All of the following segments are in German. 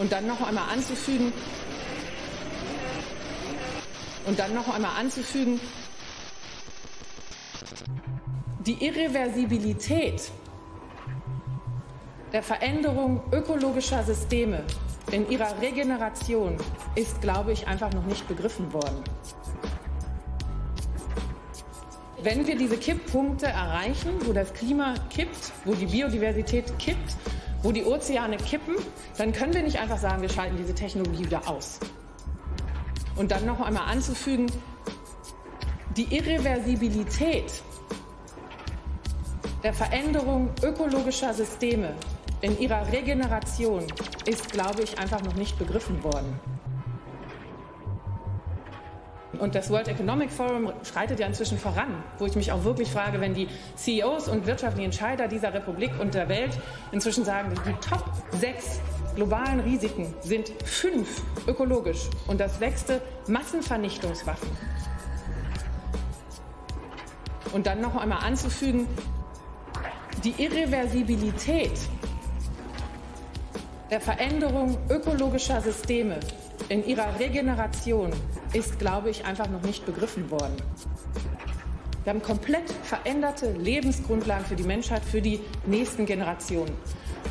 Und dann noch einmal anzufügen, und dann noch einmal anzufügen, die Irreversibilität der Veränderung ökologischer Systeme in ihrer Regeneration ist, glaube ich, einfach noch nicht begriffen worden. Wenn wir diese Kipppunkte erreichen, wo das Klima kippt, wo die Biodiversität kippt, wo die Ozeane kippen, dann können wir nicht einfach sagen, wir schalten diese Technologie wieder aus. Und dann noch einmal anzufügen, die Irreversibilität der Veränderung ökologischer Systeme in ihrer Regeneration ist, glaube ich, einfach noch nicht begriffen worden. Und das World Economic Forum schreitet ja inzwischen voran, wo ich mich auch wirklich frage, wenn die CEOs und wirtschaftlichen Entscheider dieser Republik und der Welt inzwischen sagen, die Top 6 globalen Risiken sind fünf ökologisch und das sechste Massenvernichtungswaffen. Und dann noch einmal anzufügen, die Irreversibilität der Veränderung ökologischer Systeme in ihrer Regeneration ist, glaube ich, einfach noch nicht begriffen worden. Wir haben komplett veränderte Lebensgrundlagen für die Menschheit, für die nächsten Generationen.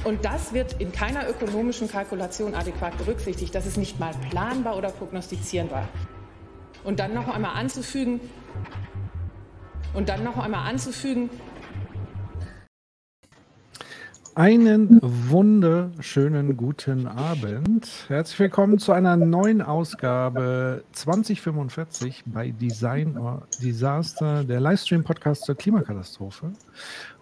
Und das wird in keiner ökonomischen Kalkulation adäquat berücksichtigt. Das ist nicht mal planbar oder prognostizierbar. Und dann noch einmal anzufügen, und dann noch einmal anzufügen, einen wunderschönen guten Abend. Herzlich willkommen zu einer neuen Ausgabe 2045 bei Design or Disaster, der Livestream-Podcast zur Klimakatastrophe.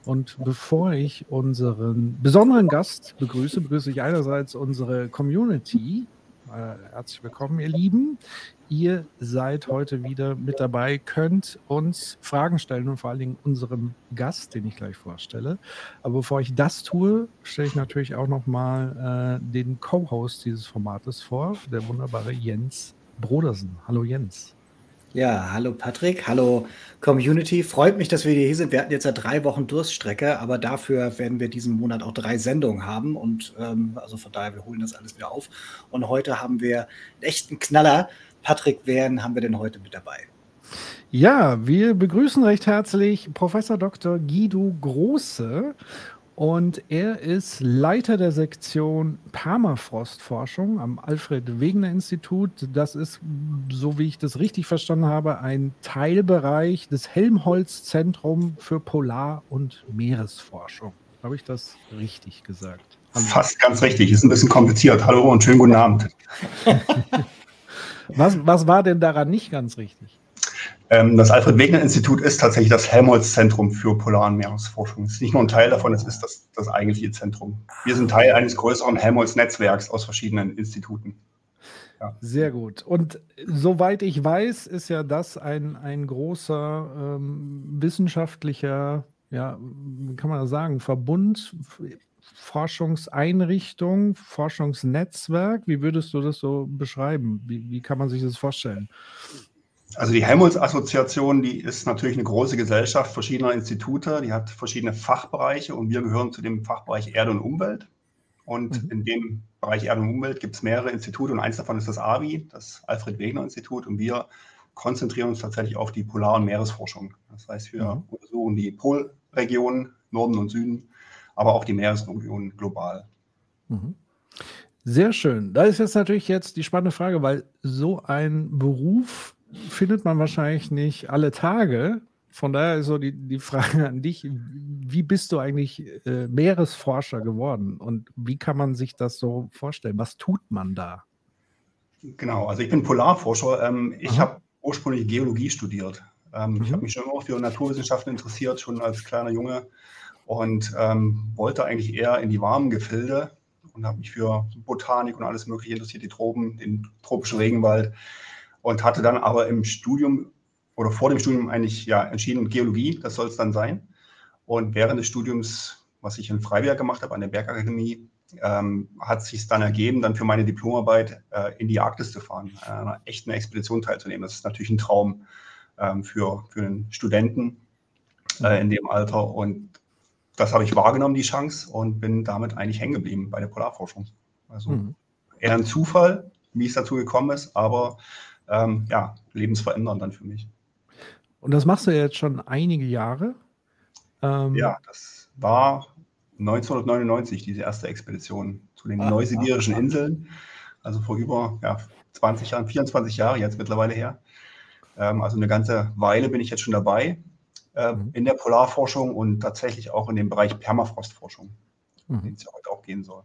Und bevor ich unseren besonderen Gast begrüße, begrüße ich einerseits unsere Community. Äh, herzlich willkommen, ihr Lieben. Ihr seid heute wieder mit dabei, könnt uns Fragen stellen und vor allen Dingen unserem Gast, den ich gleich vorstelle. Aber bevor ich das tue, stelle ich natürlich auch nochmal äh, den Co-Host dieses Formates vor, der wunderbare Jens Brodersen. Hallo Jens. Ja, hallo Patrick, hallo Community. Freut mich, dass wir hier sind. Wir hatten jetzt ja drei Wochen Durststrecke, aber dafür werden wir diesen Monat auch drei Sendungen haben. Und ähm, also von daher, wir holen das alles wieder auf. Und heute haben wir einen echten Knaller. Patrick, wen haben wir denn heute mit dabei? Ja, wir begrüßen recht herzlich Professor Dr. Guido Große. Und er ist Leiter der Sektion Permafrostforschung am Alfred Wegener Institut. Das ist, so wie ich das richtig verstanden habe, ein Teilbereich des Helmholtz-Zentrum für Polar- und Meeresforschung. Habe ich das richtig gesagt? Hallo. Fast ganz richtig. Ist ein bisschen kompliziert. Hallo und schönen guten Abend. Was, was war denn daran nicht ganz richtig? Ähm, das Alfred-Wegener-Institut ist tatsächlich das Helmholtz-Zentrum für Polar- und Meeresforschung. Es ist nicht nur ein Teil davon, es ist das, das eigentliche Zentrum. Wir sind Teil eines größeren Helmholtz-Netzwerks aus verschiedenen Instituten. Ja. Sehr gut. Und soweit ich weiß, ist ja das ein, ein großer ähm, wissenschaftlicher, ja, wie kann man das sagen, Verbund, Forschungseinrichtung, Forschungsnetzwerk? Wie würdest du das so beschreiben? Wie, wie kann man sich das vorstellen? Also die Helmholtz-Assoziation, die ist natürlich eine große Gesellschaft verschiedener Institute, die hat verschiedene Fachbereiche und wir gehören zu dem Fachbereich Erde und Umwelt. Und mhm. in dem Bereich Erde und Umwelt gibt es mehrere Institute und eins davon ist das AVI, das Alfred Wegener Institut. Und wir konzentrieren uns tatsächlich auf die Polar- und Meeresforschung. Das heißt, wir mhm. untersuchen die Polregionen, Norden und Süden, aber auch die Meeresregionen global. Mhm. Sehr schön. Da ist jetzt natürlich jetzt die spannende Frage, weil so ein Beruf findet man wahrscheinlich nicht alle Tage. Von daher ist so die, die Frage an dich, wie bist du eigentlich äh, Meeresforscher geworden und wie kann man sich das so vorstellen? Was tut man da? Genau, also ich bin Polarforscher. Ähm, ich habe ursprünglich Geologie studiert. Ähm, mhm. Ich habe mich schon immer für Naturwissenschaften interessiert, schon als kleiner Junge und ähm, wollte eigentlich eher in die warmen Gefilde und habe mich für Botanik und alles Mögliche interessiert, die Tropen, den tropischen Regenwald und hatte dann aber im Studium oder vor dem Studium eigentlich ja entschieden, Geologie, das soll es dann sein. Und während des Studiums, was ich in Freiberg gemacht habe, an der Bergakademie, ähm, hat sich dann ergeben, dann für meine Diplomarbeit äh, in die Arktis zu fahren, äh, einer echten Expedition teilzunehmen. Das ist natürlich ein Traum ähm, für, für einen Studenten äh, in dem Alter. Und das habe ich wahrgenommen, die Chance, und bin damit eigentlich hängen geblieben bei der Polarforschung. Also mhm. eher ein Zufall, wie es dazu gekommen ist, aber ähm, ja, lebensverändernd dann für mich. Und das machst du ja jetzt schon einige Jahre. Ähm, ja, das war 1999 diese erste Expedition zu den ah, Neusibirischen ah, Inseln. Also vor über ja, 20 Jahren, 24 Jahre jetzt mittlerweile her. Ähm, also eine ganze Weile bin ich jetzt schon dabei äh, mhm. in der Polarforschung und tatsächlich auch in dem Bereich Permafrostforschung, mhm. den es ja heute auch gehen soll.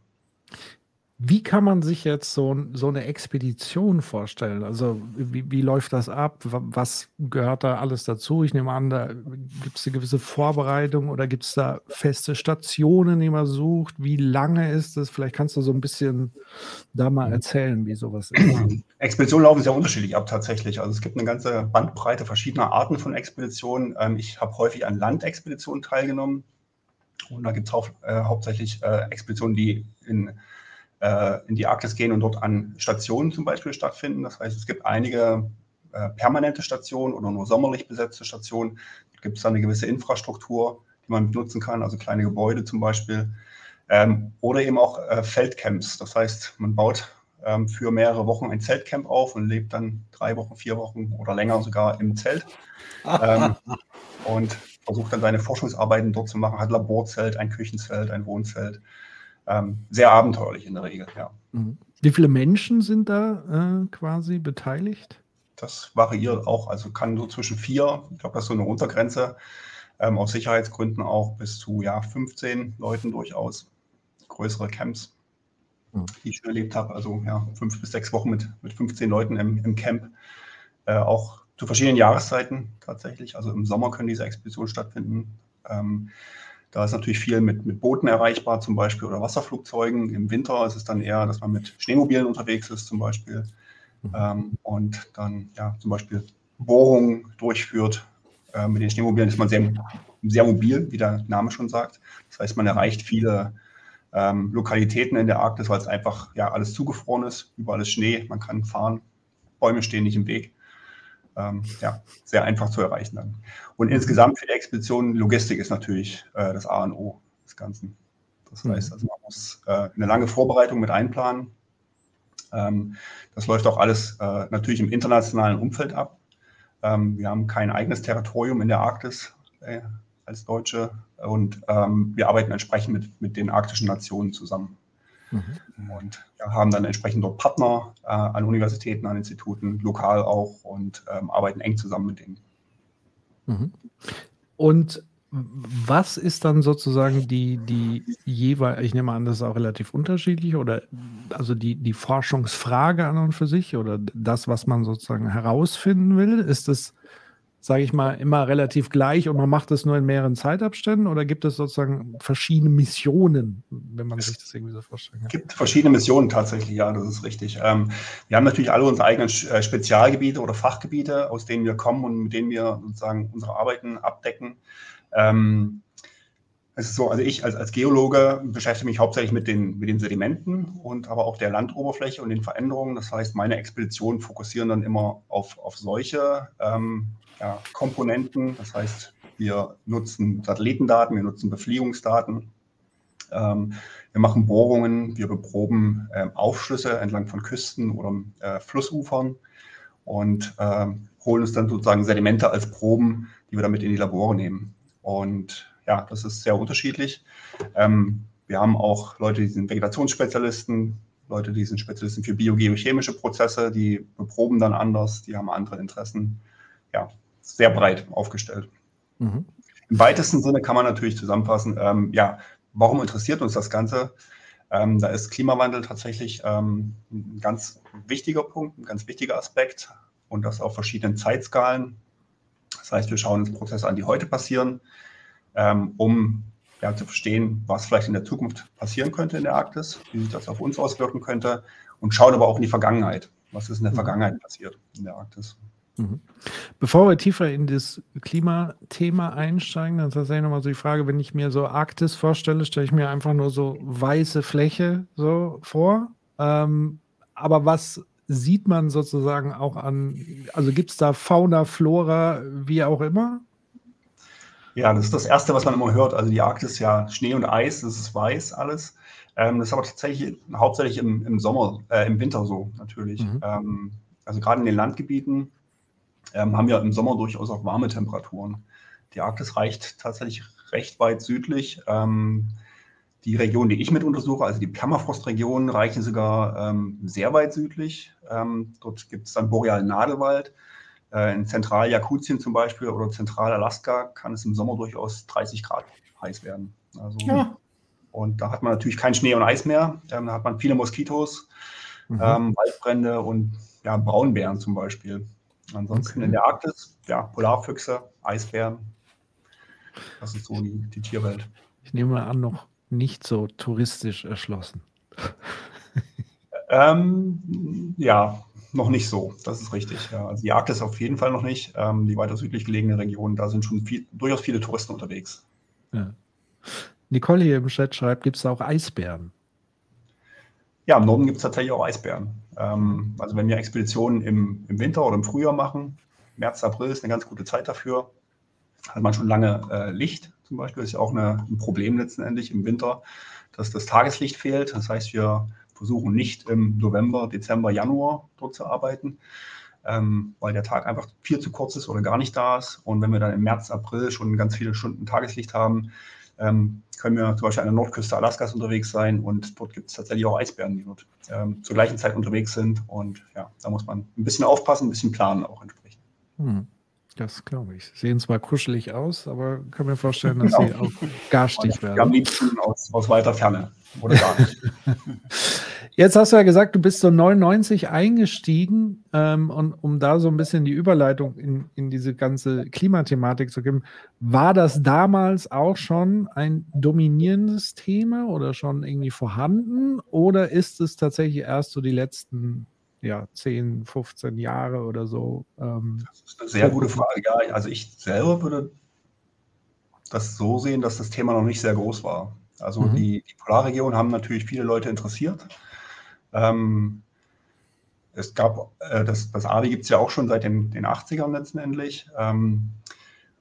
Wie kann man sich jetzt so, so eine Expedition vorstellen? Also wie, wie läuft das ab? Was gehört da alles dazu? Ich nehme an, da gibt es eine gewisse Vorbereitung oder gibt es da feste Stationen, die man sucht? Wie lange ist es? Vielleicht kannst du so ein bisschen da mal mhm. erzählen, wie sowas ist. Expeditionen laufen sehr unterschiedlich ab tatsächlich. Also es gibt eine ganze Bandbreite verschiedener Arten von Expeditionen. Ähm, ich habe häufig an Landexpeditionen teilgenommen. Und da gibt es hau äh, hauptsächlich äh, Expeditionen, die in äh, in die Arktis gehen und dort an Stationen zum Beispiel stattfinden. Das heißt, es gibt einige äh, permanente Stationen oder nur sommerlich besetzte Stationen. Da gibt es dann eine gewisse Infrastruktur, die man nutzen kann, also kleine Gebäude zum Beispiel. Ähm, oder eben auch äh, Feldcamps. Das heißt, man baut ähm, für mehrere Wochen ein Zeltcamp auf und lebt dann drei Wochen, vier Wochen oder länger sogar im Zelt. ähm, und versucht dann seine Forschungsarbeiten dort zu machen, hat Laborzelt, ein Küchenzelt, ein Wohnzelt ähm, sehr abenteuerlich in der Regel, ja. Mhm. Wie viele Menschen sind da äh, quasi beteiligt? Das variiert auch, also kann so zwischen vier, ich glaube, das ist so eine Untergrenze, ähm, aus Sicherheitsgründen auch bis zu ja, 15 Leuten durchaus. Größere Camps, mhm. die ich schon erlebt habe. Also ja, fünf bis sechs Wochen mit, mit 15 Leuten im, im Camp. Äh, auch zu verschiedenen Jahreszeiten tatsächlich. Also im Sommer können diese Expeditionen stattfinden. Ähm, da ist natürlich viel mit, mit Booten erreichbar, zum Beispiel, oder Wasserflugzeugen. Im Winter ist es dann eher, dass man mit Schneemobilen unterwegs ist, zum Beispiel. Mhm. Ähm, und dann ja zum Beispiel Bohrungen durchführt. Äh, mit den Schneemobilen ist man sehr, sehr mobil, wie der Name schon sagt. Das heißt, man erreicht viele ähm, Lokalitäten in der Arktis, weil es einfach ja alles zugefroren ist. Überall ist Schnee, man kann fahren, Bäume stehen nicht im Weg ähm, ja, sehr einfach zu erreichen dann. Und mhm. insgesamt für die Expedition, Logistik ist natürlich äh, das A und O des Ganzen. Das mhm. heißt, also man muss äh, eine lange Vorbereitung mit einplanen. Ähm, das läuft auch alles äh, natürlich im internationalen Umfeld ab. Ähm, wir haben kein eigenes Territorium in der Arktis äh, als Deutsche und ähm, wir arbeiten entsprechend mit, mit den arktischen Nationen zusammen. Mhm. Und ja, haben dann entsprechend dort Partner äh, an Universitäten, an Instituten, lokal auch und ähm, arbeiten eng zusammen mit denen. Mhm. Und was ist dann sozusagen die, die jeweils, ich nehme an, das ist auch relativ unterschiedlich, oder also die, die Forschungsfrage an und für sich oder das, was man sozusagen herausfinden will? Ist es sage ich mal, immer relativ gleich und man macht es nur in mehreren Zeitabständen oder gibt es sozusagen verschiedene Missionen, wenn man sich das irgendwie so vorstellt? Es gibt verschiedene Missionen tatsächlich, ja, das ist richtig. Ähm, wir haben natürlich alle unsere eigenen äh, Spezialgebiete oder Fachgebiete, aus denen wir kommen und mit denen wir sozusagen unsere Arbeiten abdecken. Ähm, es ist so, also ich als, als Geologe beschäftige mich hauptsächlich mit den, mit den Sedimenten und aber auch der Landoberfläche und den Veränderungen. Das heißt, meine Expeditionen fokussieren dann immer auf, auf solche ähm, ja, Komponenten. Das heißt, wir nutzen Satellitendaten, wir nutzen Befliegungsdaten. Ähm, wir machen Bohrungen, wir beproben äh, Aufschlüsse entlang von Küsten oder äh, Flussufern und äh, holen uns dann sozusagen Sedimente als Proben, die wir damit in die Labore nehmen. Und ja, das ist sehr unterschiedlich. Ähm, wir haben auch Leute, die sind Vegetationsspezialisten, Leute, die sind Spezialisten für biogeochemische Prozesse, die beproben dann anders, die haben andere Interessen. Ja, sehr breit aufgestellt. Mhm. Im weitesten Sinne kann man natürlich zusammenfassen, ähm, ja, warum interessiert uns das Ganze? Ähm, da ist Klimawandel tatsächlich ähm, ein ganz wichtiger Punkt, ein ganz wichtiger Aspekt und das auf verschiedenen Zeitskalen. Das heißt, wir schauen uns Prozesse an, die heute passieren, ähm, um ja, zu verstehen, was vielleicht in der Zukunft passieren könnte in der Arktis, wie sich das auf uns auswirken könnte und schauen aber auch in die Vergangenheit. Was ist in der mhm. Vergangenheit passiert in der Arktis? Mhm. Bevor wir tiefer in das Klimathema einsteigen, dann tatsächlich nochmal so die Frage, wenn ich mir so Arktis vorstelle, stelle ich mir einfach nur so weiße Fläche so vor. Ähm, aber was sieht man sozusagen auch an, also gibt es da Fauna, Flora, wie auch immer? Ja, das ist das Erste, was man immer hört. Also die Arktis ja Schnee und Eis, das ist weiß alles. Ähm, das ist aber tatsächlich hauptsächlich im, im Sommer, äh, im Winter so natürlich. Mhm. Ähm, also gerade in den Landgebieten ähm, haben wir im Sommer durchaus auch warme Temperaturen. Die Arktis reicht tatsächlich recht weit südlich. Ähm, die Region, die ich mit untersuche, also die Permafrost-Regionen, reichen sogar ähm, sehr weit südlich. Ähm, dort gibt es dann borealen Nadelwald. Äh, in Zentral-Jakutien zum Beispiel oder Zentral-Alaska kann es im Sommer durchaus 30 Grad heiß werden. Also, ja. Und da hat man natürlich keinen Schnee und Eis mehr. Ähm, da hat man viele Moskitos, mhm. ähm, Waldbrände und ja, Braunbären zum Beispiel. Ansonsten okay. in der Arktis, ja, Polarfüchse, Eisbären. Das ist so die, die Tierwelt. Ich nehme mal an, noch nicht so touristisch erschlossen. ähm, ja, noch nicht so. Das ist richtig. Ja. Also die Arktis auf jeden Fall noch nicht. Ähm, die weiter südlich gelegenen Regionen, da sind schon viel, durchaus viele Touristen unterwegs. Ja. Nicole hier im Chat schreibt, gibt es auch Eisbären? Ja, im Norden gibt es tatsächlich auch Eisbären. Ähm, also wenn wir Expeditionen im, im, Winter oder im Frühjahr machen, März, April ist eine ganz gute Zeit dafür. Hat man schon lange äh, Licht zum Beispiel, ist ja auch eine, ein Problem letztendlich im Winter, dass das Tageslicht fehlt. Das heißt, wir versuchen nicht im November, Dezember, Januar dort zu arbeiten, ähm, weil der Tag einfach viel zu kurz ist oder gar nicht da ist. Und wenn wir dann im März, April schon ganz viele Stunden Tageslicht haben, ähm, können wir zum Beispiel an der Nordküste Alaskas unterwegs sein und dort gibt es tatsächlich auch Eisbären, die dort ähm, zur gleichen Zeit unterwegs sind. Und ja, da muss man ein bisschen aufpassen, ein bisschen planen auch entsprechend. Hm. Das glaube ich. Sehen zwar kuschelig aus, aber kann mir vorstellen, dass genau. sie auch garstig werden. Am liebsten aus, aus weiter Ferne oder gar nicht. Jetzt hast du ja gesagt, du bist so 99 eingestiegen ähm, und um da so ein bisschen die Überleitung in, in diese ganze Klimathematik zu geben, war das damals auch schon ein dominierendes Thema oder schon irgendwie vorhanden oder ist es tatsächlich erst so die letzten ja, 10, 15 Jahre oder so? Ähm, das ist eine sehr gute Frage. Ja, also ich selber würde das so sehen, dass das Thema noch nicht sehr groß war. Also mhm. die, die Polarregionen haben natürlich viele Leute interessiert. Ähm, es gab, äh, das, das AVI gibt es ja auch schon seit den, den 80ern letztendlich. Ähm,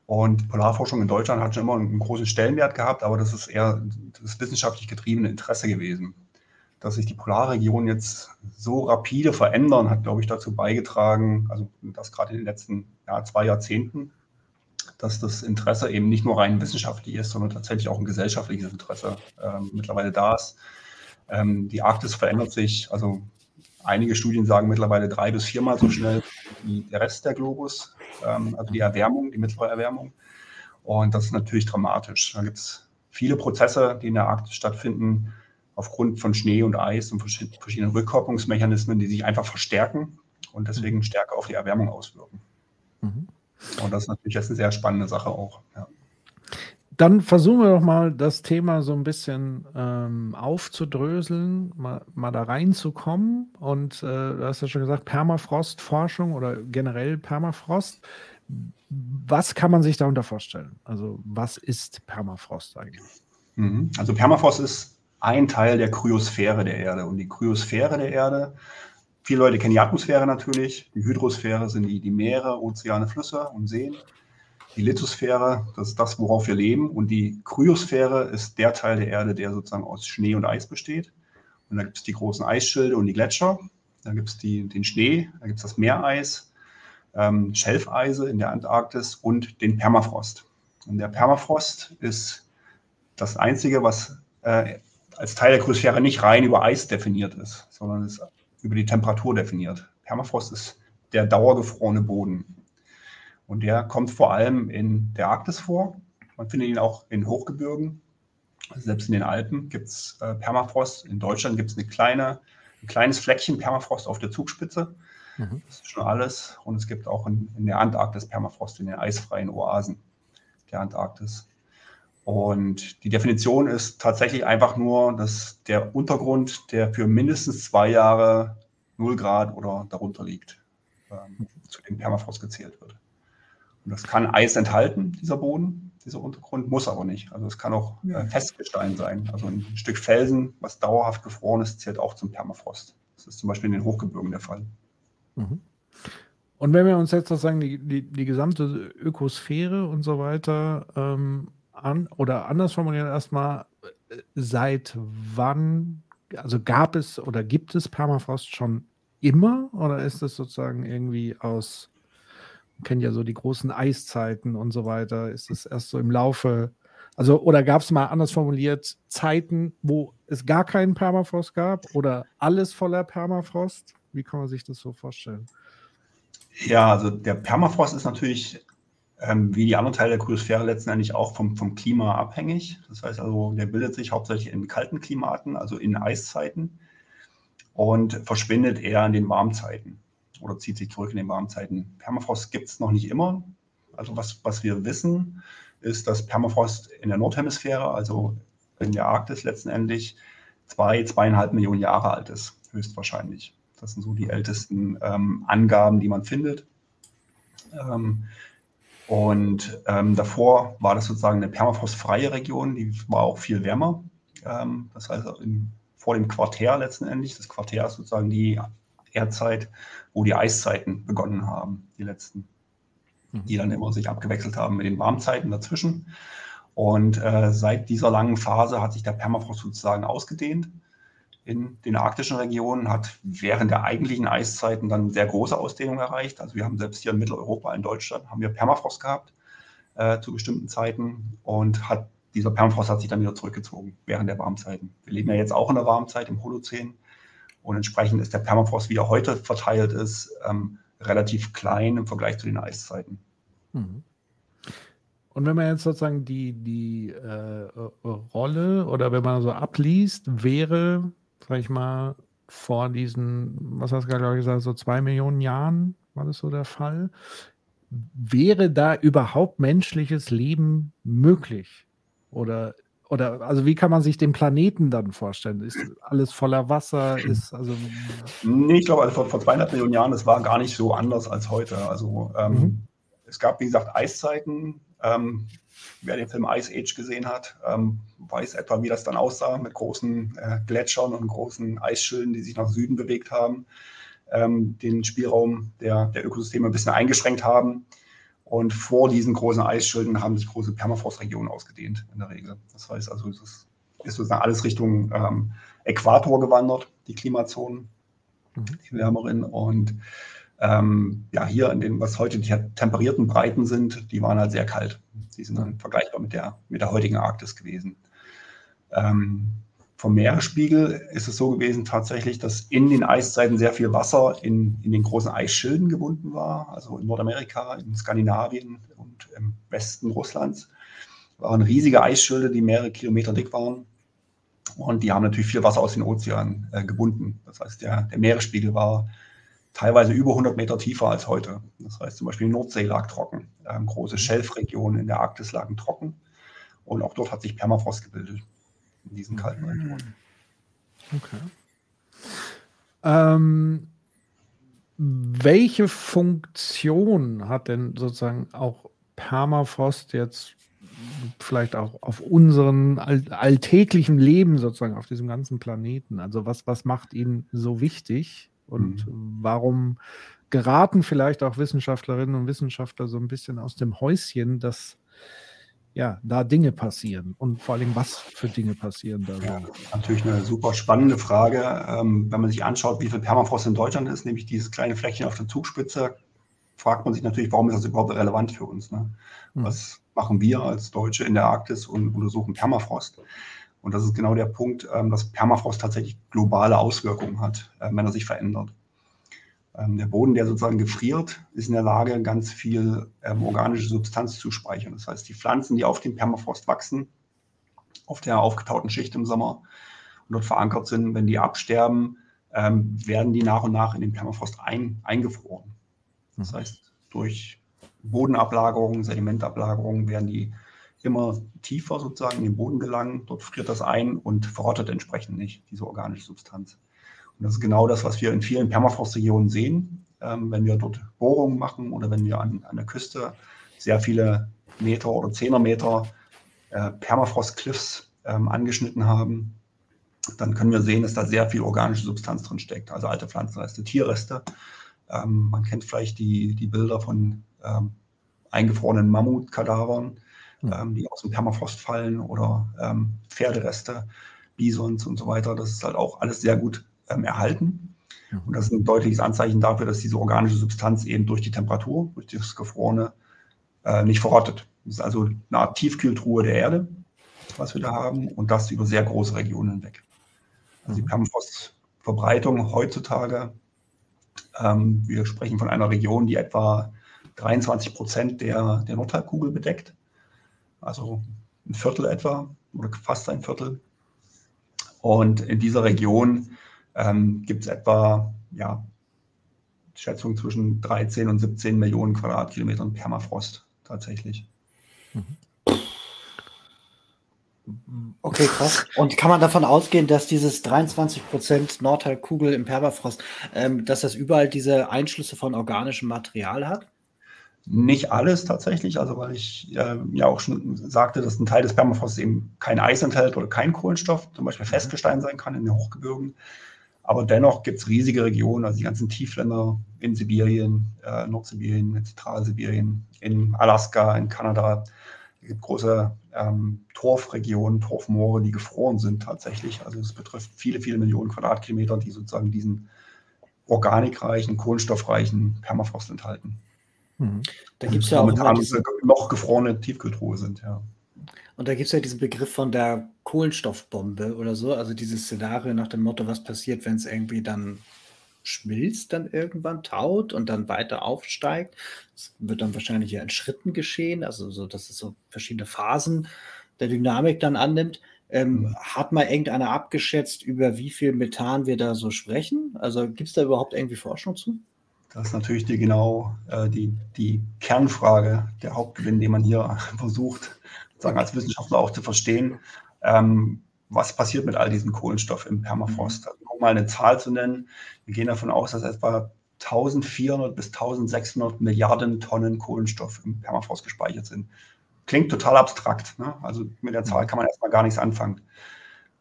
und Polarforschung in Deutschland hat schon immer einen großen Stellenwert gehabt, aber das ist eher das wissenschaftlich getriebene Interesse gewesen. Dass sich die Polarregionen jetzt so rapide verändern, hat, glaube ich, dazu beigetragen, also das gerade in den letzten ja, zwei Jahrzehnten, dass das Interesse eben nicht nur rein wissenschaftlich ist, sondern tatsächlich auch ein gesellschaftliches Interesse äh, mittlerweile da ist. Ähm, die Arktis verändert sich, also einige Studien sagen mittlerweile drei bis viermal so schnell wie der Rest der Globus, ähm, also die Erwärmung, die mittlere Erwärmung. Und das ist natürlich dramatisch. Da gibt es viele Prozesse, die in der Arktis stattfinden, aufgrund von Schnee und Eis und verschiedenen Rückkopplungsmechanismen, die sich einfach verstärken und deswegen mhm. stärker auf die Erwärmung auswirken. Mhm. Und das ist natürlich jetzt eine sehr spannende Sache auch. Ja. Dann versuchen wir doch mal das Thema so ein bisschen ähm, aufzudröseln, mal, mal, da reinzukommen. Und äh, du hast ja schon gesagt, Permafrost-Forschung oder generell Permafrost. Was kann man sich darunter vorstellen? Also was ist Permafrost eigentlich? Mhm. Also Permafrost ist ein Teil der Kryosphäre der Erde. Und die Kryosphäre der Erde, viele Leute kennen die Atmosphäre natürlich, die Hydrosphäre sind die, die Meere, Ozeane, Flüsse und Seen. Die Lithosphäre, das ist das, worauf wir leben. Und die Kryosphäre ist der Teil der Erde, der sozusagen aus Schnee und Eis besteht. Und da gibt es die großen Eisschilde und die Gletscher. Da gibt es den Schnee, da gibt es das Meereis, ähm, Schelfeise in der Antarktis und den Permafrost. Und der Permafrost ist das Einzige, was äh, als Teil der Kryosphäre nicht rein über Eis definiert ist, sondern ist über die Temperatur definiert. Permafrost ist der dauergefrorene Boden. Und der kommt vor allem in der Arktis vor. Man findet ihn auch in Hochgebirgen. Also selbst in den Alpen gibt es äh, Permafrost. In Deutschland gibt es eine kleine, ein kleines Fleckchen Permafrost auf der Zugspitze. Mhm. Das ist schon alles. Und es gibt auch in, in der Antarktis Permafrost, in den eisfreien Oasen der Antarktis. Und die Definition ist tatsächlich einfach nur, dass der Untergrund, der für mindestens zwei Jahre 0 Grad oder darunter liegt, ähm, zu dem Permafrost gezählt wird. Und das kann Eis enthalten, dieser Boden, dieser Untergrund, muss aber nicht. Also es kann auch äh, Festgestein sein. Also ein Stück Felsen, was dauerhaft gefroren ist, zählt auch zum Permafrost. Das ist zum Beispiel in den Hochgebirgen der Fall. Mhm. Und wenn wir uns jetzt sozusagen die, die, die gesamte Ökosphäre und so weiter ähm, an, oder anders formulieren erstmal, seit wann, also gab es oder gibt es Permafrost schon immer oder ist es sozusagen irgendwie aus, kennt ja so die großen Eiszeiten und so weiter, ist es erst so im Laufe, also oder gab es mal anders formuliert Zeiten, wo es gar keinen Permafrost gab oder alles voller Permafrost? Wie kann man sich das so vorstellen? Ja, also der Permafrost ist natürlich ähm, wie die anderen Teile der Kryosphäre letztendlich auch vom, vom Klima abhängig. Das heißt also, der bildet sich hauptsächlich in kalten Klimaten, also in Eiszeiten und verschwindet eher in den Warmzeiten oder zieht sich zurück in den Warmzeiten. Permafrost gibt es noch nicht immer. Also was, was wir wissen, ist, dass Permafrost in der Nordhemisphäre, also in der Arktis letztendlich, zwei, zweieinhalb Millionen Jahre alt ist, höchstwahrscheinlich. Das sind so die ältesten ähm, Angaben, die man findet. Ähm, und ähm, davor war das sozusagen eine permafrostfreie Region, die war auch viel wärmer. Ähm, das heißt, in, vor dem Quartär letzten Endes, das Quartär ist sozusagen die Erdzeit, wo die Eiszeiten begonnen haben, die letzten, mhm. die dann immer sich abgewechselt haben mit den Warmzeiten dazwischen. Und äh, seit dieser langen Phase hat sich der Permafrost sozusagen ausgedehnt in den arktischen Regionen, hat während der eigentlichen Eiszeiten dann sehr große Ausdehnung erreicht. Also wir haben selbst hier in Mitteleuropa, in Deutschland, haben wir Permafrost gehabt äh, zu bestimmten Zeiten und hat, dieser Permafrost hat sich dann wieder zurückgezogen während der Warmzeiten. Wir leben ja jetzt auch in der Warmzeit im Holozän und entsprechend ist der Permafrost, wie er heute verteilt ist, ähm, relativ klein im Vergleich zu den Eiszeiten. Mhm. Und wenn man jetzt sozusagen die, die äh, Rolle oder wenn man so abliest, wäre sag ich mal, vor diesen, was hast du gerade gesagt, so zwei Millionen Jahren war das so der Fall. Wäre da überhaupt menschliches Leben möglich? Oder, oder also wie kann man sich den Planeten dann vorstellen? Ist alles voller Wasser? Ist also nee, ich glaube, also vor, vor 200 Millionen Jahren, das war gar nicht so anders als heute. Also ähm, mhm. es gab, wie gesagt, Eiszeiten. Ähm, wer den Film Ice Age gesehen hat, ähm, weiß etwa, wie das dann aussah mit großen äh, Gletschern und großen Eisschilden, die sich nach Süden bewegt haben, ähm, den Spielraum der, der Ökosysteme ein bisschen eingeschränkt haben. Und vor diesen großen Eisschilden haben sich große Permafrostregionen ausgedehnt in der Regel. Das heißt also, es ist, ist sozusagen alles Richtung ähm, Äquator gewandert, die Klimazonen, mhm. die wärmeren. Und ähm, ja, hier in den, was heute die temperierten Breiten sind, die waren halt sehr kalt. Die sind dann vergleichbar mit der, mit der heutigen Arktis gewesen. Ähm, vom Meeresspiegel ist es so gewesen tatsächlich, dass in den Eiszeiten sehr viel Wasser in, in den großen Eisschilden gebunden war, also in Nordamerika, in Skandinavien und im Westen Russlands. waren riesige Eisschilde, die mehrere Kilometer dick waren. Und die haben natürlich viel Wasser aus den Ozeanen äh, gebunden. Das heißt, der, der Meeresspiegel war teilweise über 100 Meter tiefer als heute. Das heißt zum Beispiel die Nordsee lag trocken, ähm, große Schelfregionen in der Arktis lagen trocken und auch dort hat sich Permafrost gebildet diesen kalten Regionen. Okay. Ähm, welche Funktion hat denn sozusagen auch Permafrost jetzt vielleicht auch auf unseren all alltäglichen Leben sozusagen auf diesem ganzen Planeten? Also was, was macht ihn so wichtig? Und mhm. warum geraten vielleicht auch Wissenschaftlerinnen und Wissenschaftler so ein bisschen aus dem Häuschen, dass ja, da Dinge passieren und vor allem, was für Dinge passieren da. Ja, natürlich eine super spannende Frage. Ähm, wenn man sich anschaut, wie viel Permafrost in Deutschland ist, nämlich dieses kleine Fleckchen auf der Zugspitze, fragt man sich natürlich, warum ist das überhaupt relevant für uns? Ne? Mhm. Was machen wir als Deutsche in der Arktis und untersuchen Permafrost? Und das ist genau der Punkt, ähm, dass Permafrost tatsächlich globale Auswirkungen hat, äh, wenn er sich verändert. Ähm, der Boden, der sozusagen gefriert, ist in der Lage, ganz viel ähm, organische Substanz zu speichern. Das heißt, die Pflanzen, die auf dem Permafrost wachsen, auf der aufgetauten Schicht im Sommer und dort verankert sind, wenn die absterben, werden die nach und nach in den Permafrost ein, eingefroren. Das mhm. heißt, durch Bodenablagerungen, Sedimentablagerungen werden die immer tiefer sozusagen in den Boden gelangen. Dort friert das ein und verrottet entsprechend nicht, diese organische Substanz. Und das ist genau das, was wir in vielen Permafrostregionen sehen, ähm, wenn wir dort Bohrungen machen oder wenn wir an, an der Küste sehr viele Meter oder Zehnermeter äh, Permafrost-Cliffs ähm, angeschnitten haben, dann können wir sehen, dass da sehr viel organische Substanz drin steckt, also alte Pflanzenreste, Tierreste. Ähm, man kennt vielleicht die, die Bilder von ähm, eingefrorenen Mammutkadavern mhm. die aus dem Permafrost fallen oder ähm, Pferdereste, Bisons und so weiter. Das ist halt auch alles sehr gut ähm, erhalten. Und das ist ein deutliches Anzeichen dafür, dass diese organische Substanz eben durch die Temperatur, durch das Gefrorene, äh, nicht verrottet. Das ist also eine Art Tiefkühltruhe der Erde, was wir da haben, und das über sehr große Regionen hinweg. Also die mhm. Permafrostverbreitung heutzutage, ähm, wir sprechen von einer Region, die etwa 23 Prozent der, der Nordhalbkugel bedeckt. Also ein Viertel etwa oder fast ein Viertel. Und in dieser Region ähm, gibt es etwa, ja, Schätzung zwischen 13 und 17 Millionen Quadratkilometern Permafrost tatsächlich. Okay, krass. Und kann man davon ausgehen, dass dieses 23 Prozent Nordhalbkugel im Permafrost, ähm, dass das überall diese Einschlüsse von organischem Material hat? Nicht alles tatsächlich, also weil ich äh, ja auch schon sagte, dass ein Teil des Permafrosts eben kein Eis enthält oder kein Kohlenstoff, zum Beispiel mhm. Festgestein sein kann in den Hochgebirgen. Aber dennoch gibt es riesige Regionen, also die ganzen Tiefländer in Sibirien, äh, Nordsibirien, Zentralsibirien, in Alaska, in Kanada. Es gibt große ähm, Torfregionen, Torfmoore, die gefroren sind tatsächlich. Also es betrifft viele, viele Millionen Quadratkilometer, die sozusagen diesen organikreichen, kohlenstoffreichen Permafrost enthalten. Mhm. Da gibt es ja auch diese, noch gefrorene Tiefkühltruhe sind, ja. Und da gibt es ja diesen Begriff von der Kohlenstoffbombe oder so, also dieses Szenario nach dem Motto, was passiert, wenn es irgendwie dann schmilzt, dann irgendwann taut und dann weiter aufsteigt. Das wird dann wahrscheinlich ja in Schritten geschehen, also so, dass es so verschiedene Phasen der Dynamik dann annimmt. Ähm, mhm. hat mal irgendeiner abgeschätzt, über wie viel Methan wir da so sprechen? Also gibt es da überhaupt irgendwie Forschung zu? Das ist natürlich die genau äh, die, die Kernfrage, der Hauptgewinn, den man hier versucht, sagen als Wissenschaftler auch zu verstehen. Ähm, was passiert mit all diesem Kohlenstoff im Permafrost? Also, um mal eine Zahl zu nennen, wir gehen davon aus, dass etwa 1400 bis 1600 Milliarden Tonnen Kohlenstoff im Permafrost gespeichert sind. Klingt total abstrakt. Ne? Also mit der Zahl kann man erstmal gar nichts anfangen.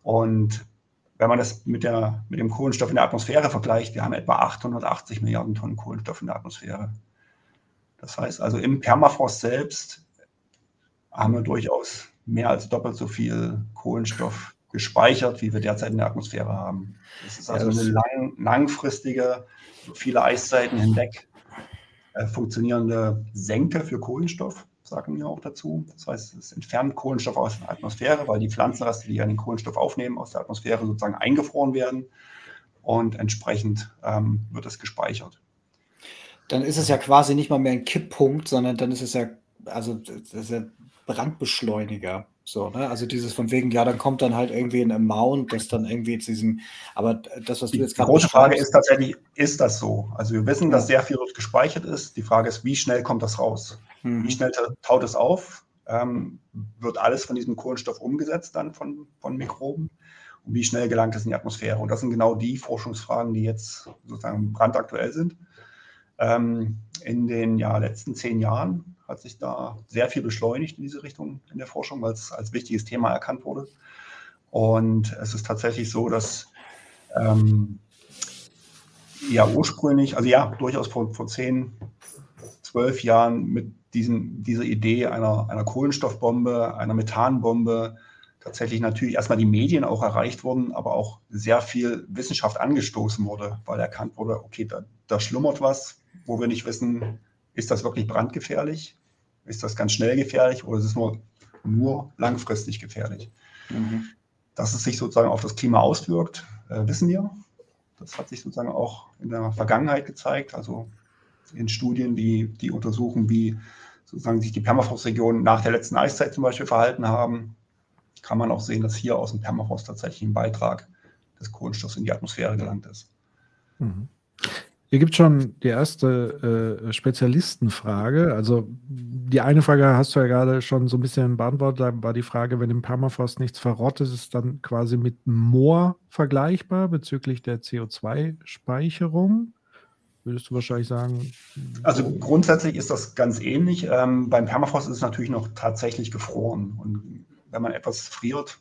Und wenn man das mit, der, mit dem Kohlenstoff in der Atmosphäre vergleicht, wir haben etwa 880 Milliarden Tonnen Kohlenstoff in der Atmosphäre. Das heißt also, im Permafrost selbst haben wir durchaus mehr als doppelt so viel Kohlenstoff gespeichert, wie wir derzeit in der Atmosphäre haben. Das ist also eine lang, langfristige, viele Eiszeiten hinweg äh, funktionierende Senke für Kohlenstoff sagen wir auch dazu. Das heißt, es entfernt Kohlenstoff aus der Atmosphäre, weil die Pflanzenreste, die ja den Kohlenstoff aufnehmen, aus der Atmosphäre sozusagen eingefroren werden und entsprechend ähm, wird es gespeichert. Dann ist es ja quasi nicht mal mehr ein Kipppunkt, sondern dann ist es ja, also das ist ja Brandbeschleuniger. So, ne? Also dieses von wegen, ja, dann kommt dann halt irgendwie ein Mount, das dann irgendwie zu diesem, aber das, was du jetzt gerade Die große Frage ist tatsächlich, ist das so? Also wir wissen, ja. dass sehr viel dort gespeichert ist. Die Frage ist, wie schnell kommt das raus? Mhm. Wie schnell taut es auf? Ähm, wird alles von diesem Kohlenstoff umgesetzt dann von, von Mikroben? Und wie schnell gelangt es in die Atmosphäre? Und das sind genau die Forschungsfragen, die jetzt sozusagen brandaktuell sind. Ähm, in den ja, letzten zehn Jahren hat sich da sehr viel beschleunigt in diese Richtung in der Forschung, weil es als wichtiges Thema erkannt wurde. Und es ist tatsächlich so, dass ähm, ja ursprünglich, also ja, durchaus vor, vor zehn, zwölf Jahren mit diesen, dieser Idee einer, einer Kohlenstoffbombe, einer Methanbombe tatsächlich natürlich erstmal die Medien auch erreicht wurden, aber auch sehr viel Wissenschaft angestoßen wurde, weil erkannt wurde, okay, da, da schlummert was, wo wir nicht wissen, ist das wirklich brandgefährlich? Ist das ganz schnell gefährlich oder ist es nur, nur langfristig gefährlich? Mhm. Dass es sich sozusagen auf das Klima auswirkt, äh, wissen wir. Das hat sich sozusagen auch in der Vergangenheit gezeigt. Also in Studien, die, die untersuchen, wie sozusagen sich die Permafrostregionen nach der letzten Eiszeit zum Beispiel verhalten haben, kann man auch sehen, dass hier aus dem Permafrost tatsächlich ein Beitrag des Kohlenstoffs in die Atmosphäre gelangt ist. Mhm. Hier gibt es schon die erste äh, Spezialistenfrage. Also die eine Frage hast du ja gerade schon so ein bisschen beantwortet. Da war die Frage, wenn im Permafrost nichts verrottet, ist es dann quasi mit Moor vergleichbar bezüglich der CO2-Speicherung? Würdest du wahrscheinlich sagen? Also grundsätzlich ist das ganz ähnlich. Ähm, beim Permafrost ist es natürlich noch tatsächlich gefroren. Und wenn man etwas friert,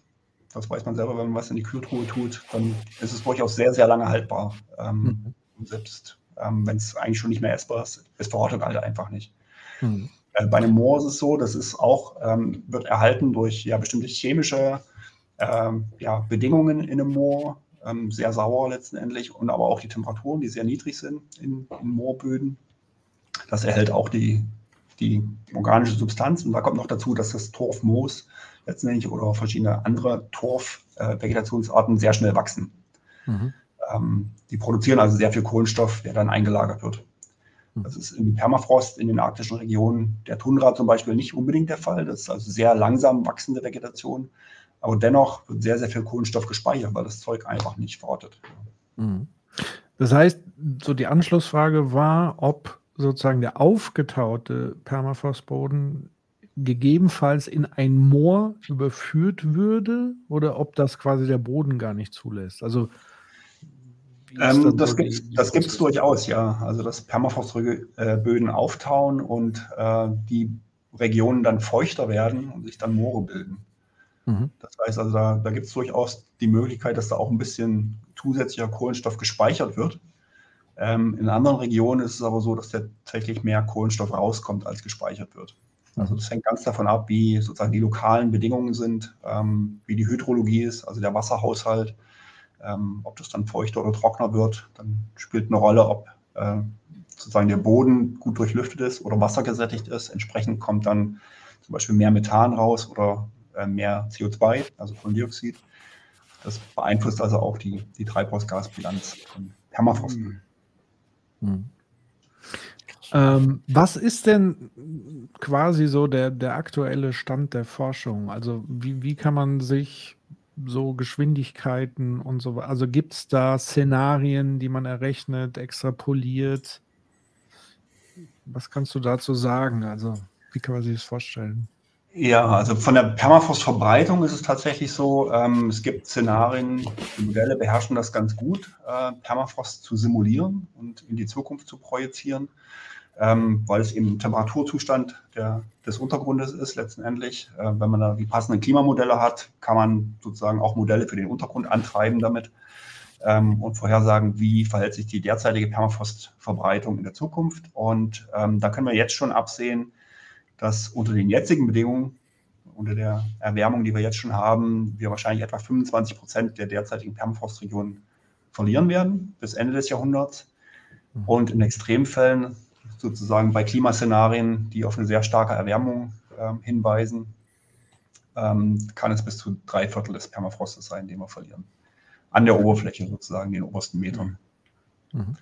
das weiß man selber, wenn man was in die Kühltruhe tut, dann ist es durchaus sehr, sehr lange haltbar. Ähm, mhm. Selbst ähm, wenn es eigentlich schon nicht mehr essbar ist, es verrottet halt einfach nicht. Mhm. Äh, bei einem Moor ist es so, das ist auch, ähm, wird erhalten durch ja, bestimmte chemische ähm, ja, Bedingungen in einem Moor, ähm, sehr sauer letztendlich und aber auch die Temperaturen, die sehr niedrig sind in, in Moorböden. Das erhält auch die, die organische Substanz und da kommt noch dazu, dass das Torfmoos letztendlich oder verschiedene andere Torfvegetationsarten äh, sehr schnell wachsen. Mhm. Ähm, die produzieren also sehr viel Kohlenstoff, der dann eingelagert wird. Mhm. Das ist im Permafrost in den arktischen Regionen der Tundra zum Beispiel nicht unbedingt der Fall. Das ist also sehr langsam wachsende Vegetation. Aber dennoch wird sehr, sehr viel Kohlenstoff gespeichert, weil das Zeug einfach nicht verrottet. Mhm. Das heißt, so die Anschlussfrage war, ob sozusagen der aufgetaute Permafrostboden gegebenenfalls in ein Moor überführt würde oder ob das quasi der Boden gar nicht zulässt. Also ähm, das so gibt es durchaus, ja. Also dass Permafrostböden äh, auftauen und äh, die Regionen dann feuchter werden und sich dann Moore bilden. Mhm. Das heißt also, da, da gibt es durchaus die Möglichkeit, dass da auch ein bisschen zusätzlicher Kohlenstoff gespeichert wird. Ähm, in anderen Regionen ist es aber so, dass tatsächlich mehr Kohlenstoff rauskommt, als gespeichert wird. Also das hängt ganz davon ab, wie sozusagen die lokalen Bedingungen sind, ähm, wie die Hydrologie ist, also der Wasserhaushalt, ähm, ob das dann feuchter oder trockener wird. Dann spielt eine Rolle, ob äh, sozusagen der Boden gut durchlüftet ist oder wassergesättigt ist. Entsprechend kommt dann zum Beispiel mehr Methan raus oder äh, mehr CO2, also Kohlendioxid. Das beeinflusst also auch die, die Treibhausgasbilanz von Permafrost. Mhm. Mhm. Ähm, was ist denn quasi so der, der aktuelle Stand der Forschung? Also wie, wie kann man sich so Geschwindigkeiten und so weiter, also gibt es da Szenarien, die man errechnet, extrapoliert? Was kannst du dazu sagen? Also wie kann man sich das vorstellen? Ja, also von der Permafrost-Verbreitung ist es tatsächlich so, ähm, es gibt Szenarien, die Modelle beherrschen das ganz gut, äh, Permafrost zu simulieren und in die Zukunft zu projizieren ähm, weil es eben Temperaturzustand der, des Untergrundes ist letztendlich. Äh, wenn man da die passenden Klimamodelle hat, kann man sozusagen auch Modelle für den Untergrund antreiben damit ähm, und vorhersagen, wie verhält sich die derzeitige Permafrostverbreitung in der Zukunft. Und ähm, da können wir jetzt schon absehen, dass unter den jetzigen Bedingungen, unter der Erwärmung, die wir jetzt schon haben, wir wahrscheinlich etwa 25 Prozent der derzeitigen Permafrostregionen verlieren werden bis Ende des Jahrhunderts. Mhm. Und in Extremfällen sozusagen bei Klimaszenarien, die auf eine sehr starke Erwärmung äh, hinweisen, ähm, kann es bis zu drei Viertel des Permafrostes sein, den wir verlieren. An der Oberfläche sozusagen, den obersten Metern. Mhm.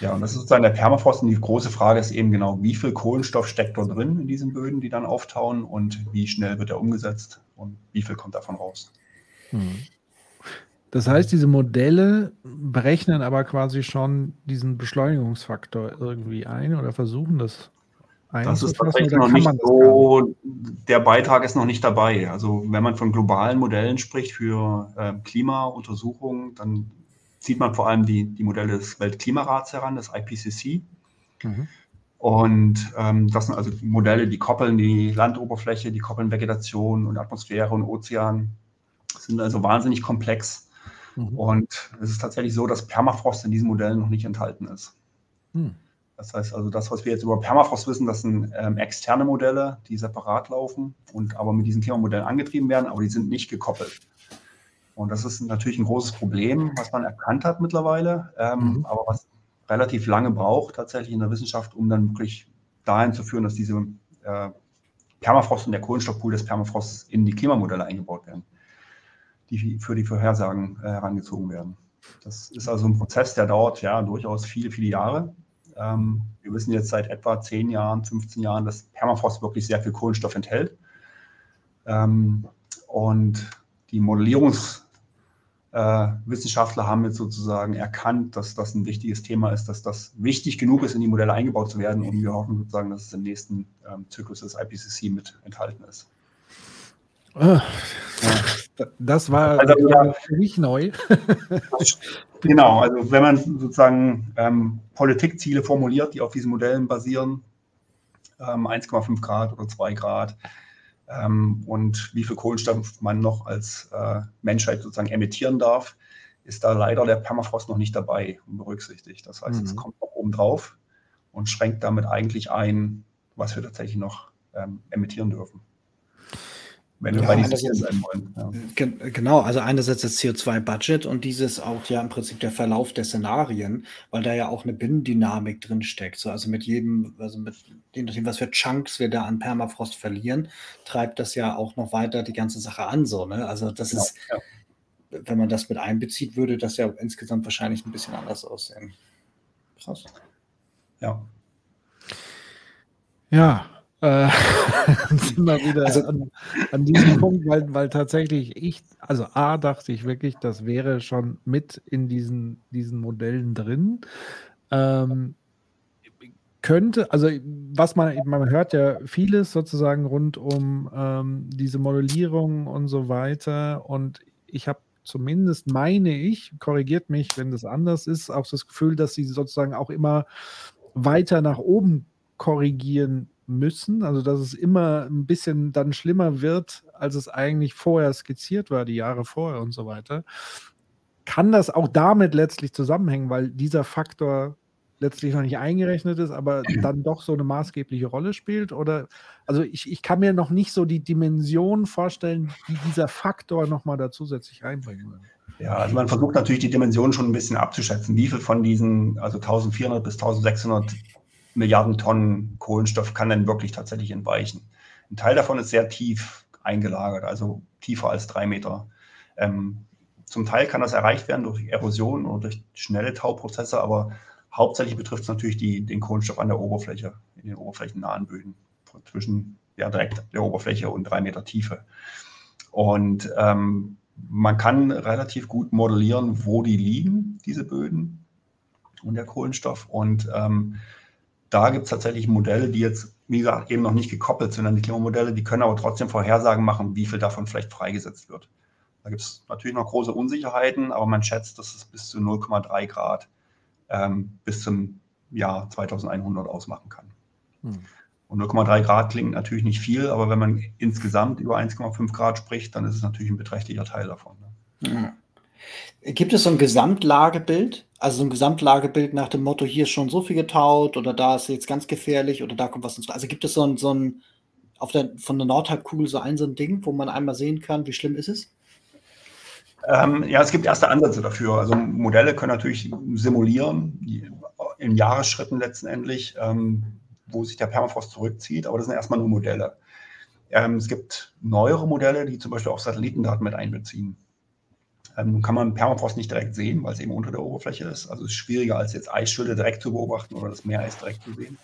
Ja, und das ist sozusagen der Permafrost. Und die große Frage ist eben genau, wie viel Kohlenstoff steckt dort drin in diesen Böden, die dann auftauen und wie schnell wird er umgesetzt und wie viel kommt davon raus. Mhm. Das heißt, diese Modelle berechnen aber quasi schon diesen Beschleunigungsfaktor irgendwie ein oder versuchen das das ist tatsächlich noch nicht so, der Beitrag ist noch nicht dabei. Also wenn man von globalen Modellen spricht für äh, Klimauntersuchungen, dann zieht man vor allem die, die Modelle des Weltklimarats heran, des IPCC. Mhm. Und ähm, das sind also Modelle, die koppeln die Landoberfläche, die koppeln Vegetation und Atmosphäre und Ozean, sind also wahnsinnig komplex. Mhm. Und es ist tatsächlich so, dass Permafrost in diesen Modellen noch nicht enthalten ist. Mhm. Das heißt also, das, was wir jetzt über Permafrost wissen, das sind ähm, externe Modelle, die separat laufen und aber mit diesen Klimamodellen angetrieben werden, aber die sind nicht gekoppelt. Und das ist natürlich ein großes Problem, was man erkannt hat mittlerweile, ähm, mhm. aber was relativ lange braucht tatsächlich in der Wissenschaft, um dann wirklich dahin zu führen, dass diese äh, Permafrost und der Kohlenstoffpool des Permafrosts in die Klimamodelle eingebaut werden die für die Vorhersagen äh, herangezogen werden. Das ist also ein Prozess, der dauert ja durchaus viele, viele Jahre. Ähm, wir wissen jetzt seit etwa 10 Jahren, 15 Jahren, dass Permafrost wirklich sehr viel Kohlenstoff enthält. Ähm, und die Modellierungswissenschaftler äh, haben jetzt sozusagen erkannt, dass das ein wichtiges Thema ist, dass das wichtig genug ist, in die Modelle eingebaut zu werden. Und wir hoffen sozusagen, dass es im nächsten ähm, Zyklus des IPCC mit enthalten ist. Ah, ja. Das war also, ja, für mich neu. genau, also wenn man sozusagen ähm, Politikziele formuliert, die auf diesen Modellen basieren, ähm, 1,5 Grad oder 2 Grad, ähm, und wie viel Kohlenstoff man noch als äh, Menschheit sozusagen emittieren darf, ist da leider der Permafrost noch nicht dabei und berücksichtigt. Das heißt, mhm. es kommt noch oben drauf und schränkt damit eigentlich ein, was wir tatsächlich noch ähm, emittieren dürfen. Wenn wir ja, bei diesen sein wollen. Ja. Genau, also einerseits das CO2-Budget und dieses auch ja im Prinzip der Verlauf der Szenarien, weil da ja auch eine Binnendynamik drin steckt. So, also mit jedem, also mit dem, was für Chunks wir da an Permafrost verlieren, treibt das ja auch noch weiter die ganze Sache an. So, ne? Also das genau, ist, ja. wenn man das mit einbezieht, würde das ja insgesamt wahrscheinlich ein bisschen anders aussehen. Krass. Ja. Ja, äh, sind wir wieder also, an, an, diesem Punkt, weil, weil tatsächlich ich, also A, dachte ich wirklich, das wäre schon mit in diesen, diesen Modellen drin. Ähm, könnte, also was man, man hört ja vieles sozusagen rund um ähm, diese Modellierung und so weiter und ich habe zumindest meine ich, korrigiert mich, wenn das anders ist, auch das Gefühl, dass sie sozusagen auch immer weiter nach oben korrigieren müssen, also dass es immer ein bisschen dann schlimmer wird, als es eigentlich vorher skizziert war, die Jahre vorher und so weiter. Kann das auch damit letztlich zusammenhängen, weil dieser Faktor letztlich noch nicht eingerechnet ist, aber dann doch so eine maßgebliche Rolle spielt? Oder also ich, ich kann mir noch nicht so die Dimension vorstellen, die dieser Faktor nochmal da zusätzlich reinbringen würde. Ja, also man versucht natürlich die Dimension schon ein bisschen abzuschätzen. Wie viel von diesen, also 1400 bis 1600 Milliarden Tonnen Kohlenstoff kann denn wirklich tatsächlich entweichen. Ein Teil davon ist sehr tief eingelagert, also tiefer als drei Meter. Ähm, zum Teil kann das erreicht werden durch Erosion oder durch schnelle Tauprozesse, aber hauptsächlich betrifft es natürlich die, den Kohlenstoff an der Oberfläche, in den oberflächennahen Böden, zwischen ja, direkt der Oberfläche und drei Meter Tiefe. Und ähm, man kann relativ gut modellieren, wo die liegen, diese Böden und der Kohlenstoff. Und ähm, da gibt es tatsächlich Modelle, die jetzt, wie gesagt, eben noch nicht gekoppelt sind an die Klimamodelle, die können aber trotzdem Vorhersagen machen, wie viel davon vielleicht freigesetzt wird. Da gibt es natürlich noch große Unsicherheiten, aber man schätzt, dass es bis zu 0,3 Grad ähm, bis zum Jahr 2100 ausmachen kann. Hm. Und 0,3 Grad klingt natürlich nicht viel, aber wenn man insgesamt über 1,5 Grad spricht, dann ist es natürlich ein beträchtlicher Teil davon. Ne? Ja. Gibt es so ein Gesamtlagebild? Also so ein Gesamtlagebild nach dem Motto, hier ist schon so viel getaut oder da ist jetzt ganz gefährlich oder da kommt was ins Also gibt es so ein, so ein auf der, von der Nordhalbkugel so ein, so ein Ding, wo man einmal sehen kann, wie schlimm ist es? Ähm, ja, es gibt erste Ansätze dafür. Also Modelle können natürlich simulieren, in Jahresschritten letztendlich, ähm, wo sich der Permafrost zurückzieht, aber das sind erstmal nur Modelle. Ähm, es gibt neuere Modelle, die zum Beispiel auch Satellitendaten mit einbeziehen. Ähm, nun kann man Permafrost nicht direkt sehen, weil es eben unter der Oberfläche ist. Also es ist schwieriger, als jetzt Eisschilde direkt zu beobachten oder das Meereis direkt zu sehen.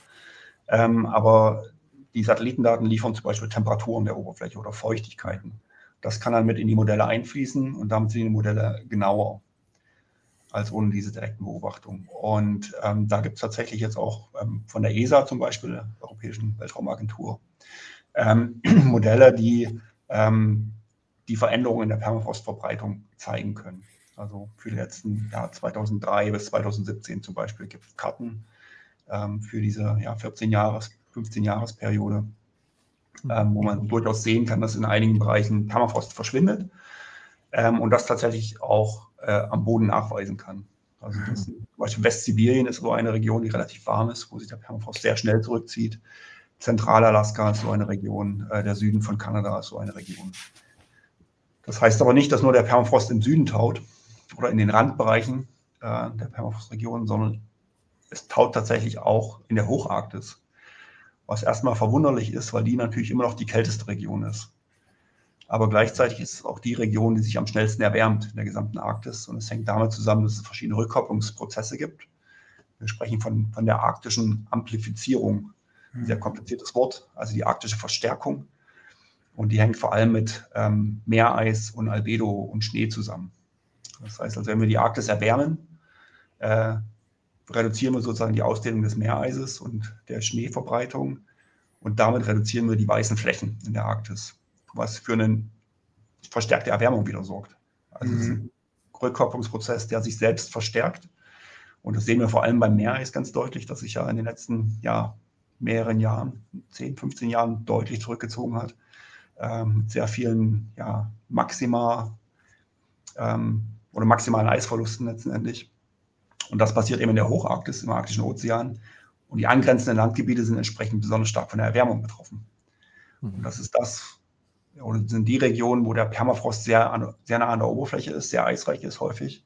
Ähm, aber die Satellitendaten liefern zum Beispiel Temperaturen der Oberfläche oder Feuchtigkeiten. Das kann dann mit in die Modelle einfließen und damit sind die Modelle genauer als ohne diese direkten Beobachtungen. Und ähm, da gibt es tatsächlich jetzt auch ähm, von der ESA zum Beispiel, der Europäischen Weltraumagentur, ähm, Modelle, die ähm, die Veränderungen in der Permafrostverbreitung zeigen können. Also für die letzten ja, 2003 bis 2017 zum Beispiel gibt es Karten ähm, für diese ja, 14 Jahres, 15 Jahresperiode, ähm, wo man durchaus sehen kann, dass in einigen Bereichen Permafrost verschwindet ähm, und das tatsächlich auch äh, am Boden nachweisen kann. Also das, zum Beispiel Westsibirien ist so eine Region, die relativ warm ist, wo sich der Permafrost sehr schnell zurückzieht. Zentralalaska ist so eine Region, äh, der Süden von Kanada ist so eine Region. Das heißt aber nicht, dass nur der Permafrost im Süden taut oder in den Randbereichen äh, der Permafrostregion, sondern es taut tatsächlich auch in der Hocharktis. Was erstmal verwunderlich ist, weil die natürlich immer noch die kälteste Region ist. Aber gleichzeitig ist es auch die Region, die sich am schnellsten erwärmt in der gesamten Arktis. Und es hängt damit zusammen, dass es verschiedene Rückkopplungsprozesse gibt. Wir sprechen von, von der arktischen Amplifizierung. Ein sehr kompliziertes Wort, also die arktische Verstärkung. Und die hängt vor allem mit ähm, Meereis und Albedo und Schnee zusammen. Das heißt, also wenn wir die Arktis erwärmen, äh, reduzieren wir sozusagen die Ausdehnung des Meereises und der Schneeverbreitung und damit reduzieren wir die weißen Flächen in der Arktis, was für eine verstärkte Erwärmung wieder sorgt. Also mhm. es ist ein Rückkopplungsprozess, der sich selbst verstärkt. Und das sehen wir vor allem beim Meereis ganz deutlich, dass sich ja in den letzten ja, mehreren Jahren, 10, 15 Jahren deutlich zurückgezogen hat ähm, mit sehr vielen ja, Maxima ähm, oder maximalen Eisverlusten letztendlich. Und das passiert eben in der Hocharktis, im Arktischen Ozean. Und die angrenzenden Landgebiete sind entsprechend besonders stark von der Erwärmung betroffen. Mhm. Und das ist das, oder sind die Regionen, wo der Permafrost sehr, an, sehr nah an der Oberfläche ist, sehr eisreich ist häufig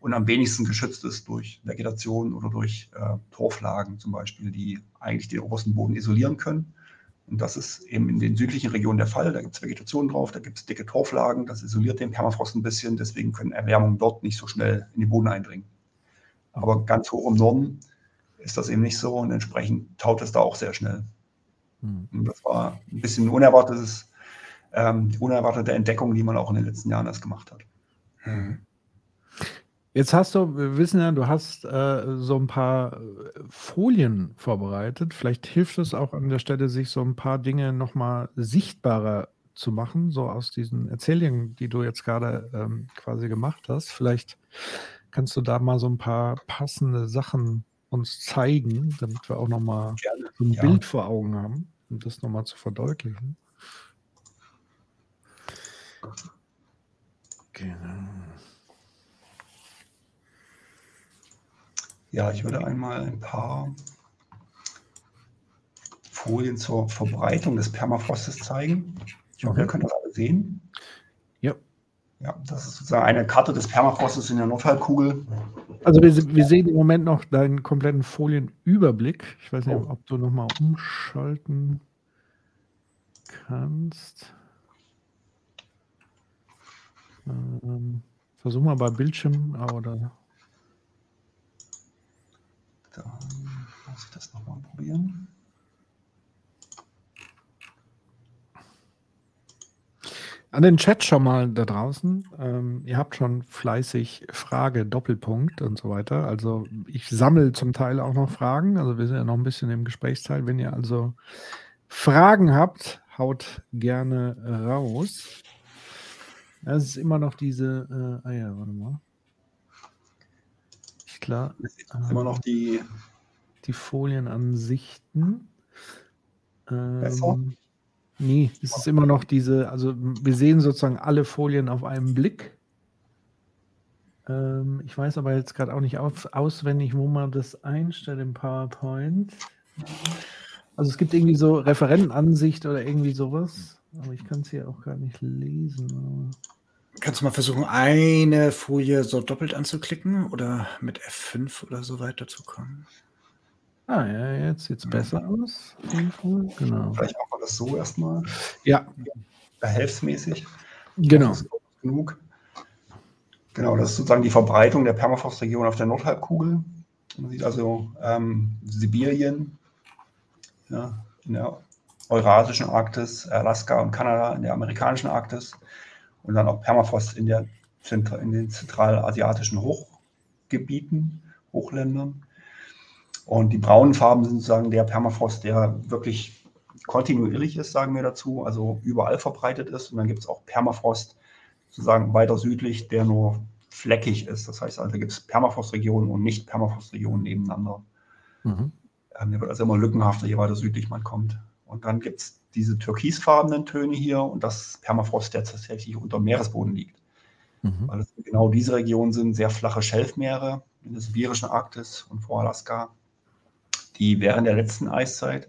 und am wenigsten geschützt ist durch Vegetation oder durch äh, Torflagen zum Beispiel, die eigentlich den obersten Boden isolieren können. Und das ist eben in den südlichen Regionen der Fall. Da gibt es Vegetation drauf, da gibt es dicke Torflagen, das isoliert den Permafrost ein bisschen, deswegen können Erwärmungen dort nicht so schnell in den Boden eindringen. Aber ganz hoch im Norden ist das eben nicht so und entsprechend taut es da auch sehr schnell. Hm. Und das war ein bisschen unerwartetes, ähm, unerwartete Entdeckung, die man auch in den letzten Jahren erst gemacht hat. Mhm. Jetzt hast du, wir wissen ja, du hast äh, so ein paar äh, Folien vorbereitet. Vielleicht hilft es auch an der Stelle, sich so ein paar Dinge nochmal sichtbarer zu machen, so aus diesen Erzählungen, die du jetzt gerade ähm, quasi gemacht hast. Vielleicht kannst du da mal so ein paar passende Sachen uns zeigen, damit wir auch nochmal so ein ja. Bild vor Augen haben, um das nochmal zu verdeutlichen. Genau. Ja, ich würde einmal ein paar Folien zur Verbreitung des Permafrostes zeigen. Ich hoffe, ihr könnt das alle sehen. Ja. Ja, das ist sozusagen eine Karte des Permafrostes in der Nordhalbkugel. Also wir, wir, sehen im Moment noch deinen kompletten Folienüberblick. Ich weiß nicht, oh. ob du nochmal umschalten kannst. Ähm, versuch mal bei Bildschirm oder dann muss ich das nochmal probieren. An den Chat schon mal da draußen. Ähm, ihr habt schon fleißig Frage, Doppelpunkt und so weiter. Also ich sammle zum Teil auch noch Fragen. Also wir sind ja noch ein bisschen im Gesprächsteil. Wenn ihr also Fragen habt, haut gerne raus. Es ist immer noch diese, äh, ah ja, warte mal klar. immer noch die, die Folienansichten. Ähm, Besser? Nee, es ist immer noch diese, also wir sehen sozusagen alle Folien auf einen Blick. Ähm, ich weiß aber jetzt gerade auch nicht auf, auswendig, wo man das einstellt im PowerPoint. Also es gibt irgendwie so Referentenansicht oder irgendwie sowas, aber ich kann es hier auch gar nicht lesen. Kannst du mal versuchen, eine Folie so doppelt anzuklicken oder mit F5 oder so weiterzukommen? Ah ja, jetzt sieht es besser aus. Genau. Vielleicht machen wir das so erstmal. Ja. Behelfsmäßig. Genau. genug. Genau, das ist sozusagen die Verbreitung der Permafrostregion auf der Nordhalbkugel. Man sieht also ähm, Sibirien ja, in der eurasischen Arktis, Alaska und Kanada in der amerikanischen Arktis und dann auch Permafrost in, der, in den zentralasiatischen Hochgebieten, Hochländern. Und die braunen Farben sind sozusagen der Permafrost, der wirklich kontinuierlich ist, sagen wir dazu, also überall verbreitet ist. Und dann gibt es auch Permafrost sozusagen weiter südlich, der nur fleckig ist. Das heißt, also da gibt es Permafrostregionen und nicht Permafrostregionen nebeneinander. Mhm. Ähm, der wird also immer lückenhafter, je weiter südlich man kommt. Und dann gibt es diese türkisfarbenen Töne hier und das Permafrost, der tatsächlich unter Meeresboden liegt. Mhm. Weil es genau diese Regionen sind, sehr flache Schelfmeere in der sibirischen Arktis und vor Alaska, die während der letzten Eiszeit,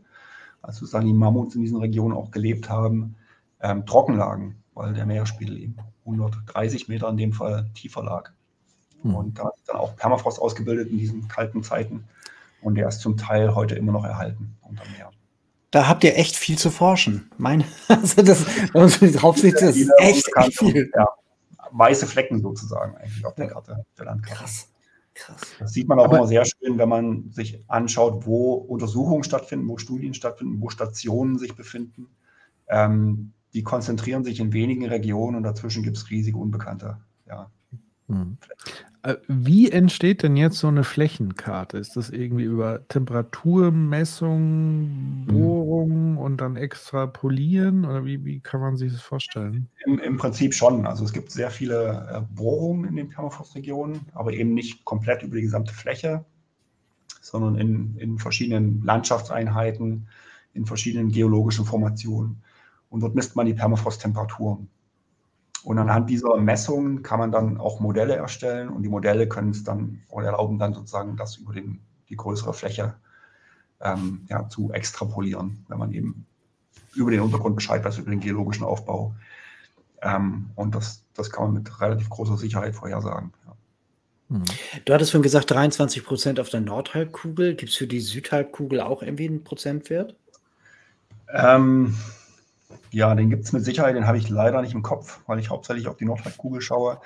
als sozusagen die Mammuts in diesen Regionen auch gelebt haben, ähm, trocken lagen, weil der Meeresspiegel eben 130 Meter in dem Fall tiefer lag. Mhm. Und da hat dann auch Permafrost ausgebildet in diesen kalten Zeiten und der ist zum Teil heute immer noch erhalten unter Meer da habt ihr echt viel zu forschen. Mein, also das, wenn man so drauf sieht, das ist echt viel. Ja, weiße Flecken sozusagen eigentlich auf der Karte, der Landkarte. Krass. Krass. Das sieht man auch Aber, immer sehr schön, wenn man sich anschaut, wo Untersuchungen stattfinden, wo Studien stattfinden, wo Stationen sich befinden. Ähm, die konzentrieren sich in wenigen Regionen und dazwischen gibt es riesige Unbekannte. Ja. Hm. Äh, wie entsteht denn jetzt so eine Flächenkarte? Ist das irgendwie über Temperaturmessung, Bohrung und dann extrapolieren? Oder wie, wie kann man sich das vorstellen? Im, Im, Prinzip schon. Also es gibt sehr viele äh, Bohrungen in den Permafrostregionen, aber eben nicht komplett über die gesamte Fläche, sondern in, in verschiedenen Landschaftseinheiten, in verschiedenen geologischen Formationen. Und dort misst man die Permafrosttemperaturen. Und anhand dieser Messungen kann man dann auch Modelle erstellen und die Modelle können es dann oder erlauben dann sozusagen das über den, die größere Fläche ähm, ja, zu extrapolieren, wenn man eben über den Untergrund Bescheid weiß, über den geologischen Aufbau. Ähm, und das, das kann man mit relativ großer Sicherheit vorhersagen. Ja. Hm. Du hattest schon gesagt, 23 Prozent auf der Nordhalbkugel. Gibt es für die Südhalbkugel auch irgendwie einen Prozentwert? Ähm, ja, den gibt es mit Sicherheit, den habe ich leider nicht im Kopf, weil ich hauptsächlich auf die Nordhalbkugel schaue.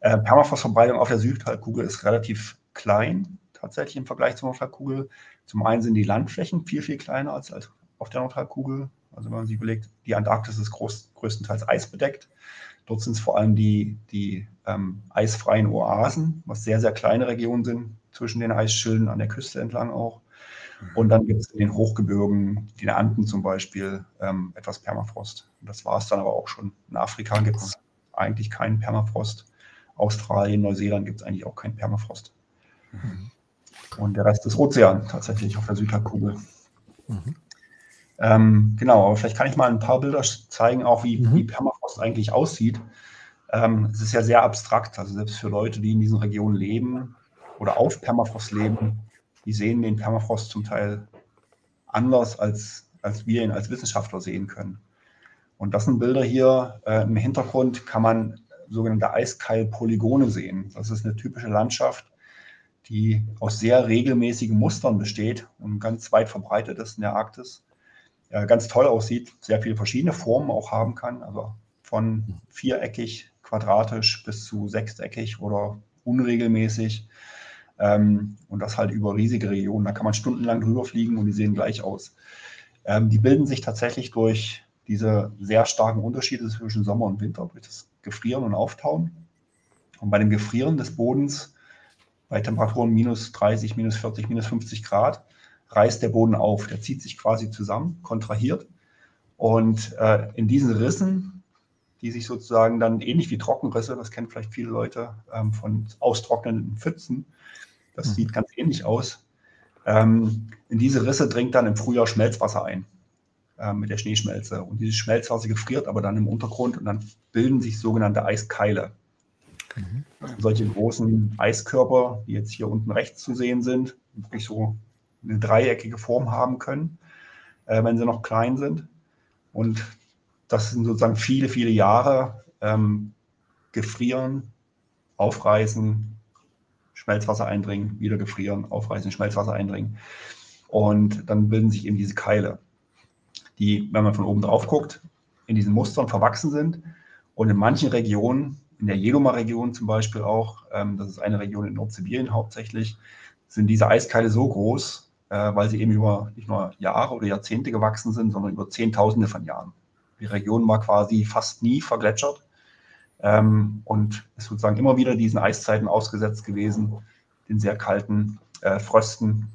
Äh, Permafrostverbreitung auf der Südhalbkugel ist relativ klein, tatsächlich im Vergleich zur Nordhalbkugel. Zum einen sind die Landflächen viel, viel kleiner als, als auf der Nordhalbkugel. Also wenn man sich überlegt, die Antarktis ist groß, größtenteils eisbedeckt. Dort sind es vor allem die, die ähm, eisfreien Oasen, was sehr, sehr kleine Regionen sind, zwischen den Eisschilden an der Küste entlang auch. Und dann gibt es in den Hochgebirgen, den Anden zum Beispiel, ähm, etwas Permafrost. Das war es dann aber auch schon. In Afrika gibt es eigentlich keinen Permafrost. Australien, Neuseeland gibt es eigentlich auch keinen Permafrost. Mhm. Und der Rest ist Ozean tatsächlich auf der Südhalbkugel. Mhm. Ähm, genau, aber vielleicht kann ich mal ein paar Bilder zeigen, auch wie, mhm. wie Permafrost eigentlich aussieht. Ähm, es ist ja sehr abstrakt, also selbst für Leute, die in diesen Regionen leben oder auf Permafrost leben, die sehen den Permafrost zum Teil anders, als, als wir ihn als Wissenschaftler sehen können. Und das sind Bilder hier. Äh, Im Hintergrund kann man sogenannte Eiskeilpolygone sehen. Das ist eine typische Landschaft, die aus sehr regelmäßigen Mustern besteht und ganz weit verbreitet ist in der Arktis. Äh, ganz toll aussieht, sehr viele verschiedene Formen auch haben kann, also von viereckig, quadratisch bis zu sechseckig oder unregelmäßig. Ähm, und das halt über riesige Regionen. Da kann man stundenlang drüber fliegen und die sehen gleich aus. Ähm, die bilden sich tatsächlich durch diese sehr starken Unterschiede zwischen Sommer und Winter, durch das Gefrieren und Auftauen. Und bei dem Gefrieren des Bodens bei Temperaturen minus 30, minus 40, minus 50 Grad reißt der Boden auf. Der zieht sich quasi zusammen, kontrahiert. Und äh, in diesen Rissen, die sich sozusagen dann ähnlich wie Trockenrisse, das kennen vielleicht viele Leute ähm, von austrocknenden Pfützen, das mhm. sieht ganz ähnlich aus. Ähm, in diese Risse dringt dann im Frühjahr Schmelzwasser ein äh, mit der Schneeschmelze. Und dieses Schmelzwasser gefriert aber dann im Untergrund und dann bilden sich sogenannte Eiskeile. Mhm. Solche großen Eiskörper, die jetzt hier unten rechts zu sehen sind, wirklich so eine dreieckige Form haben können, äh, wenn sie noch klein sind. Und das sind sozusagen viele, viele Jahre ähm, gefrieren, aufreißen, Schmelzwasser eindringen, wieder gefrieren, aufreißen, Schmelzwasser eindringen. Und dann bilden sich eben diese Keile, die, wenn man von oben drauf guckt, in diesen Mustern verwachsen sind. Und in manchen Regionen, in der Jeloma-Region zum Beispiel auch, ähm, das ist eine Region in Nordsibirien hauptsächlich, sind diese Eiskeile so groß, äh, weil sie eben über nicht nur Jahre oder Jahrzehnte gewachsen sind, sondern über Zehntausende von Jahren. Die Region war quasi fast nie vergletschert ähm, und ist sozusagen immer wieder diesen Eiszeiten ausgesetzt gewesen, den sehr kalten äh, Frösten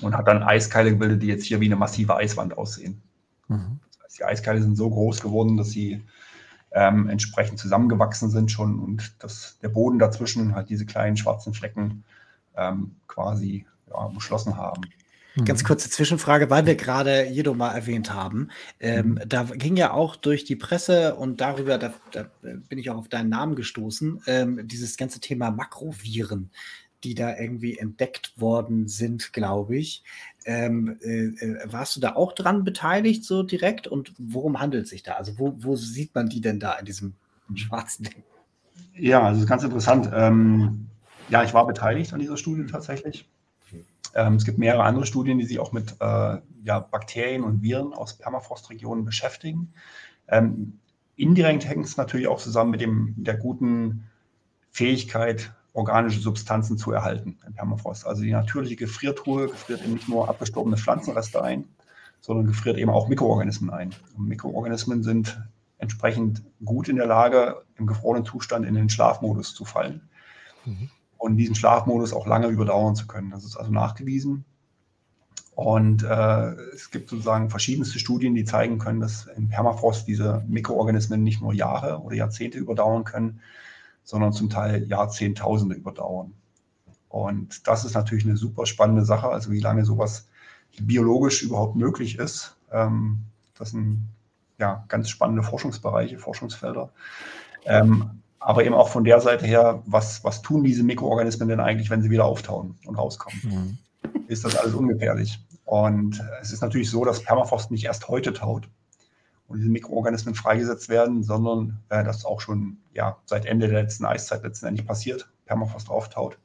und hat dann Eiskeile gebildet, die jetzt hier wie eine massive Eiswand aussehen. Mhm. Das heißt, die Eiskeile sind so groß geworden, dass sie ähm, entsprechend zusammengewachsen sind schon und dass der Boden dazwischen halt diese kleinen schwarzen Flecken ähm, quasi ja, umschlossen haben. Ganz mhm. kurze Zwischenfrage, weil wir gerade Jedo mal erwähnt haben. Ähm, mhm. da ging ja auch durch die Presse und darüber, da, da bin ich auch auf deinen Namen gestoßen, ähm, dieses ganze Thema Makroviren, die da irgendwie entdeckt worden sind, glaube ich. Ähm, äh, äh, warst du da auch dran beteiligt, so direkt? Und worum handelt es sich da? Also, wo, wo sieht man die denn da in diesem schwarzen Ding? Ja, also ganz interessant. Ähm, ja, ich war beteiligt an dieser Studie tatsächlich. Ähm, es gibt mehrere andere Studien, die sich auch mit äh, ja, Bakterien und Viren aus Permafrostregionen beschäftigen. Ähm, indirekt hängt es natürlich auch zusammen mit dem, der guten Fähigkeit, organische Substanzen zu erhalten im Permafrost. Also die natürliche Gefriertruhe gefriert eben nicht nur abgestorbene Pflanzenreste ein, sondern gefriert eben auch Mikroorganismen ein. Und Mikroorganismen sind entsprechend gut in der Lage, im gefrorenen Zustand in den Schlafmodus zu fallen. Mhm und diesen Schlafmodus auch lange überdauern zu können. Das ist also nachgewiesen. Und äh, es gibt sozusagen verschiedenste Studien, die zeigen können, dass im Permafrost diese Mikroorganismen nicht nur Jahre oder Jahrzehnte überdauern können, sondern zum Teil Jahrzehntausende überdauern. Und das ist natürlich eine super spannende Sache, also wie lange sowas biologisch überhaupt möglich ist. Ähm, das sind ja ganz spannende Forschungsbereiche, Forschungsfelder. Ähm, aber eben auch von der Seite her, was, was tun diese Mikroorganismen denn eigentlich, wenn sie wieder auftauen und rauskommen? Mhm. Ist das alles ungefährlich? Und es ist natürlich so, dass Permafrost nicht erst heute taut und diese Mikroorganismen freigesetzt werden, sondern äh, das auch schon ja, seit Ende der letzten Eiszeit letztendlich passiert, Permafrost auftaut.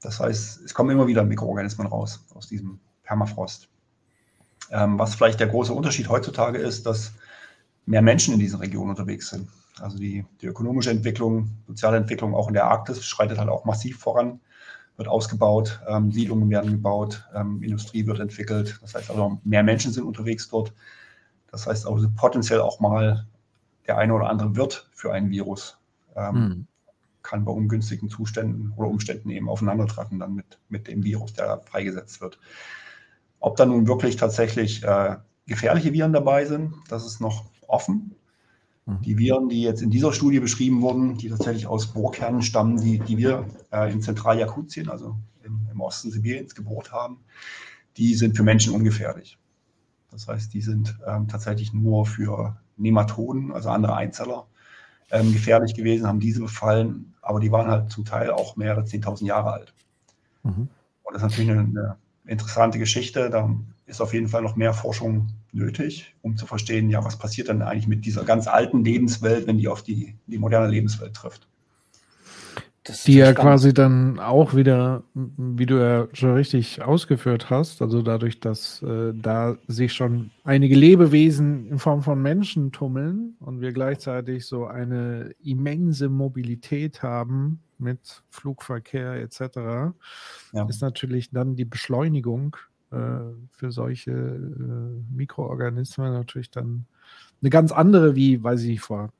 Das heißt, es kommen immer wieder Mikroorganismen raus aus diesem Permafrost. Ähm, was vielleicht der große Unterschied heutzutage ist, dass mehr Menschen in diesen Regionen unterwegs sind. Also die, die ökonomische Entwicklung, soziale Entwicklung auch in der Arktis schreitet halt auch massiv voran, wird ausgebaut, ähm, Siedlungen werden gebaut, ähm, Industrie wird entwickelt. Das heißt also, mehr Menschen sind unterwegs dort. Das heißt also potenziell auch mal der eine oder andere Wirt für ein Virus ähm, hm. kann bei ungünstigen Zuständen oder Umständen eben aufeinandertreffen dann mit, mit dem Virus, der freigesetzt wird. Ob da nun wirklich tatsächlich äh, gefährliche Viren dabei sind, das ist noch offen. Mhm. Die Viren, die jetzt in dieser Studie beschrieben wurden, die tatsächlich aus Bohrkernen stammen, die, die wir äh, in Zentraljakutien, also im, im Osten Sibiriens, gebohrt haben, die sind für Menschen ungefährlich. Das heißt, die sind ähm, tatsächlich nur für Nematoden, also andere Einzeller, ähm, gefährlich gewesen, haben diese befallen, aber die waren halt zum Teil auch mehrere 10.000 Jahre alt. Mhm. Und das ist natürlich eine, eine interessante Geschichte. Da ist auf jeden Fall noch mehr Forschung nötig, um zu verstehen, ja, was passiert dann eigentlich mit dieser ganz alten Lebenswelt, wenn die auf die, die moderne Lebenswelt trifft die ja quasi dann auch wieder, wie du ja schon richtig ausgeführt hast, also dadurch, dass äh, da sich schon einige Lebewesen in Form von Menschen tummeln und wir gleichzeitig so eine immense Mobilität haben mit Flugverkehr etc., ja. ist natürlich dann die Beschleunigung für solche äh, Mikroorganismen natürlich dann eine ganz andere, wie, weiß ich, vor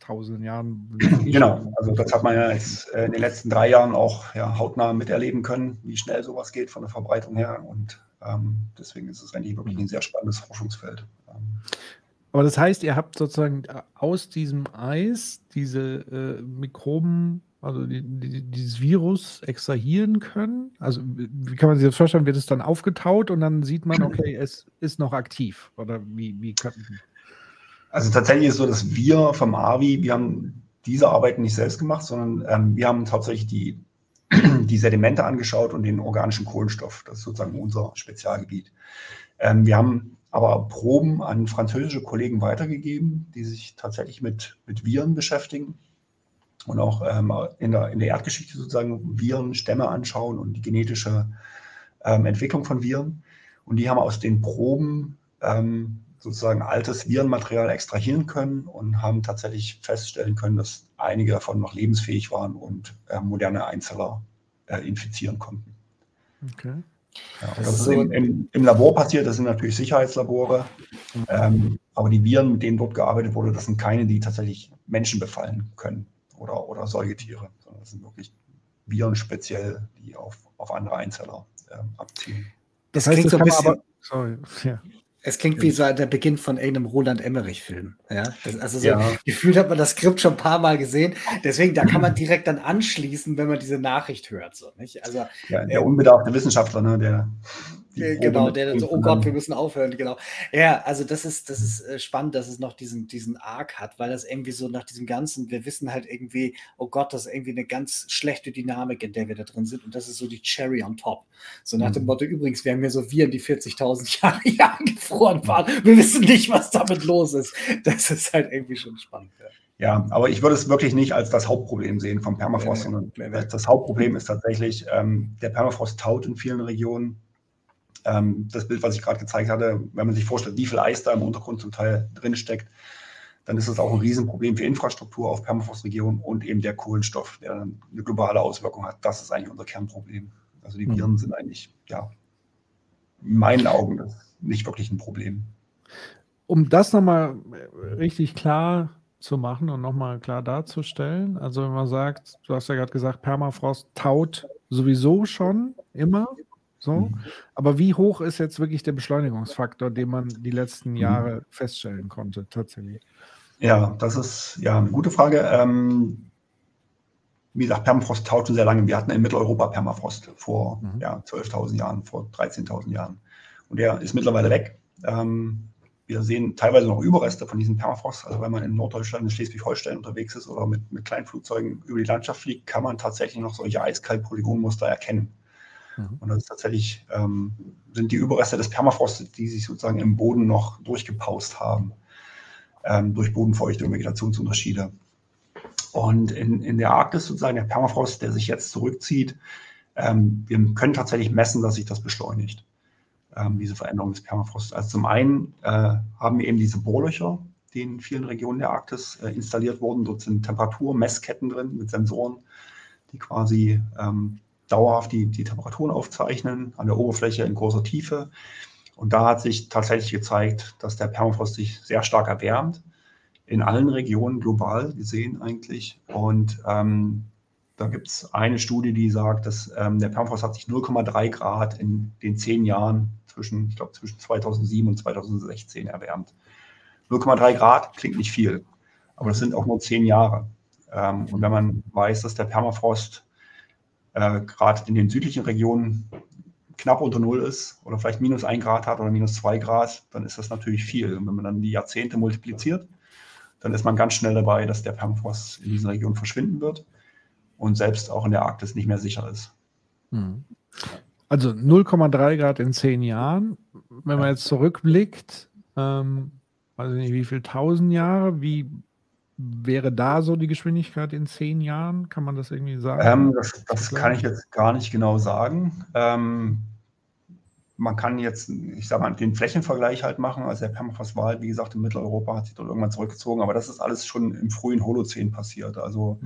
tausenden Jahren. Genau, also das hat man ja jetzt äh, in den letzten drei Jahren auch ja, hautnah miterleben können, wie schnell sowas geht von der Verbreitung her. Und ähm, deswegen ist es eigentlich wirklich ein sehr spannendes Forschungsfeld. Ähm, aber das heißt, ihr habt sozusagen aus diesem Eis diese äh, Mikroben, also die, die, dieses Virus extrahieren können? Also wie kann man sich das vorstellen? Wird es dann aufgetaut und dann sieht man, okay, es ist noch aktiv? Oder wie, wie kann, also tatsächlich ist es so, dass wir vom AVI, wir haben diese Arbeiten nicht selbst gemacht, sondern ähm, wir haben uns hauptsächlich die, die Sedimente angeschaut und den organischen Kohlenstoff. Das ist sozusagen unser Spezialgebiet. Ähm, wir haben aber Proben an französische Kollegen weitergegeben, die sich tatsächlich mit, mit Viren beschäftigen und auch ähm, in, der, in der Erdgeschichte sozusagen Virenstämme anschauen und die genetische ähm, Entwicklung von Viren. Und die haben aus den Proben ähm, sozusagen altes Virenmaterial extrahieren können und haben tatsächlich feststellen können, dass einige davon noch lebensfähig waren und äh, moderne Einzeller äh, infizieren konnten. Okay. Ja, das, das ist im, im, im, Labor passiert, das sind natürlich Sicherheitslabore, ähm, aber die Viren, mit denen dort gearbeitet wurde, das sind keine, die tatsächlich Menschen befallen können oder, oder Säugetiere, sondern das sind wirklich Viren speziell, die auf, auf andere Einzeller äh, abzielen. Das, das heißt, klingt so ein bisschen. Aber, sorry, ja. Es klingt wie so der Beginn von irgendeinem Roland Emmerich-Film. Ja? also so ja. gefühlt hat man das Skript schon ein paar Mal gesehen. Deswegen, da kann man direkt dann anschließen, wenn man diese Nachricht hört. So, nicht? Also, ja, der unbedarfte Wissenschaftler, ne, der Genau, der dann so, oh Gott, wir müssen aufhören, genau. Ja, also das ist, das ist äh, spannend, dass es noch diesen, diesen Arc hat, weil das irgendwie so nach diesem Ganzen, wir wissen halt irgendwie, oh Gott, das ist irgendwie eine ganz schlechte Dynamik, in der wir da drin sind und das ist so die Cherry on top. So nach mhm. dem Motto, übrigens, wir haben ja so Viren, die 40.000 Jahre hier angefroren waren, wir wissen nicht, was damit los ist. Das ist halt irgendwie schon spannend. Ja. Ja, aber ich würde es wirklich nicht als das Hauptproblem sehen vom Permafrost, sondern das Hauptproblem ist tatsächlich, ähm, der Permafrost taut in vielen Regionen ähm, das Bild, was ich gerade gezeigt hatte, wenn man sich vorstellt, wie viel Eis da im Untergrund zum Teil drin steckt, dann ist das auch ein Riesenproblem für Infrastruktur auf Permafrostregionen und eben der Kohlenstoff, der dann eine globale Auswirkung hat. Das ist eigentlich unser Kernproblem. Also die Viren mhm. sind eigentlich, ja, in meinen Augen nicht wirklich ein Problem. Um das nochmal richtig klar zu machen und nochmal klar darzustellen, also wenn man sagt, du hast ja gerade gesagt, Permafrost taut sowieso schon immer, so. Mhm. Aber wie hoch ist jetzt wirklich der Beschleunigungsfaktor, den man die letzten mhm. Jahre mhm. feststellen konnte, tatsächlich? Ja, das ist ja eine gute Frage. Ähm, wie gesagt, Permafrost taut schon sehr lange. Wir hatten in Mitteleuropa Permafrost vor mhm. ja, 12.000 Jahren, vor 13.000 Jahren. Und der ist mittlerweile weg. Ähm, wir sehen teilweise noch Überreste von diesem Permafrost. Also wenn man in Norddeutschland, in Schleswig-Holstein unterwegs ist oder mit, mit kleinen Flugzeugen über die Landschaft fliegt, kann man tatsächlich noch solche Eiskalk-Polygonmuster erkennen. Mhm. Und das ist tatsächlich, ähm, sind die Überreste des Permafrosts, die sich sozusagen im Boden noch durchgepaust haben, ähm, durch Bodenfeuchte und Vegetationsunterschiede. Und in, in der Arktis sozusagen der Permafrost, der sich jetzt zurückzieht, ähm, wir können tatsächlich messen, dass sich das beschleunigt, ähm, diese Veränderung des Permafrosts. Also zum einen äh, haben wir eben diese Bohrlöcher, die in vielen Regionen der Arktis äh, installiert wurden. Dort sind Temperaturmessketten drin mit Sensoren, die quasi ähm, dauerhaft die, die Temperaturen aufzeichnen, an der Oberfläche in großer Tiefe. Und da hat sich tatsächlich gezeigt, dass der Permafrost sich sehr stark erwärmt, in allen Regionen global gesehen eigentlich. Und ähm, da gibt es eine Studie, die sagt, dass ähm, der Permafrost hat sich 0,3 Grad in den zehn Jahren zwischen, ich glaube, zwischen 2007 und 2016 erwärmt. 0,3 Grad klingt nicht viel, aber das sind auch nur zehn Jahre. Ähm, und wenn man weiß, dass der Permafrost äh, gerade in den südlichen Regionen knapp unter Null ist oder vielleicht minus ein Grad hat oder minus zwei Grad, dann ist das natürlich viel. Und wenn man dann die Jahrzehnte multipliziert, dann ist man ganz schnell dabei, dass der Permafrost in diesen Regionen verschwinden wird und selbst auch in der Arktis nicht mehr sicher ist. Hm. Also 0,3 Grad in zehn Jahren. Wenn man jetzt zurückblickt, ähm, weiß ich nicht, wie viel tausend Jahre, wie wäre da so die Geschwindigkeit in zehn Jahren? Kann man das irgendwie sagen? Ähm, das, das kann ich jetzt gar nicht genau sagen. Ähm, man kann jetzt, ich sage mal, den Flächenvergleich halt machen. Also der Permafrost war halt, wie gesagt, in Mitteleuropa hat sich dort irgendwann zurückgezogen, aber das ist alles schon im frühen Holozän passiert, also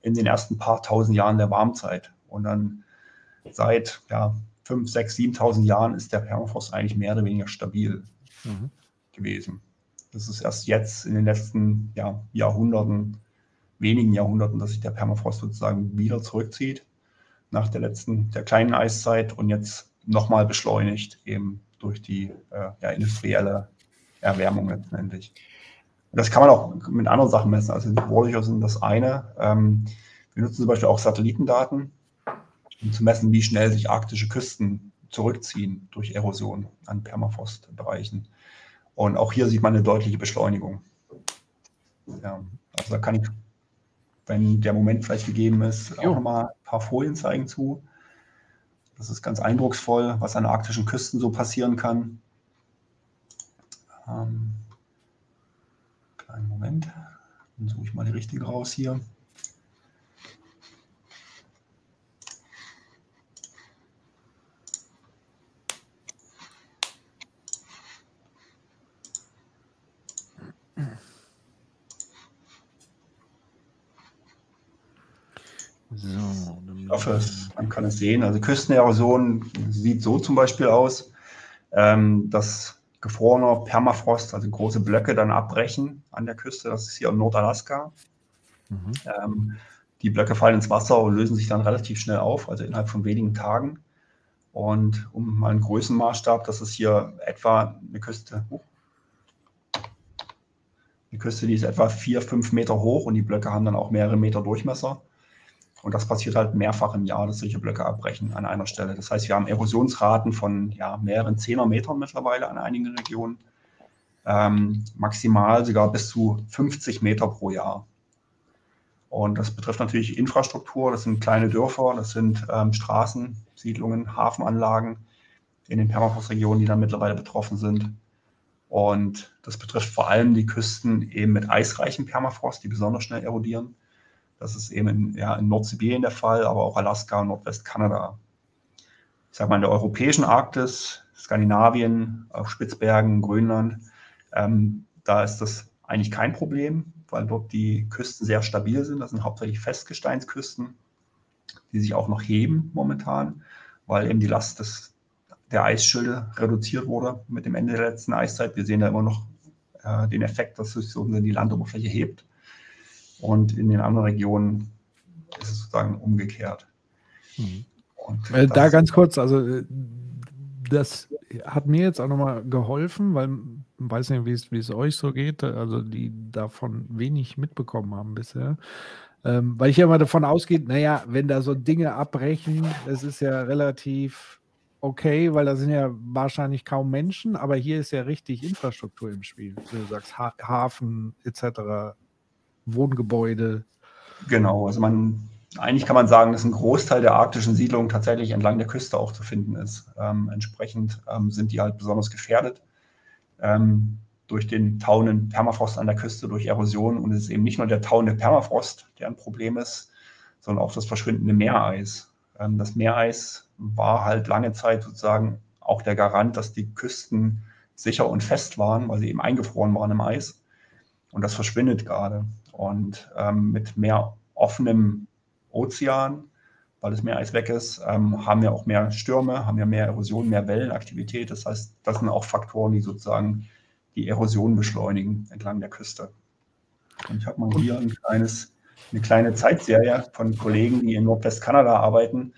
in den ersten paar tausend Jahren der Warmzeit. Und dann seit ja, 5, 6, 7.000 Jahren ist der Permafrost eigentlich mehr oder weniger stabil mhm. gewesen. Das ist erst jetzt in den letzten ja, Jahrhunderten, wenigen Jahrhunderten, dass sich der Permafrost sozusagen wieder zurückzieht nach der letzten, der kleinen Eiszeit und jetzt nochmal beschleunigt, eben durch die äh, ja, industrielle Erwärmung letztendlich. Das kann man auch mit anderen Sachen messen. Also die Bohrlöcher sind das eine. Ähm, wir nutzen zum Beispiel auch Satellitendaten, um zu messen, wie schnell sich arktische Küsten zurückziehen durch Erosion an Permafrostbereichen. Und auch hier sieht man eine deutliche Beschleunigung. Ja, also da kann ich, wenn der Moment vielleicht gegeben ist, auch nochmal ein paar Folien zeigen zu. Das ist ganz eindrucksvoll, was an arktischen Küsten so passieren kann. Ähm, kleinen Moment, dann suche ich mal die richtige raus hier. So, ich hoffe, man kann es sehen. Also Küstenerosion sieht so zum Beispiel aus, ähm, dass gefrorener Permafrost, also große Blöcke, dann abbrechen an der Küste. Das ist hier in Nordalaska. Mhm. Ähm, die Blöcke fallen ins Wasser und lösen sich dann relativ schnell auf, also innerhalb von wenigen Tagen. Und um mal einen Größenmaßstab, das ist hier etwa eine Küste, uh, eine Küste, die ist etwa vier, fünf Meter hoch und die Blöcke haben dann auch mehrere Meter Durchmesser. Und das passiert halt mehrfach im Jahr, dass solche Blöcke abbrechen an einer Stelle. Das heißt, wir haben Erosionsraten von ja, mehreren Zehnermetern mittlerweile an einigen Regionen. Ähm, maximal sogar bis zu 50 Meter pro Jahr. Und das betrifft natürlich Infrastruktur, das sind kleine Dörfer, das sind ähm, Straßen, Siedlungen, Hafenanlagen in den Permafrostregionen, die dann mittlerweile betroffen sind. Und das betrifft vor allem die Küsten eben mit eisreichem Permafrost, die besonders schnell erodieren. Das ist eben in, ja, in Nordsibirien der Fall, aber auch Alaska und Nordwestkanada. Ich sage mal, in der europäischen Arktis, Skandinavien, auf Spitzbergen, Grönland, ähm, da ist das eigentlich kein Problem, weil dort die Küsten sehr stabil sind. Das sind hauptsächlich Festgesteinsküsten, die sich auch noch heben momentan, weil eben die Last des, der Eisschilde reduziert wurde mit dem Ende der letzten Eiszeit. Wir sehen da immer noch äh, den Effekt, dass sich so die Landoberfläche hebt. Und in den anderen Regionen ist es sozusagen umgekehrt. Mhm. Äh, da ganz kurz, also äh, das hat mir jetzt auch nochmal geholfen, weil ich weiß nicht, wie es, wie es euch so geht, also die davon wenig mitbekommen haben bisher. Ähm, weil ich ja mal davon ausgehe, naja, wenn da so Dinge abbrechen, das ist ja relativ okay, weil da sind ja wahrscheinlich kaum Menschen, aber hier ist ja richtig Infrastruktur im Spiel. Du sagst ha Hafen etc. Wohngebäude. Genau, also man, eigentlich kann man sagen, dass ein Großteil der arktischen Siedlungen tatsächlich entlang der Küste auch zu finden ist. Ähm, entsprechend ähm, sind die halt besonders gefährdet ähm, durch den tauenden Permafrost an der Küste, durch Erosion. Und es ist eben nicht nur der tauende Permafrost, der ein Problem ist, sondern auch das verschwindende Meereis. Ähm, das Meereis war halt lange Zeit sozusagen auch der Garant, dass die Küsten sicher und fest waren, weil sie eben eingefroren waren im Eis. Und das verschwindet gerade. Und ähm, mit mehr offenem Ozean, weil das Meereis weg ist, ähm, haben wir auch mehr Stürme, haben ja mehr Erosion, mehr Wellenaktivität. Das heißt, das sind auch Faktoren, die sozusagen die Erosion beschleunigen entlang der Küste. Und ich habe mal hier ein kleines, eine kleine Zeitserie von Kollegen, die in Nordwestkanada arbeiten.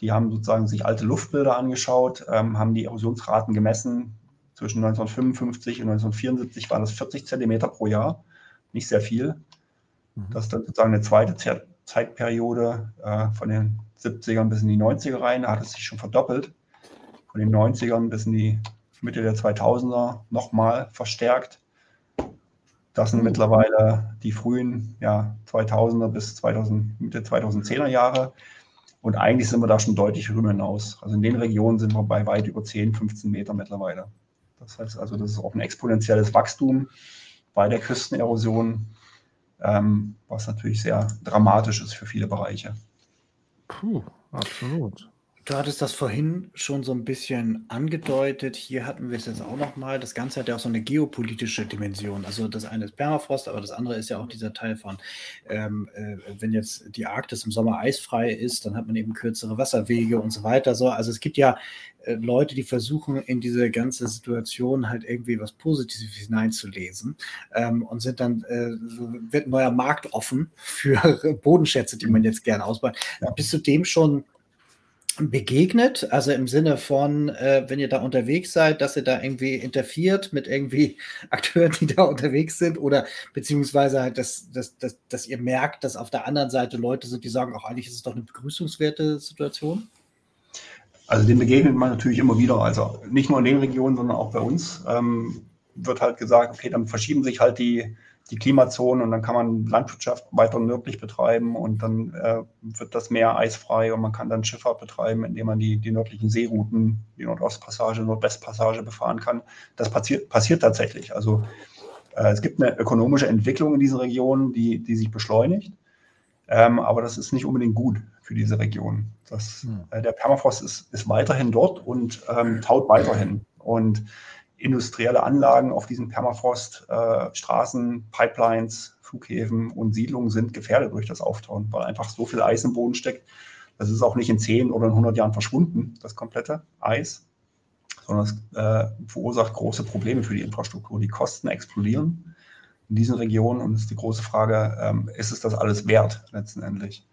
Die haben sozusagen sich alte Luftbilder angeschaut, ähm, haben die Erosionsraten gemessen. Zwischen 1955 und 1974 waren das 40 Zentimeter pro Jahr, nicht sehr viel. Mhm. Das ist dann sozusagen eine zweite Zeitperiode äh, von den 70ern bis in die 90er rein. Da hat es sich schon verdoppelt. Von den 90ern bis in die Mitte der 2000er nochmal verstärkt. Das sind mhm. mittlerweile die frühen ja, 2000er bis 2000, Mitte 2010er Jahre. Und eigentlich sind wir da schon deutlich rüber hinaus. Also in den Regionen sind wir bei weit über 10, 15 Meter mittlerweile. Das heißt also, das ist auch ein exponentielles Wachstum bei der Küstenerosion ähm, was natürlich sehr dramatisch ist für viele Bereiche. Puh, absolut. Du hattest das vorhin schon so ein bisschen angedeutet. Hier hatten wir es jetzt auch nochmal. Das Ganze hat ja auch so eine geopolitische Dimension. Also das eine ist Permafrost, aber das andere ist ja auch dieser Teil von, ähm, äh, wenn jetzt die Arktis im Sommer eisfrei ist, dann hat man eben kürzere Wasserwege und so weiter. So, also es gibt ja äh, Leute, die versuchen, in diese ganze Situation halt irgendwie was Positives hineinzulesen ähm, und sind dann, äh, wird ein neuer Markt offen für Bodenschätze, die man jetzt gerne ausbaut. Bist du dem schon begegnet? Also im Sinne von, äh, wenn ihr da unterwegs seid, dass ihr da irgendwie interferiert mit irgendwie Akteuren, die da unterwegs sind oder beziehungsweise halt, dass, dass, dass, dass ihr merkt, dass auf der anderen Seite Leute sind, die sagen, auch eigentlich ist es doch eine begrüßungswerte Situation? Also dem begegnet man natürlich immer wieder, also nicht nur in den Regionen, sondern auch bei uns. Ähm, wird halt gesagt, okay, dann verschieben sich halt die, die Klimazonen und dann kann man Landwirtschaft weiter nördlich betreiben und dann äh, wird das Meer eisfrei und man kann dann Schifffahrt betreiben, indem man die, die nördlichen Seerouten, die Nordostpassage, Nordwestpassage befahren kann. Das passiert, passiert tatsächlich. Also äh, es gibt eine ökonomische Entwicklung in diesen Regionen, die, die sich beschleunigt. Ähm, aber das ist nicht unbedingt gut für diese Region. Das, hm. äh, der Permafrost ist, ist weiterhin dort und ähm, taut weiterhin. Und industrielle Anlagen auf diesem Permafrost, äh, Straßen, Pipelines, Flughäfen und Siedlungen sind gefährdet durch das Auftauen, weil einfach so viel Eis im Boden steckt. Das ist auch nicht in 10 oder in 100 Jahren verschwunden, das komplette Eis, sondern es äh, verursacht große Probleme für die Infrastruktur. Die Kosten explodieren in diesen Regionen und es ist die große Frage, ähm, ist es das alles wert letztendlich?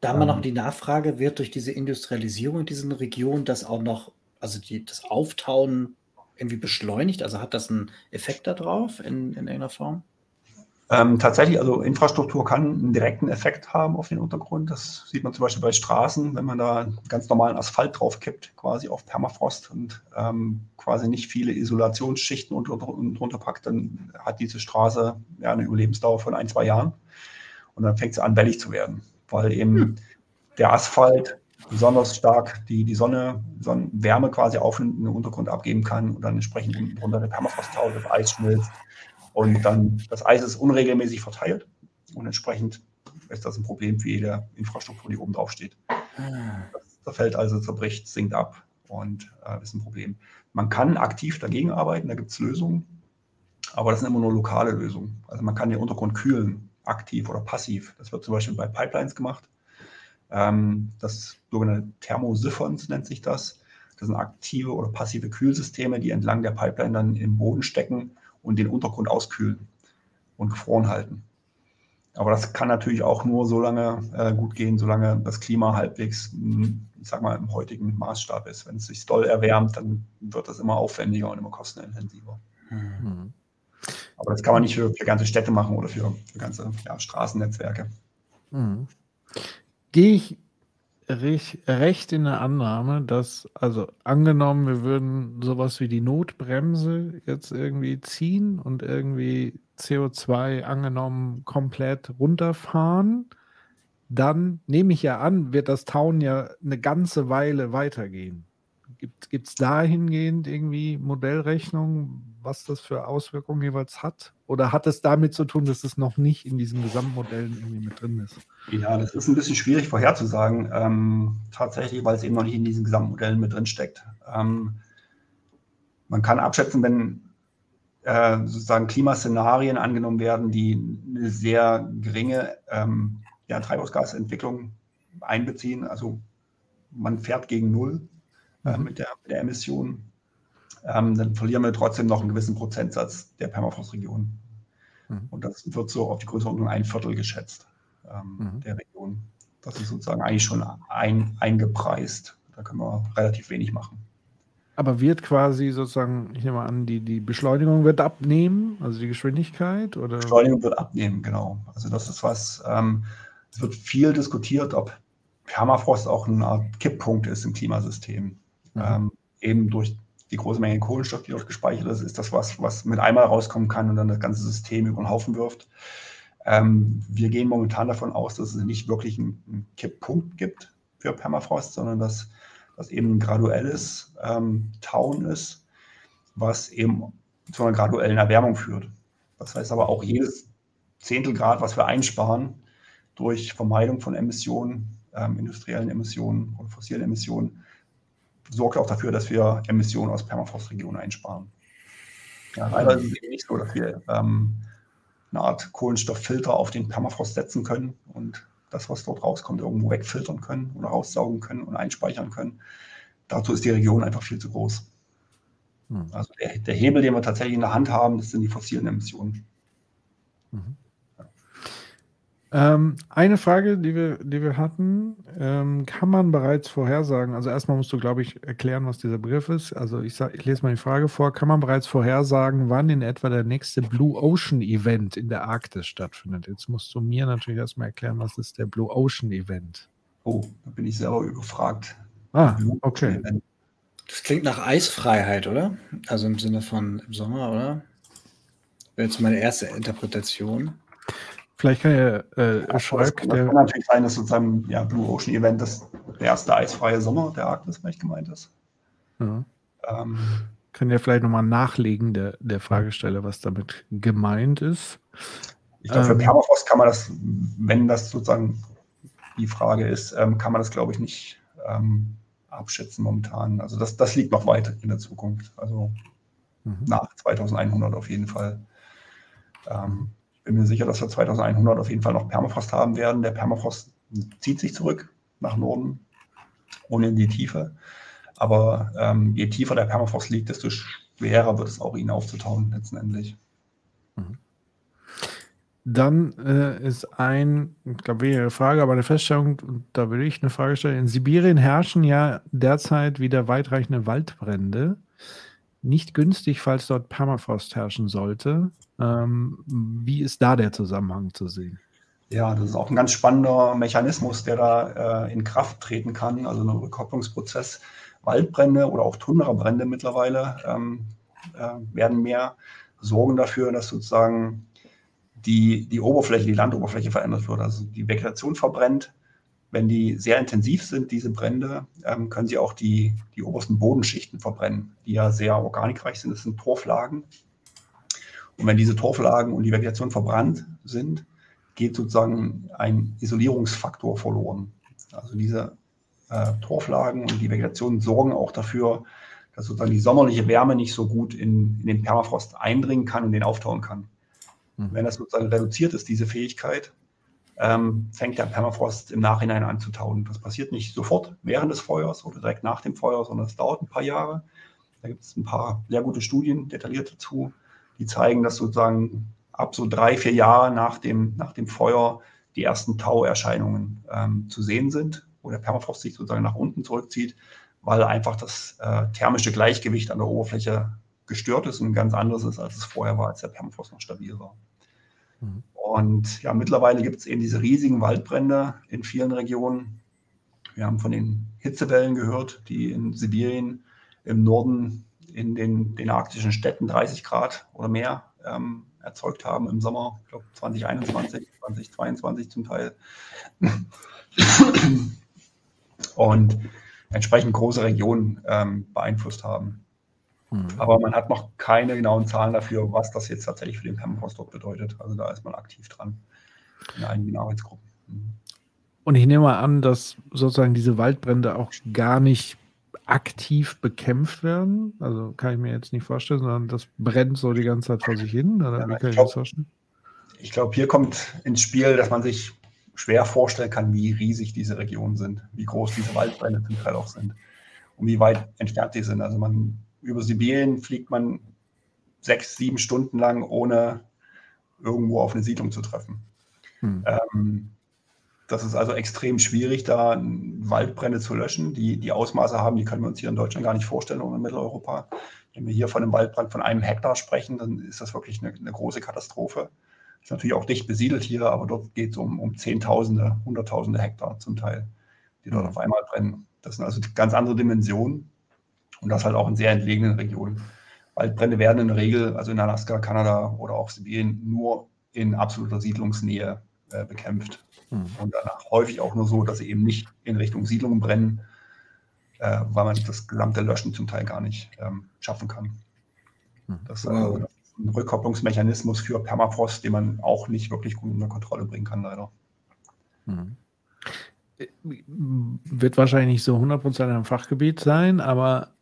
Da haben wir noch ähm. die Nachfrage, wird durch diese Industrialisierung in diesen Regionen das auch noch, also die, das Auftauen irgendwie beschleunigt? Also hat das einen Effekt darauf in, in irgendeiner Form? Ähm, tatsächlich, also Infrastruktur kann einen direkten Effekt haben auf den Untergrund. Das sieht man zum Beispiel bei Straßen, wenn man da ganz normalen Asphalt drauf kippt, quasi auf Permafrost und ähm, quasi nicht viele Isolationsschichten unter, drunter packt, dann hat diese Straße ja, eine Überlebensdauer von ein, zwei Jahren. Und dann fängt sie an, wellig zu werden, weil eben hm. der Asphalt besonders stark die, die Sonne, Sonnenwärme quasi auf den Untergrund abgeben kann und dann entsprechend unten drunter der Permafrost taut, das Eis schmilzt und dann das Eis ist unregelmäßig verteilt und entsprechend ist das ein Problem für jede Infrastruktur, die oben drauf steht. Das zerfällt also, zerbricht, sinkt ab und äh, ist ein Problem. Man kann aktiv dagegen arbeiten, da gibt es Lösungen, aber das sind immer nur lokale Lösungen. Also man kann den Untergrund kühlen, aktiv oder passiv. Das wird zum Beispiel bei Pipelines gemacht. Ähm, das sogenannte Thermosiphons nennt sich das. Das sind aktive oder passive Kühlsysteme, die entlang der Pipeline dann im Boden stecken und den Untergrund auskühlen und gefroren halten. Aber das kann natürlich auch nur so lange äh, gut gehen, solange das Klima halbwegs, hm, ich sag mal, im heutigen Maßstab ist. Wenn es sich doll erwärmt, dann wird das immer aufwendiger und immer kostenintensiver. Mhm. Aber das kann man nicht für, für ganze Städte machen oder für, für ganze ja, Straßennetzwerke. Mhm gehe ich recht, in der Annahme, dass, also angenommen, wir würden sowas wie die Notbremse jetzt irgendwie ziehen und irgendwie CO2 angenommen komplett runterfahren, dann nehme ich ja an, wird das Tauen ja eine ganze Weile weitergehen. Gibt es dahingehend irgendwie Modellrechnungen, was das für Auswirkungen jeweils hat? Oder hat es damit zu tun, dass es noch nicht in diesen Gesamtmodellen irgendwie mit drin ist? Ja, das ist ein bisschen schwierig vorherzusagen, ähm, tatsächlich, weil es eben noch nicht in diesen Gesamtmodellen mit drin steckt. Ähm, man kann abschätzen, wenn äh, sozusagen Klimaszenarien angenommen werden, die eine sehr geringe ähm, ja, Treibhausgasentwicklung einbeziehen. Also man fährt gegen Null äh, mit, der, mit, der, Emission. Ähm, dann verlieren wir trotzdem noch einen gewissen Prozentsatz der Permafrostregion. Mhm. Und das wird so auf die Größenordnung ein Viertel geschätzt ähm, mhm. der Region. Das ist sozusagen eigentlich schon ein, eingepreist. Da können wir relativ wenig machen. Aber wird quasi sozusagen, ich nehme an, die, die Beschleunigung wird abnehmen, also die Geschwindigkeit? Oder? Beschleunigung wird abnehmen, genau. Also das ist was, ähm, es wird viel diskutiert, ob Permafrost auch eine Art Kipppunkt ist im Klimasystem. Mhm. Ähm, eben durch die große Menge Kohlenstoff, die dort gespeichert ist, ist das was, was mit einmal rauskommen kann und dann das ganze System über den Haufen wirft. Ähm, wir gehen momentan davon aus, dass es nicht wirklich einen, einen Kipppunkt gibt für Permafrost, sondern dass das eben ein graduelles ähm, Tauen ist, was eben zu einer graduellen Erwärmung führt. Das heißt aber auch jedes Zehntelgrad, was wir einsparen durch Vermeidung von Emissionen, ähm, industriellen Emissionen und fossilen Emissionen, sorgt auch dafür, dass wir Emissionen aus Permafrostregionen einsparen. Ja, leider ist es eben nicht so, dass wir ähm, eine Art Kohlenstofffilter auf den Permafrost setzen können und das, was dort rauskommt, irgendwo wegfiltern können oder raussaugen können und einspeichern können. Dazu ist die Region einfach viel zu groß. Hm. Also der, der, Hebel, den wir tatsächlich in der Hand haben, das sind die fossilen Emissionen. Mhm. Ähm, eine Frage, die wir, die wir hatten, ähm, kann man bereits vorhersagen, also erstmal musst du, glaube ich, erklären, was dieser Begriff ist. Also ich, sag, ich lese mal die Frage vor, kann man bereits vorhersagen, wann in etwa der nächste Blue Ocean Event in der Arktis stattfindet? Jetzt musst du mir natürlich erstmal erklären, was ist der Blue Ocean Event? Oh, da bin ich selber überfragt. Ah, okay. Das klingt nach Eisfreiheit, oder? Also im Sinne von im Sommer, oder? Wäre jetzt meine erste Interpretation. Vielleicht kann ja äh, Schröck, das, das kann natürlich sein, dass sozusagen ja, Blue Ocean Event das der erste eisfreie Sommer der Arktis vielleicht gemeint ist. Ja. Ähm, kann ja vielleicht nochmal nachlegen, der, der Fragesteller, was damit gemeint ist. Ich glaube, für ähm, Permafrost kann man das, wenn das sozusagen die Frage ist, ähm, kann man das, glaube ich, nicht ähm, abschätzen momentan. Also das, das liegt noch weit in der Zukunft. Also mhm. nach 2100 auf jeden Fall. Ähm, bin mir sicher, dass wir 2100 auf jeden Fall noch Permafrost haben werden. Der Permafrost zieht sich zurück nach Norden ohne in die Tiefe. Aber ähm, je tiefer der Permafrost liegt, desto schwerer wird es auch, ihn aufzutauen letztendlich. Mhm. Dann äh, ist ein, ich glaube, weniger Frage, aber eine Feststellung, da würde ich eine Frage stellen. In Sibirien herrschen ja derzeit wieder weitreichende Waldbrände. Nicht günstig, falls dort Permafrost herrschen sollte. Ähm, wie ist da der Zusammenhang zu sehen? Ja, das ist auch ein ganz spannender Mechanismus, der da äh, in Kraft treten kann, also ein Rückkopplungsprozess. Waldbrände oder auch Tundrabrände mittlerweile ähm, äh, werden mehr, sorgen dafür, dass sozusagen die, die Oberfläche, die Landoberfläche verändert wird. Also die Vegetation verbrennt. Wenn die sehr intensiv sind, diese Brände, ähm, können sie auch die, die obersten Bodenschichten verbrennen, die ja sehr organikreich sind. Das sind Torflagen, und wenn diese Torflagen und die Vegetation verbrannt sind, geht sozusagen ein Isolierungsfaktor verloren. Also diese äh, Torflagen und die Vegetation sorgen auch dafür, dass sozusagen die sommerliche Wärme nicht so gut in, in den Permafrost eindringen kann und den auftauen kann. Mhm. Wenn das sozusagen reduziert ist, diese Fähigkeit, ähm, fängt der Permafrost im Nachhinein an zu tauen. Das passiert nicht sofort während des Feuers oder direkt nach dem Feuer, sondern es dauert ein paar Jahre. Da gibt es ein paar sehr gute Studien detailliert dazu die zeigen, dass sozusagen ab so drei, vier Jahre nach dem, nach dem Feuer die ersten Tauerscheinungen ähm, zu sehen sind, wo der Permafrost sich sozusagen nach unten zurückzieht, weil einfach das äh, thermische Gleichgewicht an der Oberfläche gestört ist und ein ganz anderes ist, als es vorher war, als der Permafrost noch stabil war. Mhm. Und ja, mittlerweile gibt es eben diese riesigen Waldbrände in vielen Regionen. Wir haben von den Hitzewellen gehört, die in Sibirien im Norden in den, den arktischen Städten 30 Grad oder mehr ähm, erzeugt haben im Sommer, ich glaube 2021, 2022 zum Teil. Und entsprechend große Regionen ähm, beeinflusst haben. Mhm. Aber man hat noch keine genauen Zahlen dafür, was das jetzt tatsächlich für den Permafrost bedeutet. Also da ist man aktiv dran in einigen Arbeitsgruppen. Mhm. Und ich nehme mal an, dass sozusagen diese Waldbrände auch gar nicht aktiv bekämpft werden. Also kann ich mir jetzt nicht vorstellen, sondern das brennt so die ganze Zeit vor sich hin. Ja, wie kann ich, glaub, glaube, hier kommt ins Spiel, dass man sich schwer vorstellen kann, wie riesig diese Regionen sind, wie groß diese Waldbrände zum Teil auch sind und wie weit entfernt die sind. Also man über Sibirien fliegt man sechs, sieben Stunden lang, ohne irgendwo auf eine Siedlung zu treffen. Hm. Ähm, das ist also extrem schwierig, da Waldbrände zu löschen. Die, die Ausmaße haben, die können wir uns hier in Deutschland gar nicht vorstellen oder in Mitteleuropa. Wenn wir hier von einem Waldbrand von einem Hektar sprechen, dann ist das wirklich eine, eine große Katastrophe. Ist natürlich auch dicht besiedelt hier, aber dort geht es um, um Zehntausende, Hunderttausende Hektar zum Teil, die dort mhm. auf einmal brennen. Das sind also ganz andere Dimensionen und das halt auch in sehr entlegenen Regionen. Waldbrände werden in der Regel, also in Alaska, Kanada oder auch Sibirien, nur in absoluter Siedlungsnähe äh, bekämpft. Mhm. Und danach häufig auch nur so, dass sie eben nicht in Richtung Siedlungen brennen, äh, weil man das gesamte Löschen zum Teil gar nicht ähm, schaffen kann. Mhm. Das, äh, das, ist ein Rückkopplungsmechanismus für Permafrost, den man auch nicht wirklich gut unter Kontrolle bringen kann, leider. Mhm. Wird wahrscheinlich nicht so 100% ein Fachgebiet sein, aber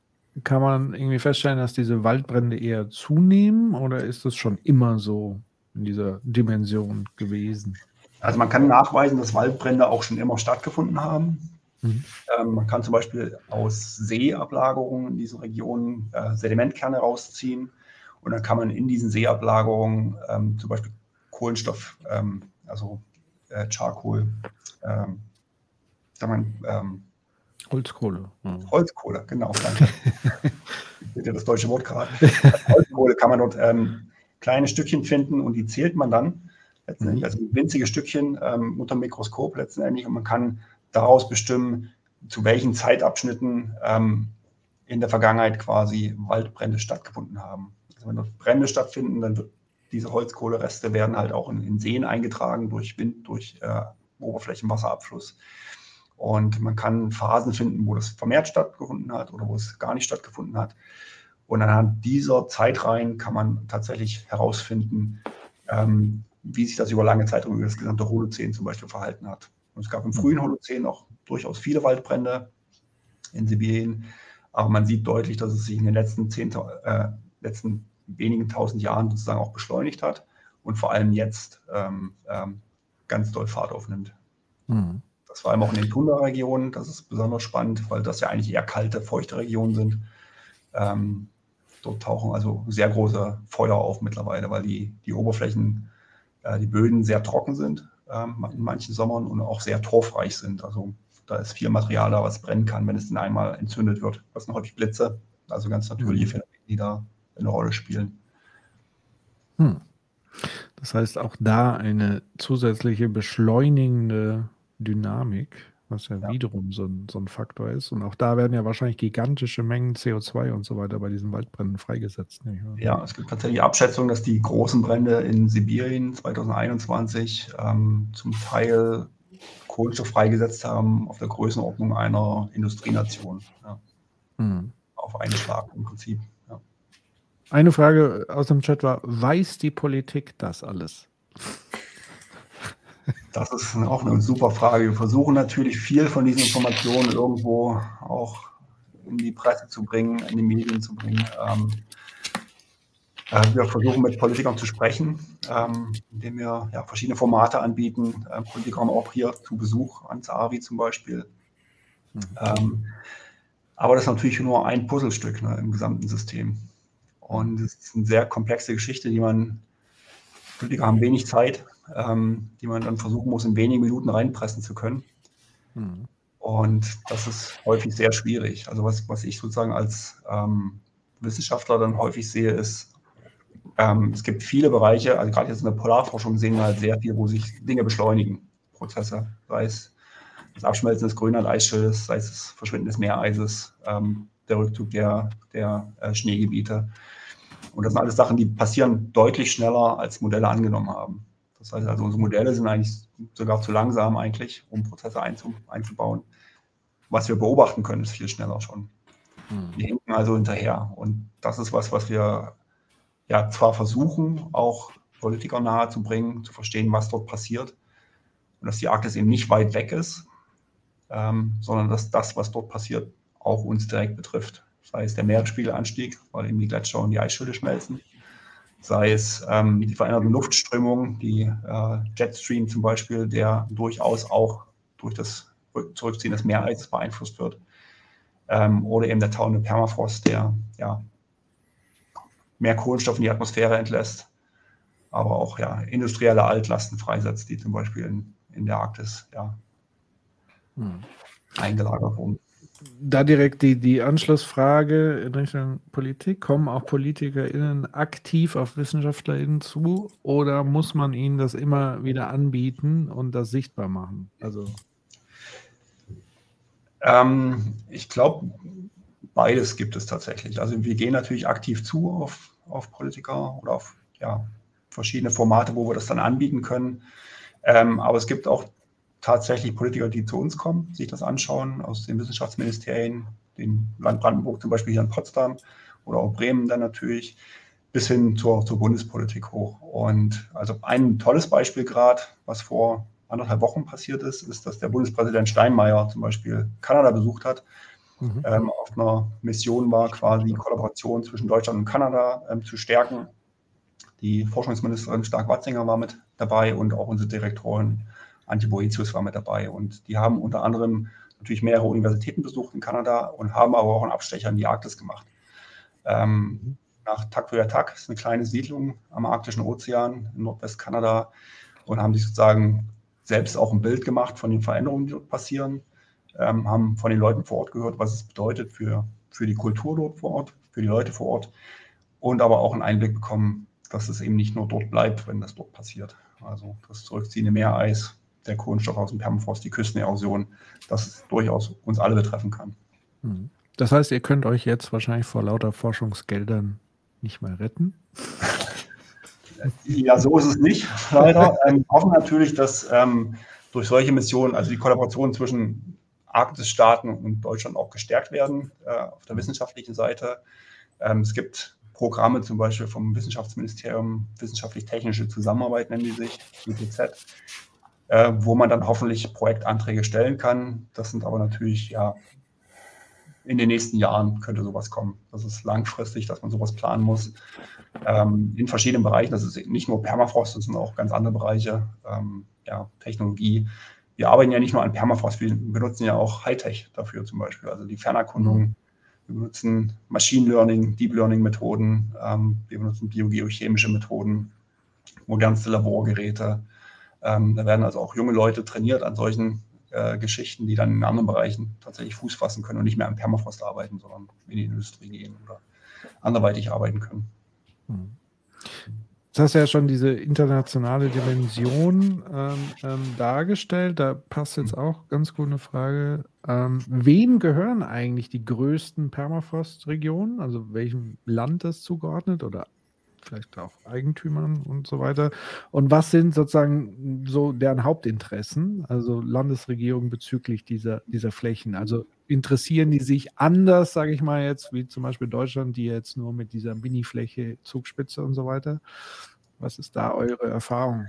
kann man irgendwie feststellen, dass diese Waldbrände eher zunehmen oder ist das schon immer so in dieser Dimension gewesen? Also man kann nachweisen, dass Waldbrände auch schon immer stattgefunden haben. Mhm. Ähm, man kann zum Beispiel aus Seeablagerungen in diesen Regionen äh, Sedimentkerne rausziehen und dann kann man in diesen Seeablagerungen ähm, zum Beispiel Kohlenstoff, ähm, also äh, Charcoal, ähm, man, ähm, Holzkohle. Mhm. Holzkohle, genau. Danke. ich ja das deutsche Wort gerade. Holzkohle kann man dort ähm, kleine Stückchen finden und die zählt man dann letztendlich, mhm. also winzige Stückchen ähm, unter dem Mikroskop letztendlich und man kann daraus bestimmen, zu welchen Zeitabschnitten ähm, in der Vergangenheit quasi Waldbrände stattgefunden haben. Also wenn dort Brände stattfinden, dann wird diese Holzkohlereste werden halt auch in, in Seen eingetragen durch Wind, durch äh, Oberflächenwasserabfluss. Und man kann Phasen finden, wo das vermehrt stattgefunden hat oder wo es gar nicht stattgefunden hat. Und anhand dieser Zeitreihen kann man tatsächlich herausfinden, ähm, wie sich das über lange Zeit über das gesamte Holozän zum Beispiel verhalten hat. Und es gab im frühen Holozän auch durchaus viele Waldbrände in Sibirien, aber man sieht deutlich, dass es sich in den letzten, zehn, äh, letzten wenigen tausend Jahren sozusagen auch beschleunigt hat und vor allem jetzt ähm, ähm, ganz doll Fahrt aufnimmt. Mhm. Das vor allem auch in den Tundra-Regionen, das ist besonders spannend, weil das ja eigentlich eher kalte, feuchte Regionen sind. Ähm, dort tauchen also sehr große Feuer auf mittlerweile, weil die, die Oberflächen äh, die Böden sehr trocken sind ähm, in manchen Sommern und auch sehr torfreich sind. Also da ist viel Material da, was brennen kann, wenn es dann einmal entzündet wird. Das sind häufig Blitze, also ganz natürliche mhm. Phänomene, die da eine Rolle spielen. Hm. Das heißt, auch da eine zusätzliche beschleunigende Dynamik was ja, ja. wiederum so ein, so ein Faktor ist. Und auch da werden ja wahrscheinlich gigantische Mengen CO2 und so weiter bei diesen Waldbränden freigesetzt. Ja, es gibt tatsächlich Abschätzungen, dass die großen Brände in Sibirien 2021 ähm, zum Teil Kohlenstoff freigesetzt haben auf der Größenordnung einer Industrienation. Ja. Mhm. Auf einen Schlag im Prinzip. Ja. Eine Frage aus dem Chat war, weiß die Politik das alles? Das ist auch eine super Frage. Wir versuchen natürlich viel von diesen Informationen irgendwo auch in die Presse zu bringen, in die Medien zu bringen. Ähm, äh, wir versuchen mit Politikern zu sprechen, ähm, indem wir ja, verschiedene Formate anbieten. Äh, Politiker haben auch hier zu Besuch an Zavi zum Beispiel. Mhm. Ähm, aber das ist natürlich nur ein Puzzlestück ne, im gesamten System. Und es ist eine sehr komplexe Geschichte, die man, Politiker haben wenig Zeit, ähm, die man dann versuchen muss, in wenigen Minuten reinpressen zu können. Mhm. Und das ist häufig sehr schwierig. Also was, was ich sozusagen als ähm, Wissenschaftler dann häufig sehe, ist, ähm, es gibt viele Bereiche, also gerade jetzt in der Polarforschung sehen wir halt sehr viel, wo sich Dinge beschleunigen, Prozesse, sei es das Abschmelzen des Grönland-Eisschildes, sei es das Verschwinden des Meereises, ähm, der Rückzug der, der äh, Schneegebiete. Und das sind alles Sachen, die passieren deutlich schneller, als Modelle angenommen haben. Das heißt also, unsere Modelle sind eigentlich sogar zu langsam eigentlich, um Prozesse einzubauen. Was wir beobachten können, ist viel schneller schon. Mhm. Die hinken also hinterher. Und das ist was, was wir ja zwar versuchen, auch Politikern nahezubringen, zu verstehen, was dort passiert. Und dass die Arktis eben nicht weit weg ist, ähm, sondern dass das, was dort passiert, auch uns direkt betrifft. Sei es der Meeresspiegelanstieg, weil eben die Gletscher und die Eisschilde schmelzen. Sei es ähm, die veränderten Luftströmungen, die äh, Jetstream zum Beispiel, der durchaus auch durch das Zurückziehen des Meereises beeinflusst wird. Ähm, oder eben der tauende Permafrost, der ja, mehr Kohlenstoff in die Atmosphäre entlässt, aber auch ja, industrielle Altlasten freisetzt, die zum Beispiel in, in der Arktis ja, hm. eingelagert wurden. Da direkt die, die Anschlussfrage in Richtung Politik. Kommen auch PolitikerInnen aktiv auf WissenschaftlerInnen zu oder muss man ihnen das immer wieder anbieten und das sichtbar machen? Also. Ähm, ich glaube, beides gibt es tatsächlich. Also wir gehen natürlich aktiv zu auf, auf Politiker oder auf ja, verschiedene Formate, wo wir das dann anbieten können. Ähm, aber es gibt auch tatsächlich Politiker, die zu uns kommen, sich das anschauen, aus den Wissenschaftsministerien, dem Land Brandenburg zum Beispiel hier in Potsdam oder auch Bremen dann natürlich, bis hin zur, zur Bundespolitik hoch. Und also ein tolles Beispiel gerade, was vor anderthalb Wochen passiert ist, ist, dass der Bundespräsident Steinmeier zum Beispiel Kanada besucht hat. Mhm. Ähm, auf einer Mission war quasi die Kollaboration zwischen Deutschland und Kanada ähm, zu stärken. Die Forschungsministerin Stark-Watzinger war mit dabei und auch unsere Direktorin Antje Boetius war mit dabei. Und die haben unter anderem natürlich mehrere Universitäten besucht in Kanada und haben aber auch einen Abstecher in die Arktis gemacht. Ähm, nach Taktoyatak ist eine kleine Siedlung am Arktischen Ozean in Nordwestkanada und haben sich sozusagen selbst auch ein Bild gemacht von den Veränderungen, die dort passieren, ähm, haben von den Leuten vor Ort gehört, was es bedeutet für, für die Kultur dort vor Ort, für die Leute vor Ort und aber auch einen Einblick bekommen, dass es eben nicht nur dort bleibt, wenn das dort passiert. Also das zurückziehende Meereis, der Kohlenstoff aus dem Permafrost, die Küstenerosion, das durchaus uns alle betreffen kann. Hm. Das heißt, ihr könnt euch jetzt wahrscheinlich vor lauter Forschungsgeldern nicht mehr retten? Ja, so ist es nicht, leider. Ähm, wir hoffen natürlich, dass ähm, durch solche Missionen, also die Kollaboration zwischen Arktisstaaten und Deutschland auch gestärkt werden äh, auf der wissenschaftlichen Seite. Ähm, es gibt Programme zum Beispiel vom Wissenschaftsministerium, wissenschaftlich-technische Zusammenarbeit nennen die sich, WTZ, äh, wo man dann hoffentlich Projektanträge stellen kann. Das sind aber natürlich, ja, in den nächsten Jahren könnte sowas kommen. Das ist langfristig, dass man sowas planen muss. Ähm, in verschiedenen Bereichen. Das ist nicht nur Permafrost, das sind auch ganz andere Bereiche. Ähm, ja, Technologie. Wir arbeiten ja nicht nur an Permafrost, wir benutzen ja auch Hightech dafür zum Beispiel. Also die Fernerkundung. Wir benutzen Machine Learning, Deep Learning Methoden. Ähm, wir benutzen biogeochemische Methoden, modernste Laborgeräte. Ähm, da werden also auch junge Leute trainiert an solchen äh, Geschichten, die dann in anderen Bereichen tatsächlich Fuß fassen können und nicht mehr am Permafrost arbeiten, sondern in die Industrie gehen oder anderweitig arbeiten können. Hm. Das hast ja schon diese internationale Dimension ähm, ähm, dargestellt. Da passt jetzt auch ganz gut eine Frage. Ähm, wem gehören eigentlich die größten Permafrost-Regionen? Also welchem Land das zugeordnet oder vielleicht auch Eigentümern und so weiter. Und was sind sozusagen so deren Hauptinteressen, also Landesregierungen bezüglich dieser, dieser Flächen? Also interessieren die sich anders, sage ich mal jetzt, wie zum Beispiel Deutschland, die jetzt nur mit dieser Mini-Fläche, Zugspitze und so weiter? Was ist da eure Erfahrung?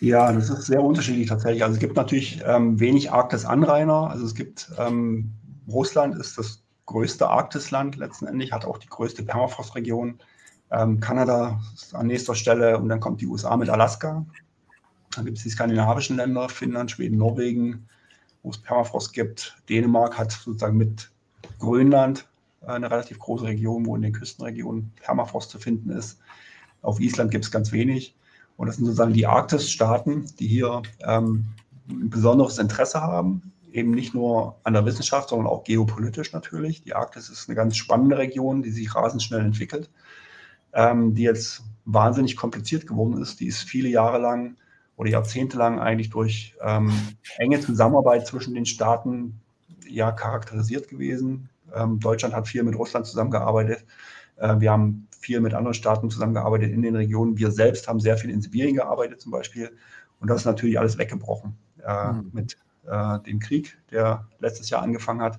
Ja, das ist sehr unterschiedlich tatsächlich. Also es gibt natürlich ähm, wenig Arktis-Anrainer. Also es gibt, ähm, Russland ist das größte Arktisland letztendlich, hat auch die größte Permafrostregion. Ähm, Kanada ist an nächster Stelle und dann kommt die USA mit Alaska. Dann gibt es die skandinavischen Länder, Finnland, Schweden, Norwegen, wo es Permafrost gibt. Dänemark hat sozusagen mit Grönland äh, eine relativ große Region, wo in den Küstenregionen Permafrost zu finden ist. Auf Island gibt es ganz wenig. Und das sind sozusagen die Arktisstaaten, die hier ähm, ein besonderes Interesse haben, eben nicht nur an der Wissenschaft, sondern auch geopolitisch natürlich. Die Arktis ist eine ganz spannende Region, die sich rasend schnell entwickelt ähm, die jetzt wahnsinnig kompliziert geworden ist. Die ist viele Jahre lang oder Jahrzehnte lang eigentlich durch ähm, enge Zusammenarbeit zwischen den Staaten ja charakterisiert gewesen. Ähm, Deutschland hat viel mit Russland zusammengearbeitet. Äh, wir haben viel mit anderen Staaten zusammengearbeitet in den Regionen. Wir selbst haben sehr viel in Sibirien gearbeitet zum Beispiel. Und das ist natürlich alles weggebrochen äh, mhm. mit äh, dem Krieg, der letztes Jahr angefangen hat.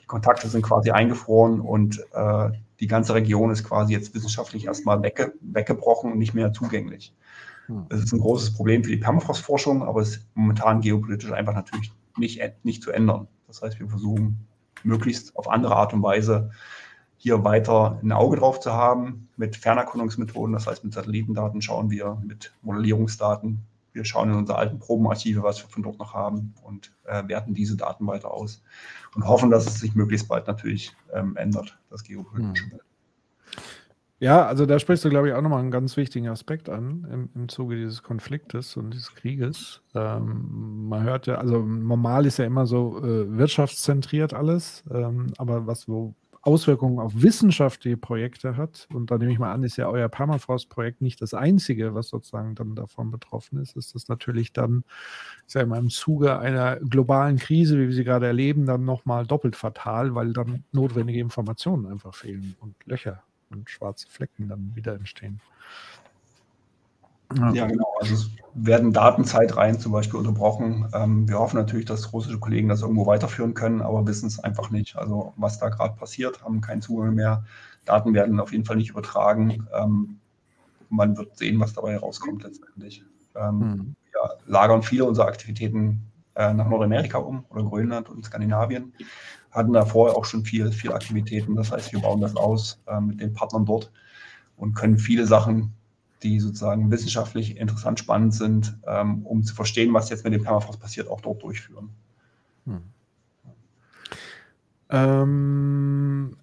Die Kontakte sind quasi eingefroren und äh, die ganze Region ist quasi jetzt wissenschaftlich erstmal wegge weggebrochen und nicht mehr zugänglich. Mhm. Das ist ein großes Problem für die Permafrostforschung, aber es ist momentan geopolitisch einfach natürlich nicht, nicht zu ändern. Das heißt, wir versuchen möglichst auf andere Art und Weise hier weiter ein Auge drauf zu haben mit Fernerkundungsmethoden, das heißt mit Satellitendaten schauen wir, mit Modellierungsdaten. Wir schauen in unsere alten Probenarchive, was wir von dort noch haben und äh, werten diese Daten weiter aus und hoffen, dass es sich möglichst bald natürlich ähm, ändert, das geopolitische Bild. Hm. Ja, also da sprichst du, glaube ich, auch nochmal einen ganz wichtigen Aspekt an im, im Zuge dieses Konfliktes und dieses Krieges. Ähm, man hört ja, also normal ist ja immer so äh, wirtschaftszentriert alles, ähm, aber was wo Auswirkungen auf wissenschaftliche Projekte hat, und da nehme ich mal an, ist ja euer Permafrost-Projekt nicht das einzige, was sozusagen dann davon betroffen ist, ist das natürlich dann, ich sage mal, im Zuge einer globalen Krise, wie wir sie gerade erleben, dann nochmal doppelt fatal, weil dann notwendige Informationen einfach fehlen und Löcher und schwarze Flecken dann wieder entstehen. Ja. genau. Also es werden Datenzeitreihen zum Beispiel unterbrochen. Ähm, wir hoffen natürlich, dass russische Kollegen das irgendwo weiterführen können, aber wissen es einfach nicht. Also was da gerade passiert, haben keinen Zugang mehr. Daten werden auf jeden Fall nicht übertragen. Ähm, man wird sehen, was dabei rauskommt letztendlich. Ähm, hm. ja, lagern viele unserer Aktivitäten äh, nach Nordamerika um oder Grönland und Skandinavien. Hatten da vorher auch schon viel, viel Aktivitäten. Das heißt, wir bauen das aus äh, mit den Partnern dort und können viele Sachen die sozusagen wissenschaftlich interessant spannend sind, ähm, um zu verstehen, was jetzt mit dem Permafrost passiert, auch dort durchführen. Hm. Ähm,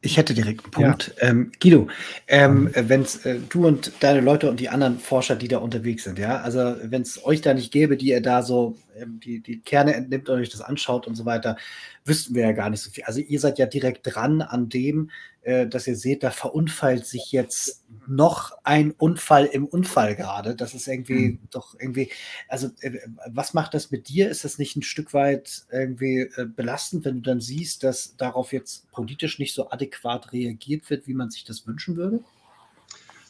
ich hätte direkt einen Punkt. Ja. Ähm, Guido, ähm, mhm. wenn äh, du und deine Leute und die anderen Forscher, die da unterwegs sind, ja, also wenn es euch da nicht gäbe, die ihr da so ähm, die, die Kerne entnimmt und euch das anschaut und so weiter, wüssten wir ja gar nicht so viel. Also ihr seid ja direkt dran an dem, äh, dass ihr seht, da verunfallt sich jetzt noch ein Unfall im Unfall gerade. Das ist irgendwie mhm. doch irgendwie, also äh, was macht das mit dir? Ist das nicht ein Stück weit irgendwie äh, belastend, wenn du dann siehst, dass darauf jetzt politisch nicht so adäquat reagiert wird, wie man sich das wünschen würde?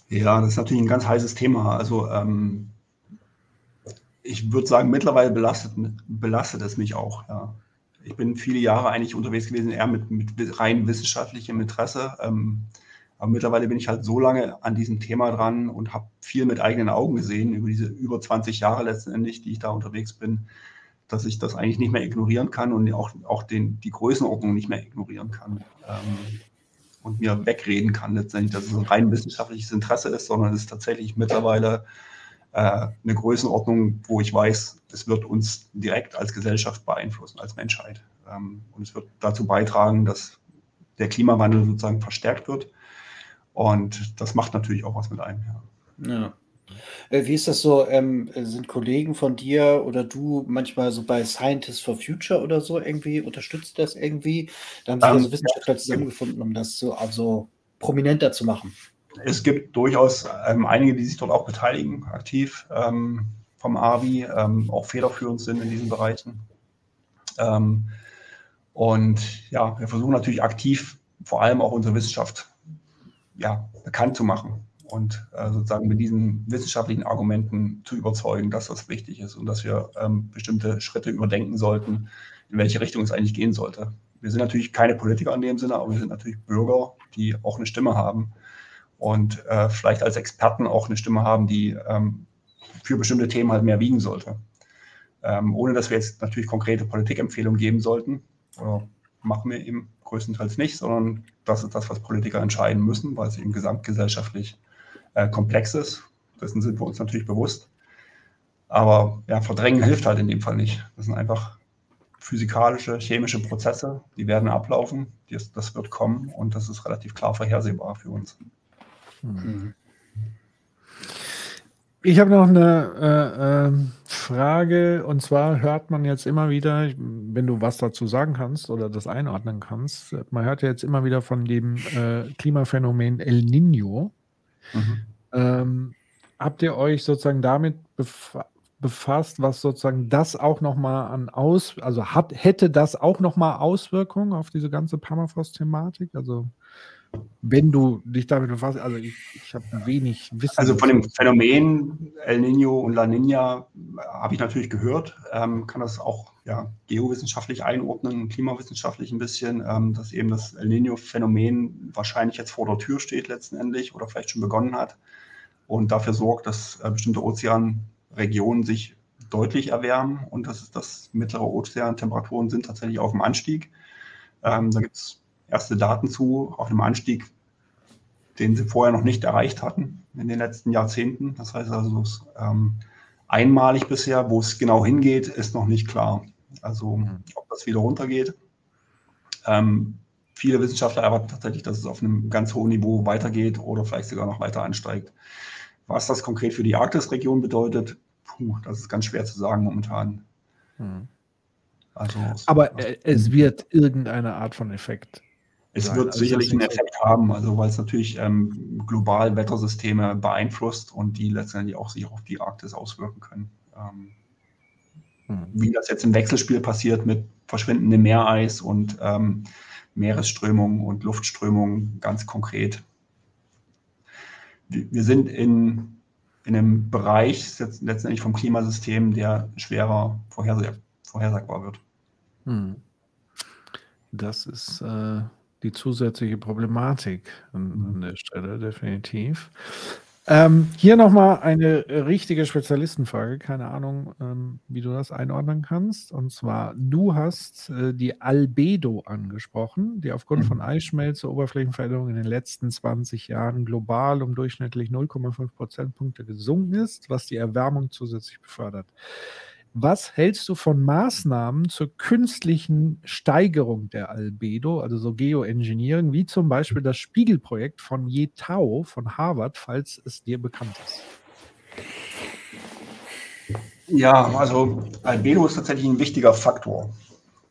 Ja, das ist natürlich ein ganz heißes Thema. Also ähm, ich würde sagen, mittlerweile belastet, belastet es mich auch. Ja ich bin viele Jahre eigentlich unterwegs gewesen, eher mit, mit rein wissenschaftlichem Interesse. Ähm, aber mittlerweile bin ich halt so lange an diesem Thema dran und habe viel mit eigenen Augen gesehen, über diese über 20 Jahre letztendlich, die ich da unterwegs bin, dass ich das eigentlich nicht mehr ignorieren kann und auch, auch den, die Größenordnung nicht mehr ignorieren kann. Ähm, und mir wegreden kann letztendlich, dass es ein rein wissenschaftliches Interesse ist, sondern es ist tatsächlich mittlerweile eine Größenordnung, wo ich weiß, es wird uns direkt als Gesellschaft beeinflussen, als Menschheit. Ähm, und es wird dazu beitragen, dass der Klimawandel sozusagen verstärkt wird. Und das macht natürlich auch was mit einem. Ja. ja. Äh, wie ist das so? Ähm, sind Kollegen von dir oder du manchmal so bei Scientists for Future oder so irgendwie unterstützt das irgendwie? Da haben sich um, also Wissenschaftler zusammengefunden, um das so also prominenter zu machen es gibt durchaus ähm, einige, die sich dort auch beteiligen, aktiv ähm, vom AVI, ähm, auch federführend sind in diesen Bereichen. Ähm, und ja, wir versuchen natürlich aktiv vor allem auch unsere Wissenschaft ja, bekannt zu machen und äh, sozusagen mit diesen wissenschaftlichen Argumenten zu überzeugen, dass das wichtig ist und dass wir ähm, bestimmte Schritte überdenken sollten, in welche Richtung es eigentlich gehen sollte. Wir sind natürlich keine Politiker in dem Sinne, aber wir sind natürlich Bürger, die auch eine Stimme haben und äh, vielleicht als Experten auch eine Stimme haben, die ähm, für bestimmte Themen halt mehr wiegen sollte. Ähm, ohne dass wir jetzt natürlich konkrete Politikempfehlungen geben sollten. Oder machen wir eben größtenteils nicht, sondern das ist das, was Politiker entscheiden müssen, weil es eben gesamtgesellschaftlich äh, komplex ist. Dessen sind wir uns natürlich bewusst. Aber ja, verdrängen hilft halt in dem Fall nicht. Das sind einfach physikalische, chemische Prozesse, die werden ablaufen, das, das wird kommen und das ist relativ klar vorhersehbar für uns. Mhm. Ich habe noch eine äh, äh, Frage und zwar hört man jetzt immer wieder, wenn du was dazu sagen kannst oder das einordnen kannst, man hört ja jetzt immer wieder von dem äh, Klimaphänomen El Nino. Mhm. Ähm, habt ihr euch sozusagen damit befasst, was sozusagen das auch nochmal an aus, also hat, hätte das auch nochmal Auswirkungen auf diese ganze Permafrost-Thematik? Also wenn du dich damit befasst, also ich, ich habe wenig Wissen. Also von dem Phänomen El Nino und La Nina habe ich natürlich gehört, ähm, kann das auch ja, geowissenschaftlich einordnen, klimawissenschaftlich ein bisschen, ähm, dass eben das El Nino-Phänomen wahrscheinlich jetzt vor der Tür steht letztendlich oder vielleicht schon begonnen hat und dafür sorgt, dass äh, bestimmte Ozeanregionen sich deutlich erwärmen und dass das mittlere Ozeantemperaturen sind tatsächlich auf dem Anstieg. Ähm, da gibt es erste Daten zu auf einem Anstieg, den sie vorher noch nicht erreicht hatten in den letzten Jahrzehnten. Das heißt also, es, ähm, einmalig bisher, wo es genau hingeht, ist noch nicht klar. Also mhm. ob das wieder runtergeht. Ähm, viele Wissenschaftler erwarten tatsächlich, dass es auf einem ganz hohen Niveau weitergeht oder vielleicht sogar noch weiter ansteigt. Was das konkret für die Arktisregion bedeutet, puh, das ist ganz schwer zu sagen momentan. Mhm. Also, Aber es wird irgendeine Art von Effekt es wird also sicherlich einen Effekt haben, also weil es natürlich ähm, global Wettersysteme beeinflusst und die letztendlich auch sich auf die Arktis auswirken können. Ähm, hm. Wie das jetzt im Wechselspiel passiert mit verschwindendem Meereis und ähm, Meeresströmungen und Luftströmungen ganz konkret. Wir, wir sind in, in einem Bereich letztendlich vom Klimasystem, der schwerer vorhersag vorhersagbar wird. Hm. Das ist äh, die zusätzliche Problematik an, mhm. an der Stelle, definitiv. Ähm, hier nochmal eine richtige Spezialistenfrage, keine Ahnung, ähm, wie du das einordnen kannst. Und zwar, du hast äh, die Albedo angesprochen, die aufgrund von mhm. Eisschmelze, Oberflächenveränderungen in den letzten 20 Jahren global um durchschnittlich 0,5 Prozentpunkte gesunken ist, was die Erwärmung zusätzlich befördert. Was hältst du von Maßnahmen zur künstlichen Steigerung der Albedo, also so Geoengineering, wie zum Beispiel das Spiegelprojekt von Yetao von Harvard, falls es dir bekannt ist? Ja, also Albedo ist tatsächlich ein wichtiger Faktor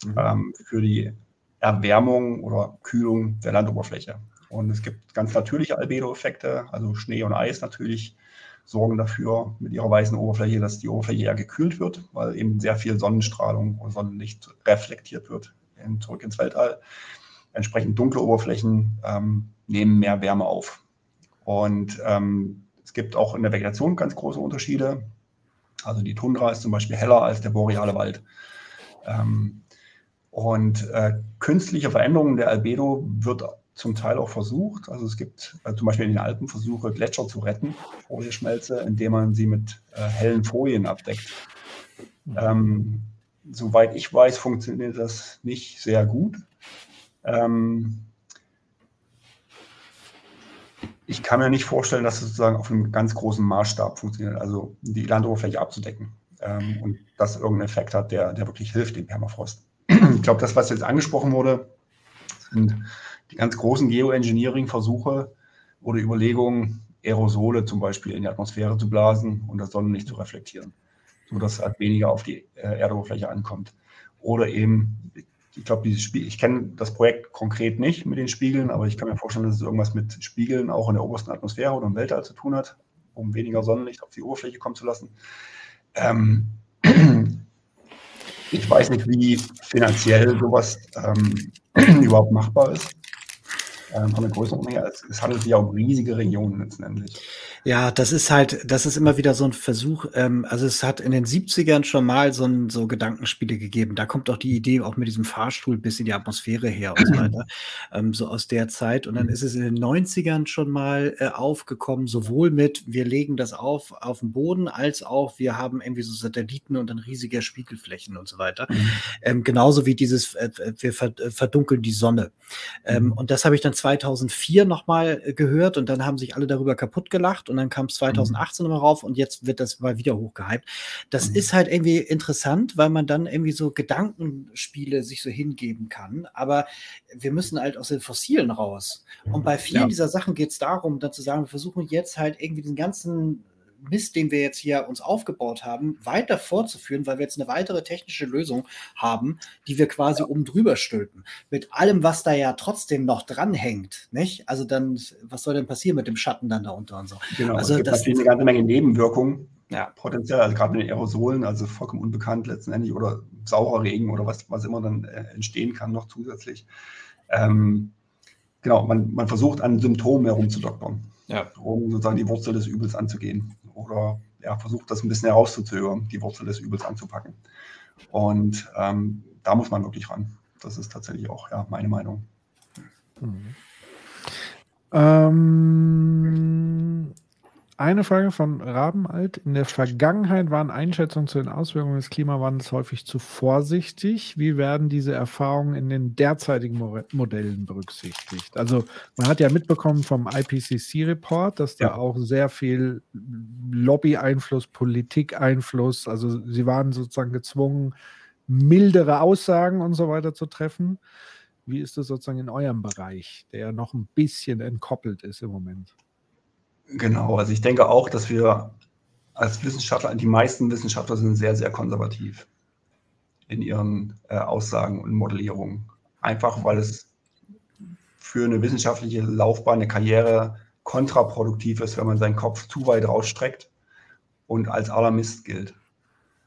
mhm. ähm, für die Erwärmung oder Kühlung der Landoberfläche. Und es gibt ganz natürliche Albedo-Effekte, also Schnee und Eis natürlich sorgen dafür mit ihrer weißen Oberfläche, dass die Oberfläche eher gekühlt wird, weil eben sehr viel Sonnenstrahlung und Sonnenlicht reflektiert wird in, zurück ins Weltall. Entsprechend dunkle Oberflächen ähm, nehmen mehr Wärme auf. Und ähm, es gibt auch in der Vegetation ganz große Unterschiede. Also die Tundra ist zum Beispiel heller als der boreale Wald. Ähm, und äh, künstliche Veränderungen der Albedo wird zum Teil auch versucht. Also es gibt äh, zum Beispiel in den Alpen Versuche, Gletscher zu retten vor der Schmelze, indem man sie mit äh, hellen Folien abdeckt. Mhm. Ähm, soweit ich weiß, funktioniert das nicht sehr gut. Ähm, ich kann mir nicht vorstellen, dass es sozusagen auf einem ganz großen Maßstab funktioniert, also die Landoberfläche abzudecken ähm, und das irgendeinen Effekt hat, der, der wirklich hilft, dem Permafrost. ich glaube, das, was jetzt angesprochen wurde, sind die ganz großen Geoengineering-Versuche oder Überlegungen, Aerosole zum Beispiel in die Atmosphäre zu blasen und das Sonnenlicht zu reflektieren, sodass halt weniger auf die äh, Erdoberfläche ankommt. Oder eben, ich glaube, ich kenne das Projekt konkret nicht mit den Spiegeln, aber ich kann mir vorstellen, dass es irgendwas mit Spiegeln auch in der obersten Atmosphäre oder im Weltall zu tun hat, um weniger Sonnenlicht auf die Oberfläche kommen zu lassen. Ähm, ich weiß nicht, wie finanziell sowas ähm, überhaupt machbar ist ähm, von der Größenordnung her. Es, es handelt sich ja um riesige Regionen letztendlich. Ja, das ist halt, das ist immer wieder so ein Versuch. Ähm, also es hat in den 70ern schon mal so, ein, so Gedankenspiele gegeben. Da kommt auch die Idee auch mit diesem Fahrstuhl bis in die Atmosphäre her und so weiter. Ähm, so aus der Zeit. Und dann ist es in den 90ern schon mal äh, aufgekommen, sowohl mit, wir legen das auf auf den Boden, als auch wir haben irgendwie so Satelliten und dann riesige Spiegelflächen und so weiter. Mhm. Ähm, genauso wie dieses, äh, wir verdunkeln die Sonne. Ähm, mhm. Und das habe ich dann 2004 nochmal äh, gehört und dann haben sich alle darüber kaputt gelacht und dann kam es 2018 mhm. nochmal rauf und jetzt wird das mal wieder hochgehypt. Das mhm. ist halt irgendwie interessant, weil man dann irgendwie so Gedankenspiele sich so hingeben kann, aber wir müssen halt aus den Fossilen raus. Und bei vielen ja. dieser Sachen geht es darum, dann zu sagen, wir versuchen jetzt halt irgendwie den ganzen Mist, den wir jetzt hier uns aufgebaut haben, weiter fortzuführen, weil wir jetzt eine weitere technische Lösung haben, die wir quasi oben drüber stülpen. Mit allem, was da ja trotzdem noch dranhängt, nicht? Also dann, was soll denn passieren mit dem Schatten dann da unter und so? Genau, also es gibt das, natürlich eine ganze Menge Nebenwirkungen, ja, potenziell, also gerade mit den Aerosolen, also vollkommen unbekannt letztendlich, oder saurer Regen oder was, was immer dann äh, entstehen kann noch zusätzlich. Ähm, genau, man, man versucht an Symptomen herumzudoktern, ja. um sozusagen die Wurzel des Übels anzugehen. Oder ja, versucht das ein bisschen herauszuzögern, die Wurzel des Übels anzupacken. Und ähm, da muss man wirklich ran. Das ist tatsächlich auch ja, meine Meinung. Mhm. Ähm, eine Frage von Rabenalt. In der Vergangenheit waren Einschätzungen zu den Auswirkungen des Klimawandels häufig zu vorsichtig. Wie werden diese Erfahrungen in den derzeitigen Modellen berücksichtigt? Also man hat ja mitbekommen vom IPCC-Report, dass da ja. auch sehr viel Lobby-Einfluss, Politik-Einfluss, also sie waren sozusagen gezwungen, mildere Aussagen und so weiter zu treffen. Wie ist das sozusagen in eurem Bereich, der noch ein bisschen entkoppelt ist im Moment? Genau, also ich denke auch, dass wir als Wissenschaftler, die meisten Wissenschaftler sind sehr, sehr konservativ in ihren äh, Aussagen und Modellierungen. Einfach weil es für eine wissenschaftliche Laufbahn, eine Karriere kontraproduktiv ist, wenn man seinen Kopf zu weit rausstreckt und als Alarmist gilt.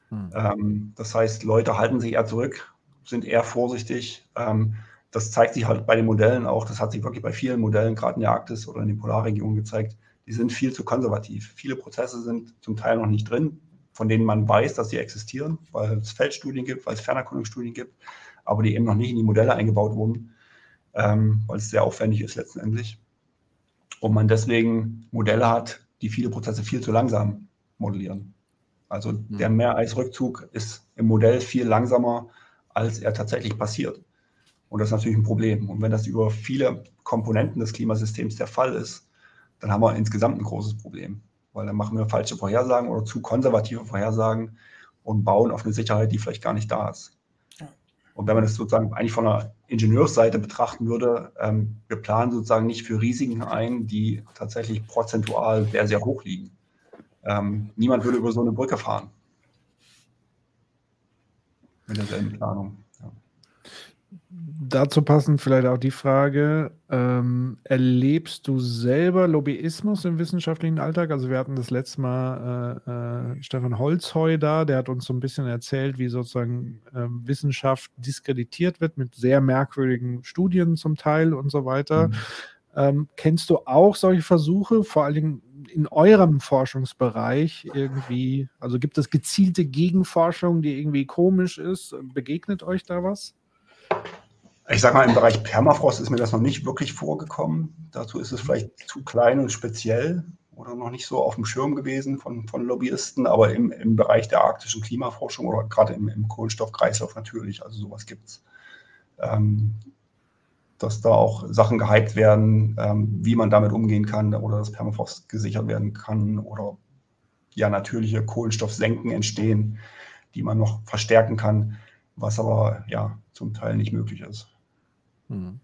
Hm. Ähm, das heißt, Leute halten sich eher zurück, sind eher vorsichtig. Ähm, das zeigt sich halt bei den Modellen auch. Das hat sich wirklich bei vielen Modellen, gerade in der Arktis oder in den Polarregionen gezeigt die sind viel zu konservativ. Viele Prozesse sind zum Teil noch nicht drin, von denen man weiß, dass sie existieren, weil es Feldstudien gibt, weil es Fernerkundungsstudien gibt, aber die eben noch nicht in die Modelle eingebaut wurden, ähm, weil es sehr aufwendig ist letztendlich. Und man deswegen Modelle hat, die viele Prozesse viel zu langsam modellieren. Also mhm. der Meereisrückzug ist im Modell viel langsamer, als er tatsächlich passiert. Und das ist natürlich ein Problem. Und wenn das über viele Komponenten des Klimasystems der Fall ist, dann haben wir insgesamt ein großes Problem, weil dann machen wir falsche Vorhersagen oder zu konservative Vorhersagen und bauen auf eine Sicherheit, die vielleicht gar nicht da ist. Und wenn man das sozusagen eigentlich von der Ingenieursseite betrachten würde, ähm, wir planen sozusagen nicht für Risiken ein, die tatsächlich prozentual sehr, sehr hoch liegen. Ähm, niemand würde über so eine Brücke fahren. Mit derselben Planung dazu passend vielleicht auch die Frage, ähm, erlebst du selber Lobbyismus im wissenschaftlichen Alltag? Also wir hatten das letzte Mal äh, äh, Stefan Holzheu da, der hat uns so ein bisschen erzählt, wie sozusagen äh, Wissenschaft diskreditiert wird mit sehr merkwürdigen Studien zum Teil und so weiter. Mhm. Ähm, kennst du auch solche Versuche, vor allen Dingen in eurem Forschungsbereich irgendwie, also gibt es gezielte Gegenforschung, die irgendwie komisch ist? Begegnet euch da was? Ich sage mal, im Bereich Permafrost ist mir das noch nicht wirklich vorgekommen. Dazu ist es vielleicht zu klein und speziell oder noch nicht so auf dem Schirm gewesen von, von Lobbyisten, aber im, im Bereich der arktischen Klimaforschung oder gerade im, im Kohlenstoffkreislauf natürlich, also sowas gibt es. Ähm, dass da auch Sachen gehypt werden, ähm, wie man damit umgehen kann oder dass Permafrost gesichert werden kann oder ja natürliche Kohlenstoffsenken entstehen, die man noch verstärken kann, was aber ja zum Teil nicht möglich ist. Mhm.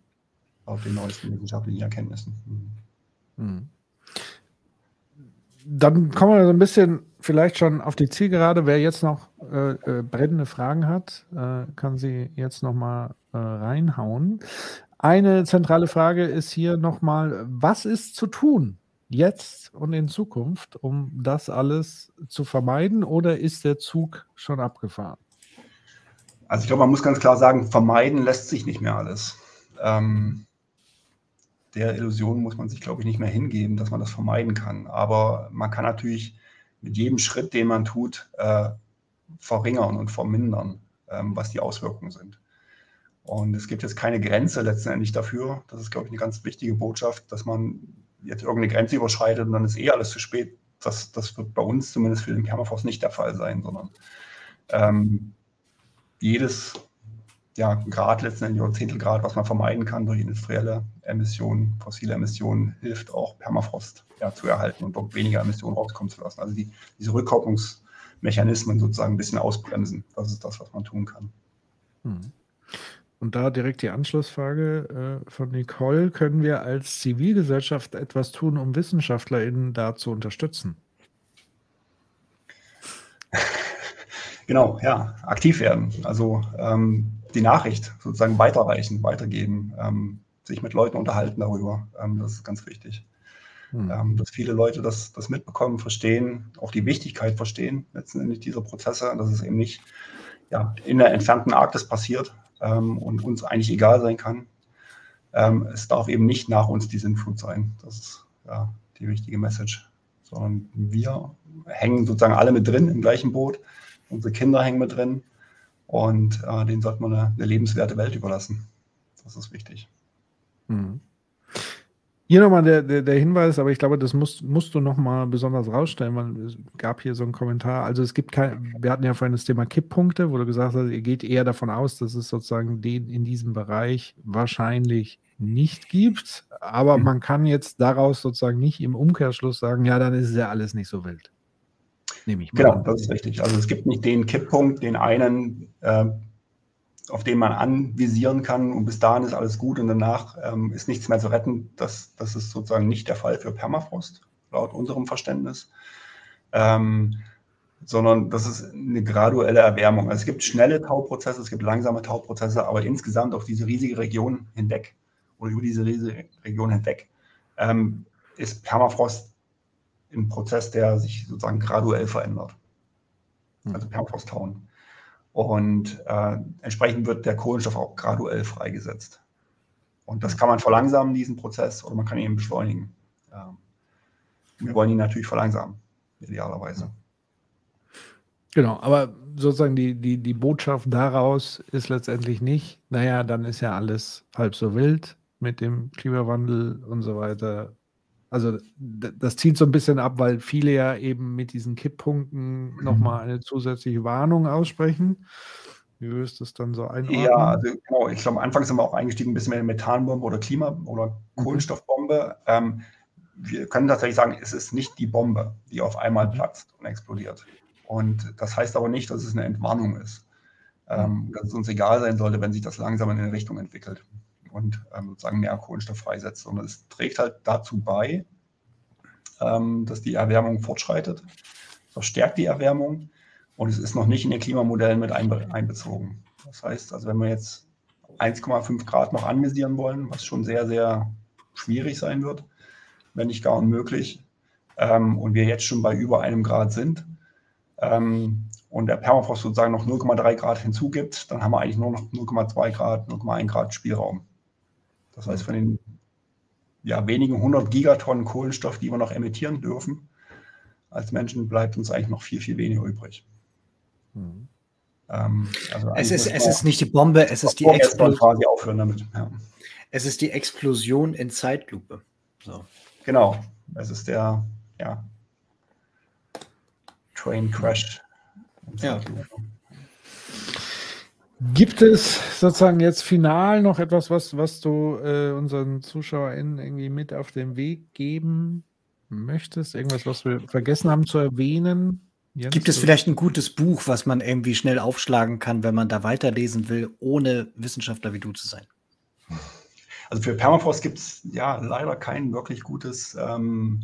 Auf den neuesten wissenschaftlichen Erkenntnissen. Mhm. Mhm. Dann kommen wir so ein bisschen vielleicht schon auf die Zielgerade. Wer jetzt noch äh, äh, brennende Fragen hat, äh, kann sie jetzt noch mal äh, reinhauen. Eine zentrale Frage ist hier nochmal, was ist zu tun jetzt und in Zukunft, um das alles zu vermeiden oder ist der Zug schon abgefahren? Also ich glaube, man muss ganz klar sagen, vermeiden lässt sich nicht mehr alles. Ähm, der Illusion muss man sich, glaube ich, nicht mehr hingeben, dass man das vermeiden kann. Aber man kann natürlich mit jedem Schritt, den man tut, äh, verringern und vermindern, ähm, was die Auswirkungen sind. Und es gibt jetzt keine Grenze letztendlich dafür. Das ist, glaube ich, eine ganz wichtige Botschaft, dass man jetzt irgendeine Grenze überschreitet und dann ist eh alles zu spät. Das, das wird bei uns zumindest für den Permafrost nicht der Fall sein, sondern ähm, jedes ja, Grad letztendlich oder Zehntelgrad, was man vermeiden kann durch industrielle Emissionen, fossile Emissionen, hilft auch Permafrost ja, zu erhalten und dort weniger Emissionen rauskommen zu lassen. Also die, diese Rückkopplungsmechanismen sozusagen ein bisschen ausbremsen. Das ist das, was man tun kann. Hm. Und da direkt die Anschlussfrage äh, von Nicole. Können wir als Zivilgesellschaft etwas tun, um WissenschaftlerInnen da zu unterstützen? Genau, ja, aktiv werden. Also ähm, die Nachricht sozusagen weiterreichen, weitergeben, ähm, sich mit Leuten unterhalten darüber. Ähm, das ist ganz wichtig. Mhm. Ähm, dass viele Leute das, das mitbekommen, verstehen, auch die Wichtigkeit verstehen, letztendlich dieser Prozesse, dass es eben nicht ja, in der entfernten Arktis passiert ähm, und uns eigentlich egal sein kann. Ähm, es darf eben nicht nach uns die Sintflut sein. Das ist ja die wichtige Message. Sondern wir hängen sozusagen alle mit drin im gleichen Boot. Unsere Kinder hängen mit drin. Und äh, denen sollte man eine, eine lebenswerte Welt überlassen. Das ist wichtig. Mhm. Hier nochmal der, der, der, Hinweis, aber ich glaube, das musst, musst du nochmal besonders rausstellen, weil es gab hier so einen Kommentar. Also es gibt kein, wir hatten ja vorhin das Thema Kipppunkte, wo du gesagt hast, ihr geht eher davon aus, dass es sozusagen den in diesem Bereich wahrscheinlich nicht gibt. Aber mhm. man kann jetzt daraus sozusagen nicht im Umkehrschluss sagen, ja, dann ist es ja alles nicht so wild. Nehme ich mal. Genau, das ist richtig. Also es gibt nicht den Kipppunkt, den einen äh, auf den man anvisieren kann und bis dahin ist alles gut und danach ähm, ist nichts mehr zu retten. Das, das ist sozusagen nicht der Fall für Permafrost, laut unserem Verständnis. Ähm, sondern das ist eine graduelle Erwärmung. Also es gibt schnelle Tauprozesse, es gibt langsame Tauprozesse, aber insgesamt auf diese riesige Region hinweg oder über diese riesige Region hinweg ähm, ist Permafrost ein Prozess, der sich sozusagen graduell verändert. Also Permafrost-Tauen. Und äh, entsprechend wird der Kohlenstoff auch graduell freigesetzt. Und das kann man verlangsamen, diesen Prozess, oder man kann ihn beschleunigen. Ähm, wir wollen ihn natürlich verlangsamen, idealerweise. Genau, aber sozusagen die, die, die Botschaft daraus ist letztendlich nicht, naja, dann ist ja alles halb so wild mit dem Klimawandel und so weiter. Also das zieht so ein bisschen ab, weil viele ja eben mit diesen Kipppunkten mhm. nochmal eine zusätzliche Warnung aussprechen. Wie würdest du es dann so einordnen? Ja, also genau, ich glaube, am Anfang sind wir auch eingestiegen, ein bisschen mehr Methanbombe oder Klima- oder mhm. Kohlenstoffbombe. Ähm, wir können tatsächlich sagen, es ist nicht die Bombe, die auf einmal platzt und explodiert. Und das heißt aber nicht, dass es eine Entwarnung ist. Ähm, mhm. dass es uns egal sein sollte, wenn sich das langsam in eine Richtung entwickelt und ähm, sozusagen mehr Kohlenstoff freisetzt, sondern es trägt halt dazu bei, ähm, dass die Erwärmung fortschreitet, verstärkt die Erwärmung und es ist noch nicht in den Klimamodellen mit einbe einbezogen. Das heißt, also wenn wir jetzt 1,5 Grad noch anvisieren wollen, was schon sehr, sehr schwierig sein wird, wenn nicht gar unmöglich, ähm, und wir jetzt schon bei über einem Grad sind, ähm, und der Permafrost sozusagen noch 0,3 Grad hinzugibt, dann haben wir eigentlich nur noch 0,2 Grad, 0,1 Grad Spielraum. Das heißt, von den ja, wenigen hundert Gigatonnen Kohlenstoff, die wir noch emittieren dürfen, als Menschen bleibt uns eigentlich noch viel, viel weniger übrig. Mhm. Ähm, also es ist, es ist nicht die Bombe, es ist die Explosion. aufhören damit. Ja. Es ist die Explosion in Zeitlupe. So. Genau, es ist der ja, Train Crash. Ja. Gibt es sozusagen jetzt final noch etwas, was, was du äh, unseren ZuschauerInnen irgendwie mit auf den Weg geben möchtest? Irgendwas, was wir vergessen haben zu erwähnen? Jens, Gibt es vielleicht ein gutes Buch, was man irgendwie schnell aufschlagen kann, wenn man da weiterlesen will, ohne Wissenschaftler wie du zu sein? Also für Permafrost gibt es ja leider kein wirklich gutes ähm,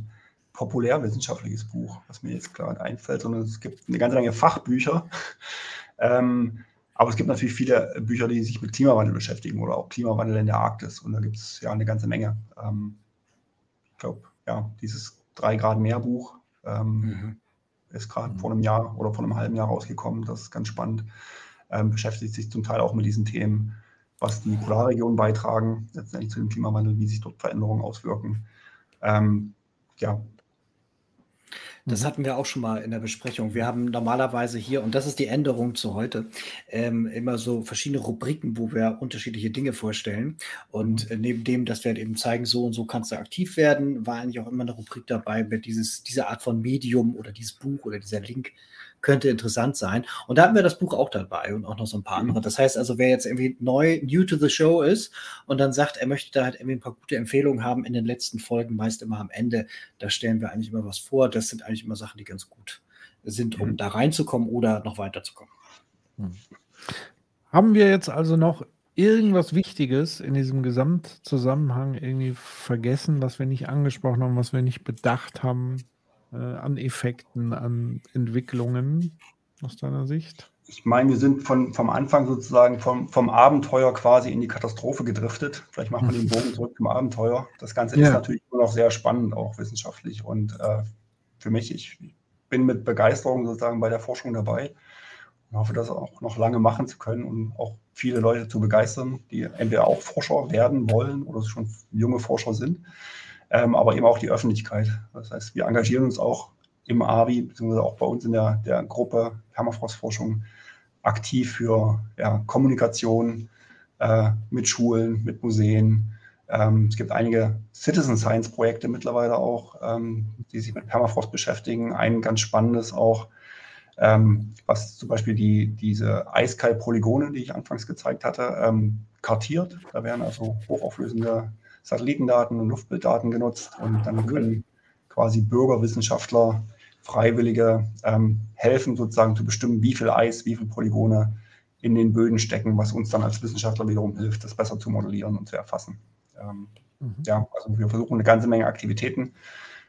populärwissenschaftliches Buch, was mir jetzt gerade einfällt, sondern es gibt eine ganze Menge Fachbücher. ähm, aber es gibt natürlich viele Bücher, die sich mit Klimawandel beschäftigen oder auch Klimawandel in der Arktis. Und da gibt es ja eine ganze Menge. Ähm, ich glaube, ja, dieses 3 Grad Meer Buch ähm, mhm. ist gerade mhm. vor einem Jahr oder vor einem halben Jahr rausgekommen. Das ist ganz spannend. Ähm, beschäftigt sich zum Teil auch mit diesen Themen, was die Polarregionen beitragen, letztendlich zu dem Klimawandel, wie sich dort Veränderungen auswirken. Ähm, ja, das mhm. hatten wir auch schon mal in der Besprechung. Wir haben normalerweise hier, und das ist die Änderung zu heute, ähm, immer so verschiedene Rubriken, wo wir unterschiedliche Dinge vorstellen. Und mhm. neben dem, dass wir halt eben zeigen, so und so kannst du aktiv werden, war eigentlich auch immer eine Rubrik dabei mit dieses, dieser Art von Medium oder dieses Buch oder dieser Link könnte interessant sein. Und da hatten wir das Buch auch dabei und auch noch so ein paar andere. Mhm. Das heißt also, wer jetzt irgendwie neu, new to the show ist und dann sagt, er möchte da halt irgendwie ein paar gute Empfehlungen haben in den letzten Folgen, meist immer am Ende, da stellen wir eigentlich immer was vor. Das sind eigentlich immer Sachen, die ganz gut sind, um mhm. da reinzukommen oder noch weiterzukommen. Mhm. Haben wir jetzt also noch irgendwas Wichtiges in diesem Gesamtzusammenhang irgendwie vergessen, was wir nicht angesprochen haben, was wir nicht bedacht haben? Äh, an Effekten, an Entwicklungen aus deiner Sicht? ich meine, wir sind von, vom Anfang sozusagen vom, vom Abenteuer quasi in die Katastrophe gedriftet. Vielleicht machen wir den Bogen zurück zum Abenteuer. Das Ganze ja. ist natürlich immer noch sehr spannend, auch wissenschaftlich. Und äh, für mich, ich bin mit Begeisterung sozusagen bei der Forschung dabei und hoffe, das auch noch lange machen zu können und auch viele Leute zu begeistern, die entweder auch Forscher werden wollen oder schon junge Forscher sind, ähm, aber eben auch die Öffentlichkeit. Das heißt, wir engagieren uns auch im AVI, beziehungsweise auch bei uns in der, der Gruppe Permafrostforschung aktiv für ja, Kommunikation äh, mit Schulen, mit Museen. Ähm, es gibt einige Citizen Science Projekte mittlerweile auch, ähm, die sich mit Permafrost beschäftigen. Ein ganz spannendes auch, ähm, was zum Beispiel die, diese Eiskai-Polygone, die ich anfangs gezeigt hatte, ähm, kartiert. Da werden also hochauflösende Satellitendaten und Luftbilddaten genutzt und dann können quasi Bürgerwissenschaftler, Freiwillige ähm, helfen, sozusagen zu bestimmen, wie viel Eis, wie viele Polygone in den Böden stecken, was uns dann als Wissenschaftler wiederum hilft, das besser zu modellieren und zu erfassen. Ähm, mhm. Ja, also wir versuchen eine ganze Menge Aktivitäten,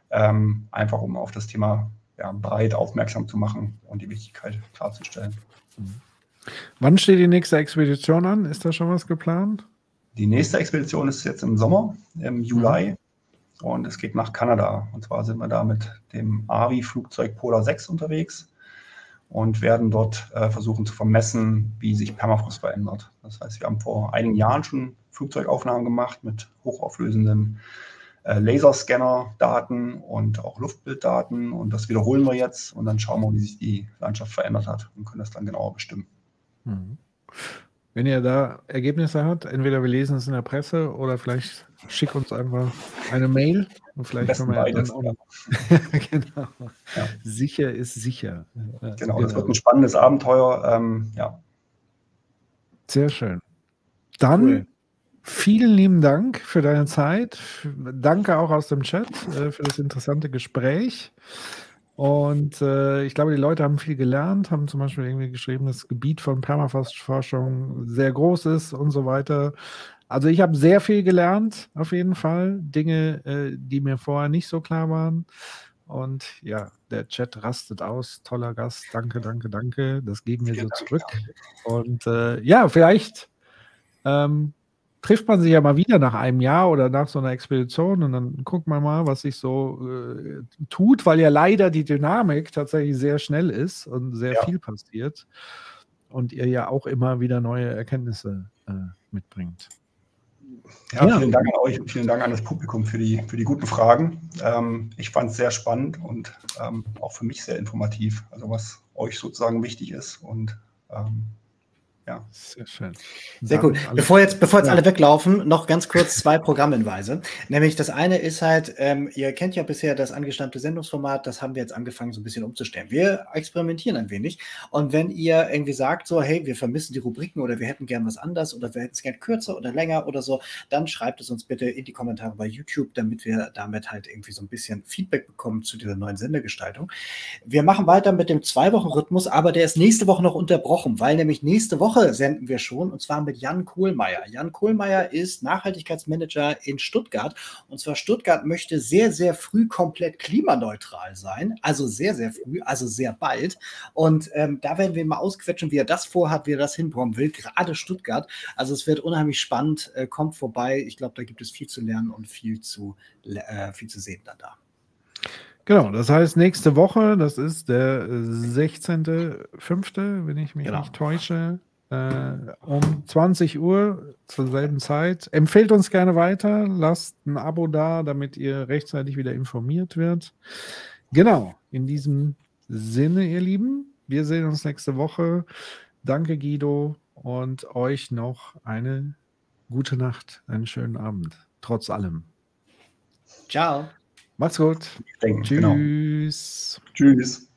ähm, einfach um auf das Thema ja, breit aufmerksam zu machen und die Wichtigkeit klarzustellen. Mhm. Wann steht die nächste Expedition an? Ist da schon was geplant? Die nächste Expedition ist jetzt im Sommer, im Juli. Mhm. Und es geht nach Kanada. Und zwar sind wir da mit dem AVI-Flugzeug Polar 6 unterwegs und werden dort äh, versuchen zu vermessen, wie sich Permafrost verändert. Das heißt, wir haben vor einigen Jahren schon Flugzeugaufnahmen gemacht mit hochauflösenden äh, Laserscanner-Daten und auch Luftbilddaten. Und das wiederholen wir jetzt und dann schauen wir, wie sich die Landschaft verändert hat und können das dann genauer bestimmen. Mhm. Wenn ihr da Ergebnisse habt, entweder wir lesen es in der Presse oder vielleicht schickt uns einfach eine Mail und vielleicht können wir ja dann auch. genau. Ja. Sicher ist sicher. Genau, genau, das wird ein spannendes Abenteuer. Ähm, ja. Sehr schön. Dann cool. vielen lieben Dank für deine Zeit. Danke auch aus dem Chat äh, für das interessante Gespräch. Und äh, ich glaube, die Leute haben viel gelernt, haben zum Beispiel irgendwie geschrieben, dass das Gebiet von Permafrost-Forschung sehr groß ist und so weiter. Also ich habe sehr viel gelernt, auf jeden Fall. Dinge, äh, die mir vorher nicht so klar waren. Und ja, der Chat rastet aus. Toller Gast. Danke, danke, danke. Das geben wir so zurück. Und äh, ja, vielleicht ähm, trifft man sich ja mal wieder nach einem Jahr oder nach so einer Expedition und dann guckt man mal, was sich so äh, tut, weil ja leider die Dynamik tatsächlich sehr schnell ist und sehr ja. viel passiert und ihr ja auch immer wieder neue Erkenntnisse äh, mitbringt. Ja, ja, vielen Dank an euch und vielen Dank an das Publikum für die, für die guten Fragen. Ähm, ich fand es sehr spannend und ähm, auch für mich sehr informativ, also was euch sozusagen wichtig ist und ähm, ja. Sehr schön. Sehr gut. Bevor jetzt, bevor jetzt ja. alle weglaufen, noch ganz kurz zwei Programmhinweise. Nämlich das eine ist halt, ähm, ihr kennt ja bisher das angestammte Sendungsformat, das haben wir jetzt angefangen so ein bisschen umzustellen. Wir experimentieren ein wenig. Und wenn ihr irgendwie sagt, so, hey, wir vermissen die Rubriken oder wir hätten gern was anders oder wir hätten es gern kürzer oder länger oder so, dann schreibt es uns bitte in die Kommentare bei YouTube, damit wir damit halt irgendwie so ein bisschen Feedback bekommen zu dieser neuen Sendegestaltung. Wir machen weiter mit dem Zwei-Wochen-Rhythmus, aber der ist nächste Woche noch unterbrochen, weil nämlich nächste Woche Woche senden wir schon und zwar mit Jan Kohlmeier. Jan Kohlmeier ist Nachhaltigkeitsmanager in Stuttgart und zwar Stuttgart möchte sehr, sehr früh komplett klimaneutral sein, also sehr, sehr früh, also sehr bald. Und ähm, da werden wir mal ausquetschen, wie er das vorhat, wie er das hinbekommen will, gerade Stuttgart. Also es wird unheimlich spannend, äh, kommt vorbei. Ich glaube, da gibt es viel zu lernen und viel zu, äh, viel zu sehen dann da. Genau, das heißt nächste Woche, das ist der 16.05., wenn ich mich genau. nicht täusche, äh, um 20 Uhr zur selben Zeit. Empfehlt uns gerne weiter, lasst ein Abo da, damit ihr rechtzeitig wieder informiert wird. Genau, in diesem Sinne, ihr Lieben, wir sehen uns nächste Woche. Danke, Guido, und euch noch eine gute Nacht, einen schönen Abend, trotz allem. Ciao. Macht's gut. Genau. Tschüss. Genau. Tschüss.